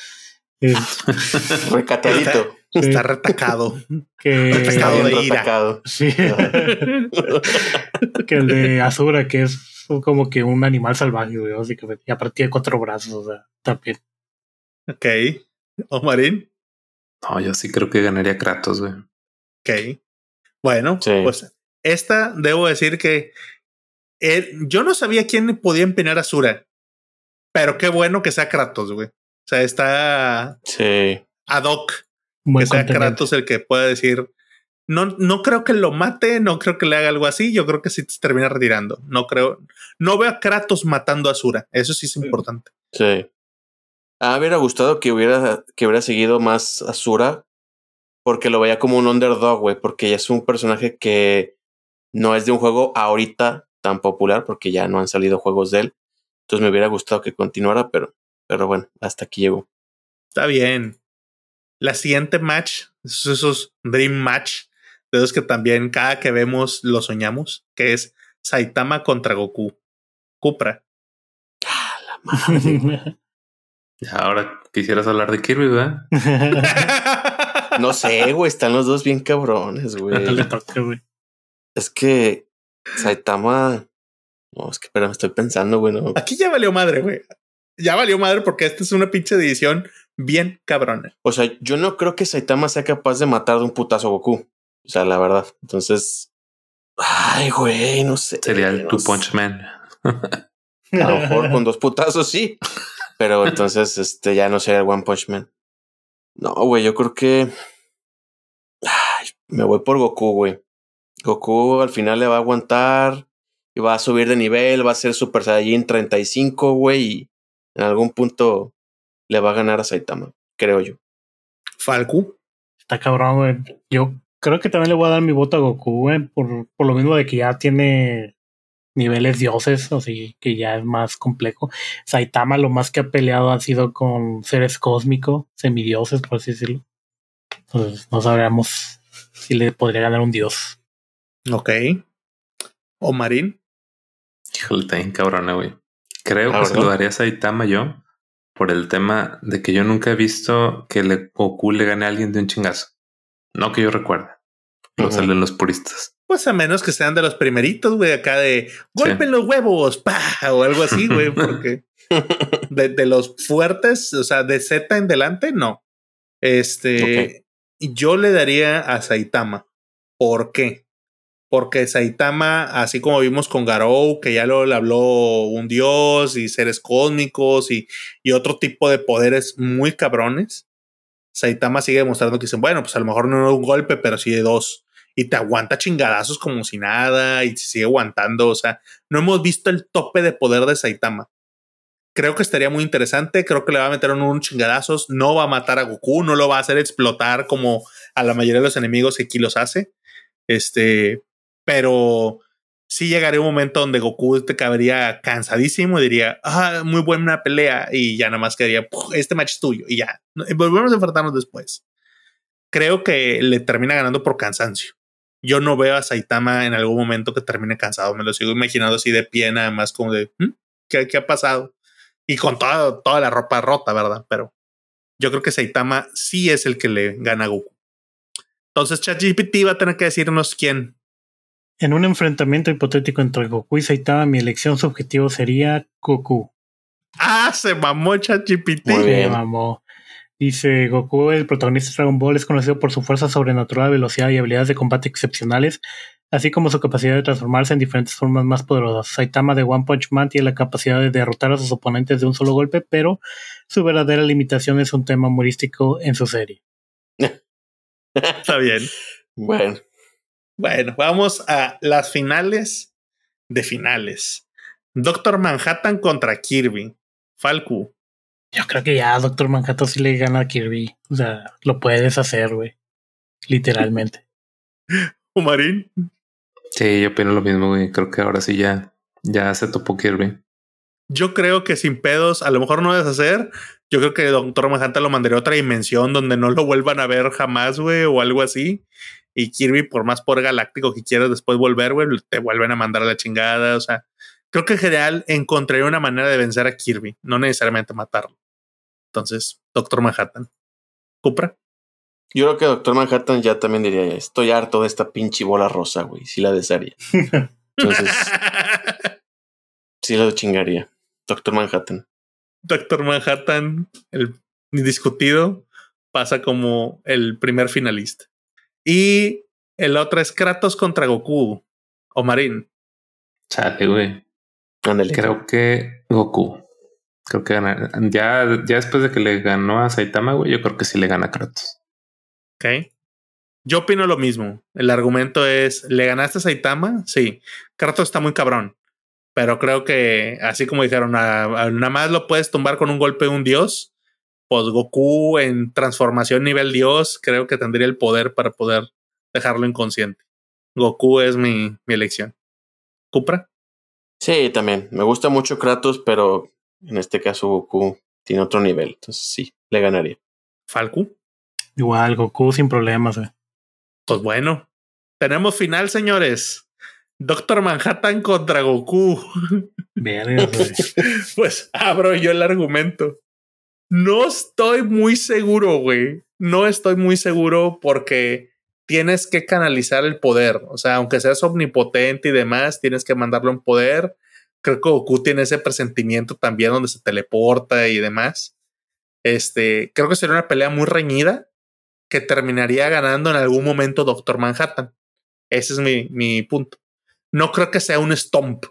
recatadito. Está retacado. Que retacado de ira. Sí. que el de Azura, que es como que un animal salvaje, güey, básicamente. Y aparte tiene cuatro brazos, o sea, también. Ok. Omarín. No, yo sí creo que ganaría Kratos, güey. Ok. Bueno, pues esta debo decir que yo no sabía quién podía empeñar a Sura, pero qué bueno que sea Kratos, güey. O sea, está sí. ad hoc que sea Kratos el que pueda decir. No, no creo que lo mate, no creo que le haga algo así. Yo creo que sí se termina retirando. No creo, no veo a Kratos matando a Sura. Eso sí es importante. Sí. Ah, hubiera gustado que hubiera, que hubiera seguido más a Sura porque lo veía como un underdog, güey, porque ya es un personaje que no es de un juego ahorita tan popular porque ya no han salido juegos de él. Entonces me hubiera gustado que continuara, pero, pero bueno, hasta aquí llegó. Está bien. La siguiente match, esos Dream Match, de los que también cada que vemos lo soñamos, que es Saitama contra Goku. Cupra. Ah, la madre. Ahora quisieras hablar de Kirby, ¿verdad? no sé, güey, están los dos bien cabrones, güey. Es que Saitama. No, es que, pero me estoy pensando, bueno. Aquí ya valió madre, güey. Ya valió madre porque esta es una pinche edición bien cabrona. O sea, yo no creo que Saitama sea capaz de matar de un putazo a Goku. O sea, la verdad. Entonces. Ay, güey, no sé. Sería el Two Punch Man. a lo mejor con dos putazos sí. Pero entonces, este ya no sería el One Punch Man. No, güey, yo creo que. Ay, me voy por Goku, güey. Goku al final le va a aguantar y va a subir de nivel, va a ser Super Saiyajin 35, güey, y en algún punto le va a ganar a Saitama, creo yo. Falco. Está cabrón, güey. Yo creo que también le voy a dar mi voto a Goku, güey, por, por lo mismo de que ya tiene niveles dioses, así que ya es más complejo. Saitama lo más que ha peleado ha sido con seres cósmicos, semidioses, por así decirlo. Entonces no sabríamos si le podría ganar un dios. Ok. ¿O Marín? Híjole, está bien cabrona, güey. Creo que se lo daría a Saitama yo por el tema de que yo nunca he visto que le, Goku le gane a alguien de un chingazo. No que yo recuerde. Lo salen los puristas. Pues a menos que sean de los primeritos, güey, acá de golpen los huevos, pa, o algo así, güey, porque de, de, los fuertes, o sea, de Z en delante, no. Este, yo le daría a Saitama ¿Por qué? Porque Saitama, así como vimos con Garou, que ya lo habló un dios y seres cósmicos y, y otro tipo de poderes muy cabrones, Saitama sigue demostrando que dicen, bueno, pues a lo mejor no es un golpe, pero sí de dos. Y te aguanta chingadazos como si nada y sigue aguantando. O sea, no hemos visto el tope de poder de Saitama. Creo que estaría muy interesante. Creo que le va a meter un chingadazos. No va a matar a Goku, no lo va a hacer explotar como a la mayoría de los enemigos que aquí los hace. Este, pero sí llegaría un momento donde Goku te cabería cansadísimo y diría, ah, muy buena pelea. Y ya nada más quedaría, este match es tuyo. Y ya, volvemos a enfrentarnos después. Creo que le termina ganando por cansancio. Yo no veo a Saitama en algún momento que termine cansado. Me lo sigo imaginando así de pie, nada más como de, ¿Mm? ¿qué, ¿qué, ha pasado? Y con toda, toda la ropa rota, ¿verdad? Pero yo creo que Saitama sí es el que le gana a Goku. Entonces ChatGPT va a tener que decirnos quién, en un enfrentamiento hipotético entre Goku y Saitama, mi elección subjetivo sería Goku. Ah, se mamó ChatGPT. Se mamó. Dice Goku, el protagonista de Dragon Ball, es conocido por su fuerza sobrenatural, velocidad y habilidades de combate excepcionales, así como su capacidad de transformarse en diferentes formas más poderosas. Saitama de One Punch Man tiene la capacidad de derrotar a sus oponentes de un solo golpe, pero su verdadera limitación es un tema humorístico en su serie. Está bien. Bueno, bueno, vamos a las finales de finales. Doctor Manhattan contra Kirby. Falcu. Yo creo que ya Doctor Manhattan sí le gana a Kirby. O sea, lo puedes hacer, güey. Literalmente. ¿Umarín? Sí, yo opino lo mismo, güey. Creo que ahora sí ya, ya se topó Kirby. Yo creo que sin pedos, a lo mejor no debes hacer. Yo creo que Doctor Manhattan lo mandaría a otra dimensión donde no lo vuelvan a ver jamás, güey, o algo así. Y Kirby, por más por galáctico que quieras después volver, güey, te vuelven a mandar a la chingada. O sea, creo que en general encontraría una manera de vencer a Kirby, no necesariamente matarlo. Entonces, Doctor Manhattan. ¿Cupra? Yo creo que Doctor Manhattan ya también diría, estoy harto de esta pinche bola rosa, güey. Sí la desearía. Entonces, sí lo chingaría. Doctor Manhattan. Doctor Manhattan, el indiscutido, pasa como el primer finalista. Y el otro es Kratos contra Goku o Marín. Chale, güey. Creo que Goku. Creo que gana. Ya, ya después de que le ganó a Saitama, güey, yo creo que sí le gana a Kratos. Ok. Yo opino lo mismo. El argumento es, ¿le ganaste a Saitama? Sí. Kratos está muy cabrón. Pero creo que, así como dijeron, nada más lo puedes tumbar con un golpe de un dios pues Goku en transformación nivel Dios, creo que tendría el poder para poder dejarlo inconsciente. Goku es mi, mi elección. ¿Cupra? Sí, también. Me gusta mucho Kratos, pero en este caso Goku tiene otro nivel. Entonces sí, le ganaría. ¿Falcu? Igual, Goku sin problemas. Pues bueno, tenemos final, señores. Doctor Manhattan contra Goku. pues abro yo el argumento. No estoy muy seguro, güey. No estoy muy seguro porque tienes que canalizar el poder. O sea, aunque seas omnipotente y demás, tienes que mandarle un poder. Creo que Goku tiene ese presentimiento también donde se teleporta y demás. Este, creo que sería una pelea muy reñida que terminaría ganando en algún momento Doctor Manhattan. Ese es mi, mi punto. No creo que sea un stomp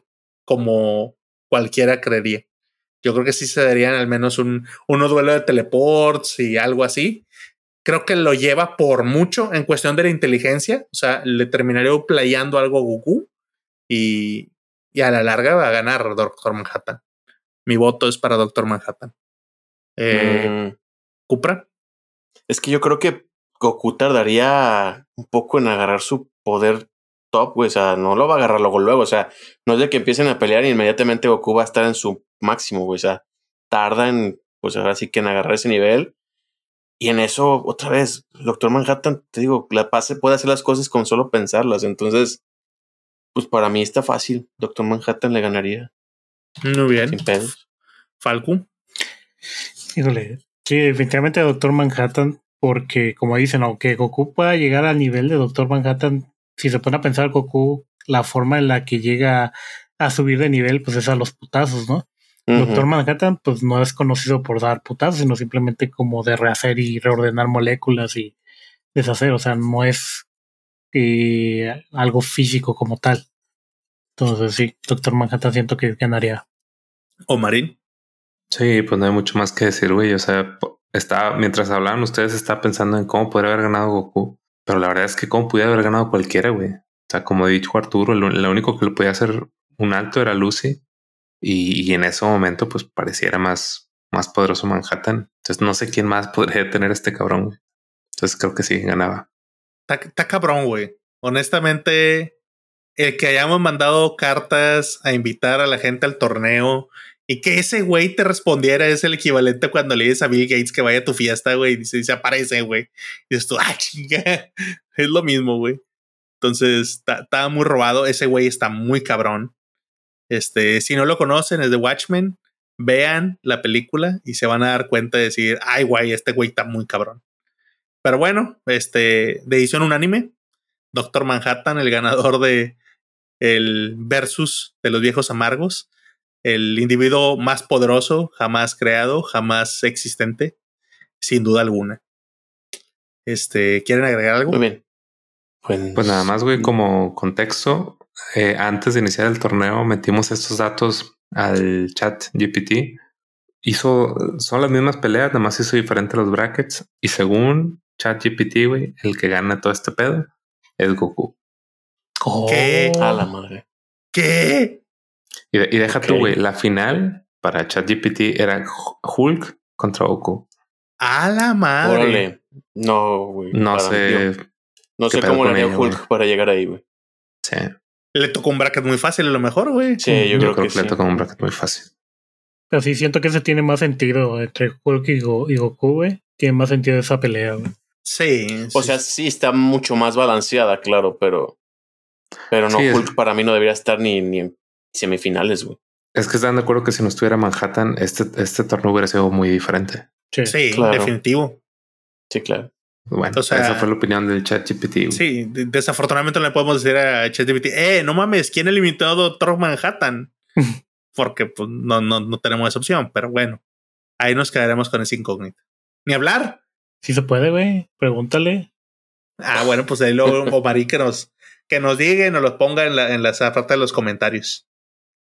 como cualquiera creería. Yo creo que sí se darían al menos un uno duelo de teleports y algo así. Creo que lo lleva por mucho en cuestión de la inteligencia. O sea, le terminaría playando algo a Goku y, y a la larga va a ganar Doctor Manhattan. Mi voto es para Doctor Manhattan. Eh, mm. ¿Cupra? Es que yo creo que Goku tardaría un poco en agarrar su poder top, O sea, no lo va a agarrar luego, luego. O sea, no es de que empiecen a pelear y inmediatamente Goku va a estar en su máximo, güey. O sea, tarda en, pues ahora sí que en agarrar ese nivel. Y en eso, otra vez, Doctor Manhattan, te digo, la pase puede hacer las cosas con solo pensarlas. Entonces, pues para mí está fácil. Doctor Manhattan le ganaría. Muy bien. Sin pedos. Falco. Híjole. Sí, definitivamente Doctor Manhattan, porque como dicen, aunque Goku pueda llegar al nivel de Doctor Manhattan, si se pone a pensar Goku, la forma en la que llega a subir de nivel, pues es a los putazos, ¿no? Doctor Manhattan, pues no es conocido por dar putazos, sino simplemente como de rehacer y reordenar moléculas y deshacer. O sea, no es y algo físico como tal. Entonces sí, Doctor Manhattan siento que ganaría. ¿O Marín? Sí, pues no hay mucho más que decir, güey. O sea, está, mientras hablaban ustedes, estaba pensando en cómo podría haber ganado Goku. Pero la verdad es que cómo pudiera haber ganado cualquiera, güey. O sea, como dicho Arturo, lo, único que le podía hacer un alto era Lucy. Y, en ese momento, pues pareciera más, más poderoso Manhattan. Entonces no sé quién más podría tener este cabrón. Güey. Entonces creo que sí, ganaba. Está cabrón, güey. Honestamente, el que hayamos mandado cartas a invitar a la gente al torneo y que ese güey te respondiera es el equivalente cuando le dices a Bill Gates que vaya a tu fiesta, güey, y se, aparece, güey. Y dices tú, ah, chinga. Es lo mismo, güey. Entonces, estaba muy robado. Ese güey está muy cabrón. Este, si no lo conocen, es de Watchmen. Vean la película y se van a dar cuenta de decir, ay, güey, este güey está muy cabrón. Pero bueno, este, de edición unánime, Doctor Manhattan, el ganador de el versus de los viejos amargos el individuo más poderoso jamás creado, jamás existente, sin duda alguna. Este, ¿quieren agregar algo? Muy bien. Pues, pues nada más, güey, como contexto, eh, antes de iniciar el torneo metimos estos datos al chat GPT. Hizo, son las mismas peleas, nada más hizo diferente los brackets. Y según chat GPT, güey, el que gana todo este pedo es Goku. ¿Qué? A la madre. ¿Qué? Y, y deja tú, güey, la final para ChatGPT era Hulk contra Goku. A la madre. No, güey. No sé. No sé cómo le haría Hulk para llegar ahí, güey. Sí. Le tocó un bracket muy fácil a lo mejor, güey. Sí, yo, creo, que, le tocó un bracket muy fácil. Pero sí siento que ese tiene más sentido entre Hulk y, Goku, güey. Tiene más sentido esa pelea, güey. Sí, O sea, sí está mucho más balanceada, claro, pero. Pero no, Hulk para mí no debería estar ni, ni en semifinales, güey. Es que están de acuerdo que si no estuviera Manhattan, este, este torneo hubiera sido muy diferente. Sí, definitivo. Sí, claro. Bueno, esa fue la opinión del ChatGPT. Sí, desafortunadamente no le podemos decir a ChatGPT, eh, no mames, ¿quién eliminó a Doctor Manhattan? Porque pues, no, no, no tenemos esa opción, pero bueno, ahí nos quedaremos con ese incógnito. Ni hablar. Si se puede, güey, pregúntale. Ah, bueno, pues ahí luego Omar que nos, que nos diga y nos lo ponga en la, en la parte de los comentarios.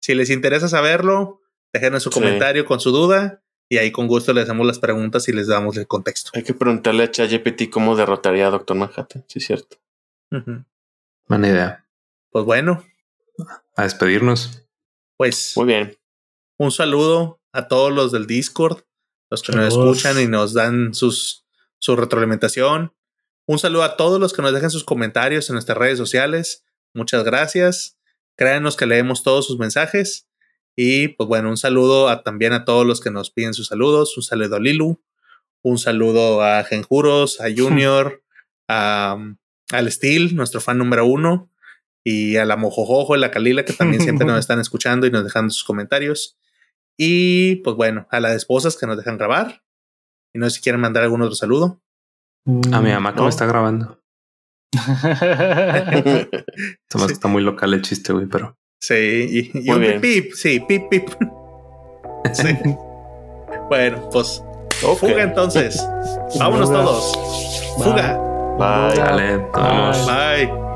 Si les interesa saberlo, dejen su comentario con su duda y ahí con gusto les hacemos las preguntas y les damos el contexto. Hay que preguntarle a ChatGPT cómo derrotaría a Doctor Manhattan, sí es cierto. Buena idea. Pues bueno. A despedirnos. Pues. Muy bien. Un saludo a todos los del Discord, los que nos escuchan y nos dan sus, su retroalimentación. Un saludo a todos los que nos dejan sus comentarios en nuestras redes sociales. Muchas gracias. Créanos que leemos todos sus mensajes. Y pues bueno, un saludo también a todos los que nos piden sus saludos. Un saludo a Lilu. Un saludo a Genjuros, a Junior, a, al Steel, nuestro fan número uno. Y a la Mojojojo, a la Kalila, que también siempre nos están escuchando y nos dejan sus comentarios. Y pues bueno, a las esposas que nos dejan grabar. Y no sé si quieren mandar algún otro saludo. A mi mamá que me está grabando. está muy local el chiste, güey, pero. Sí, y, un pip, sí, pip, pip. sí. bueno, pues. Fuga entonces. Vámonos todos. Fuga. Bye. Dale, Bye.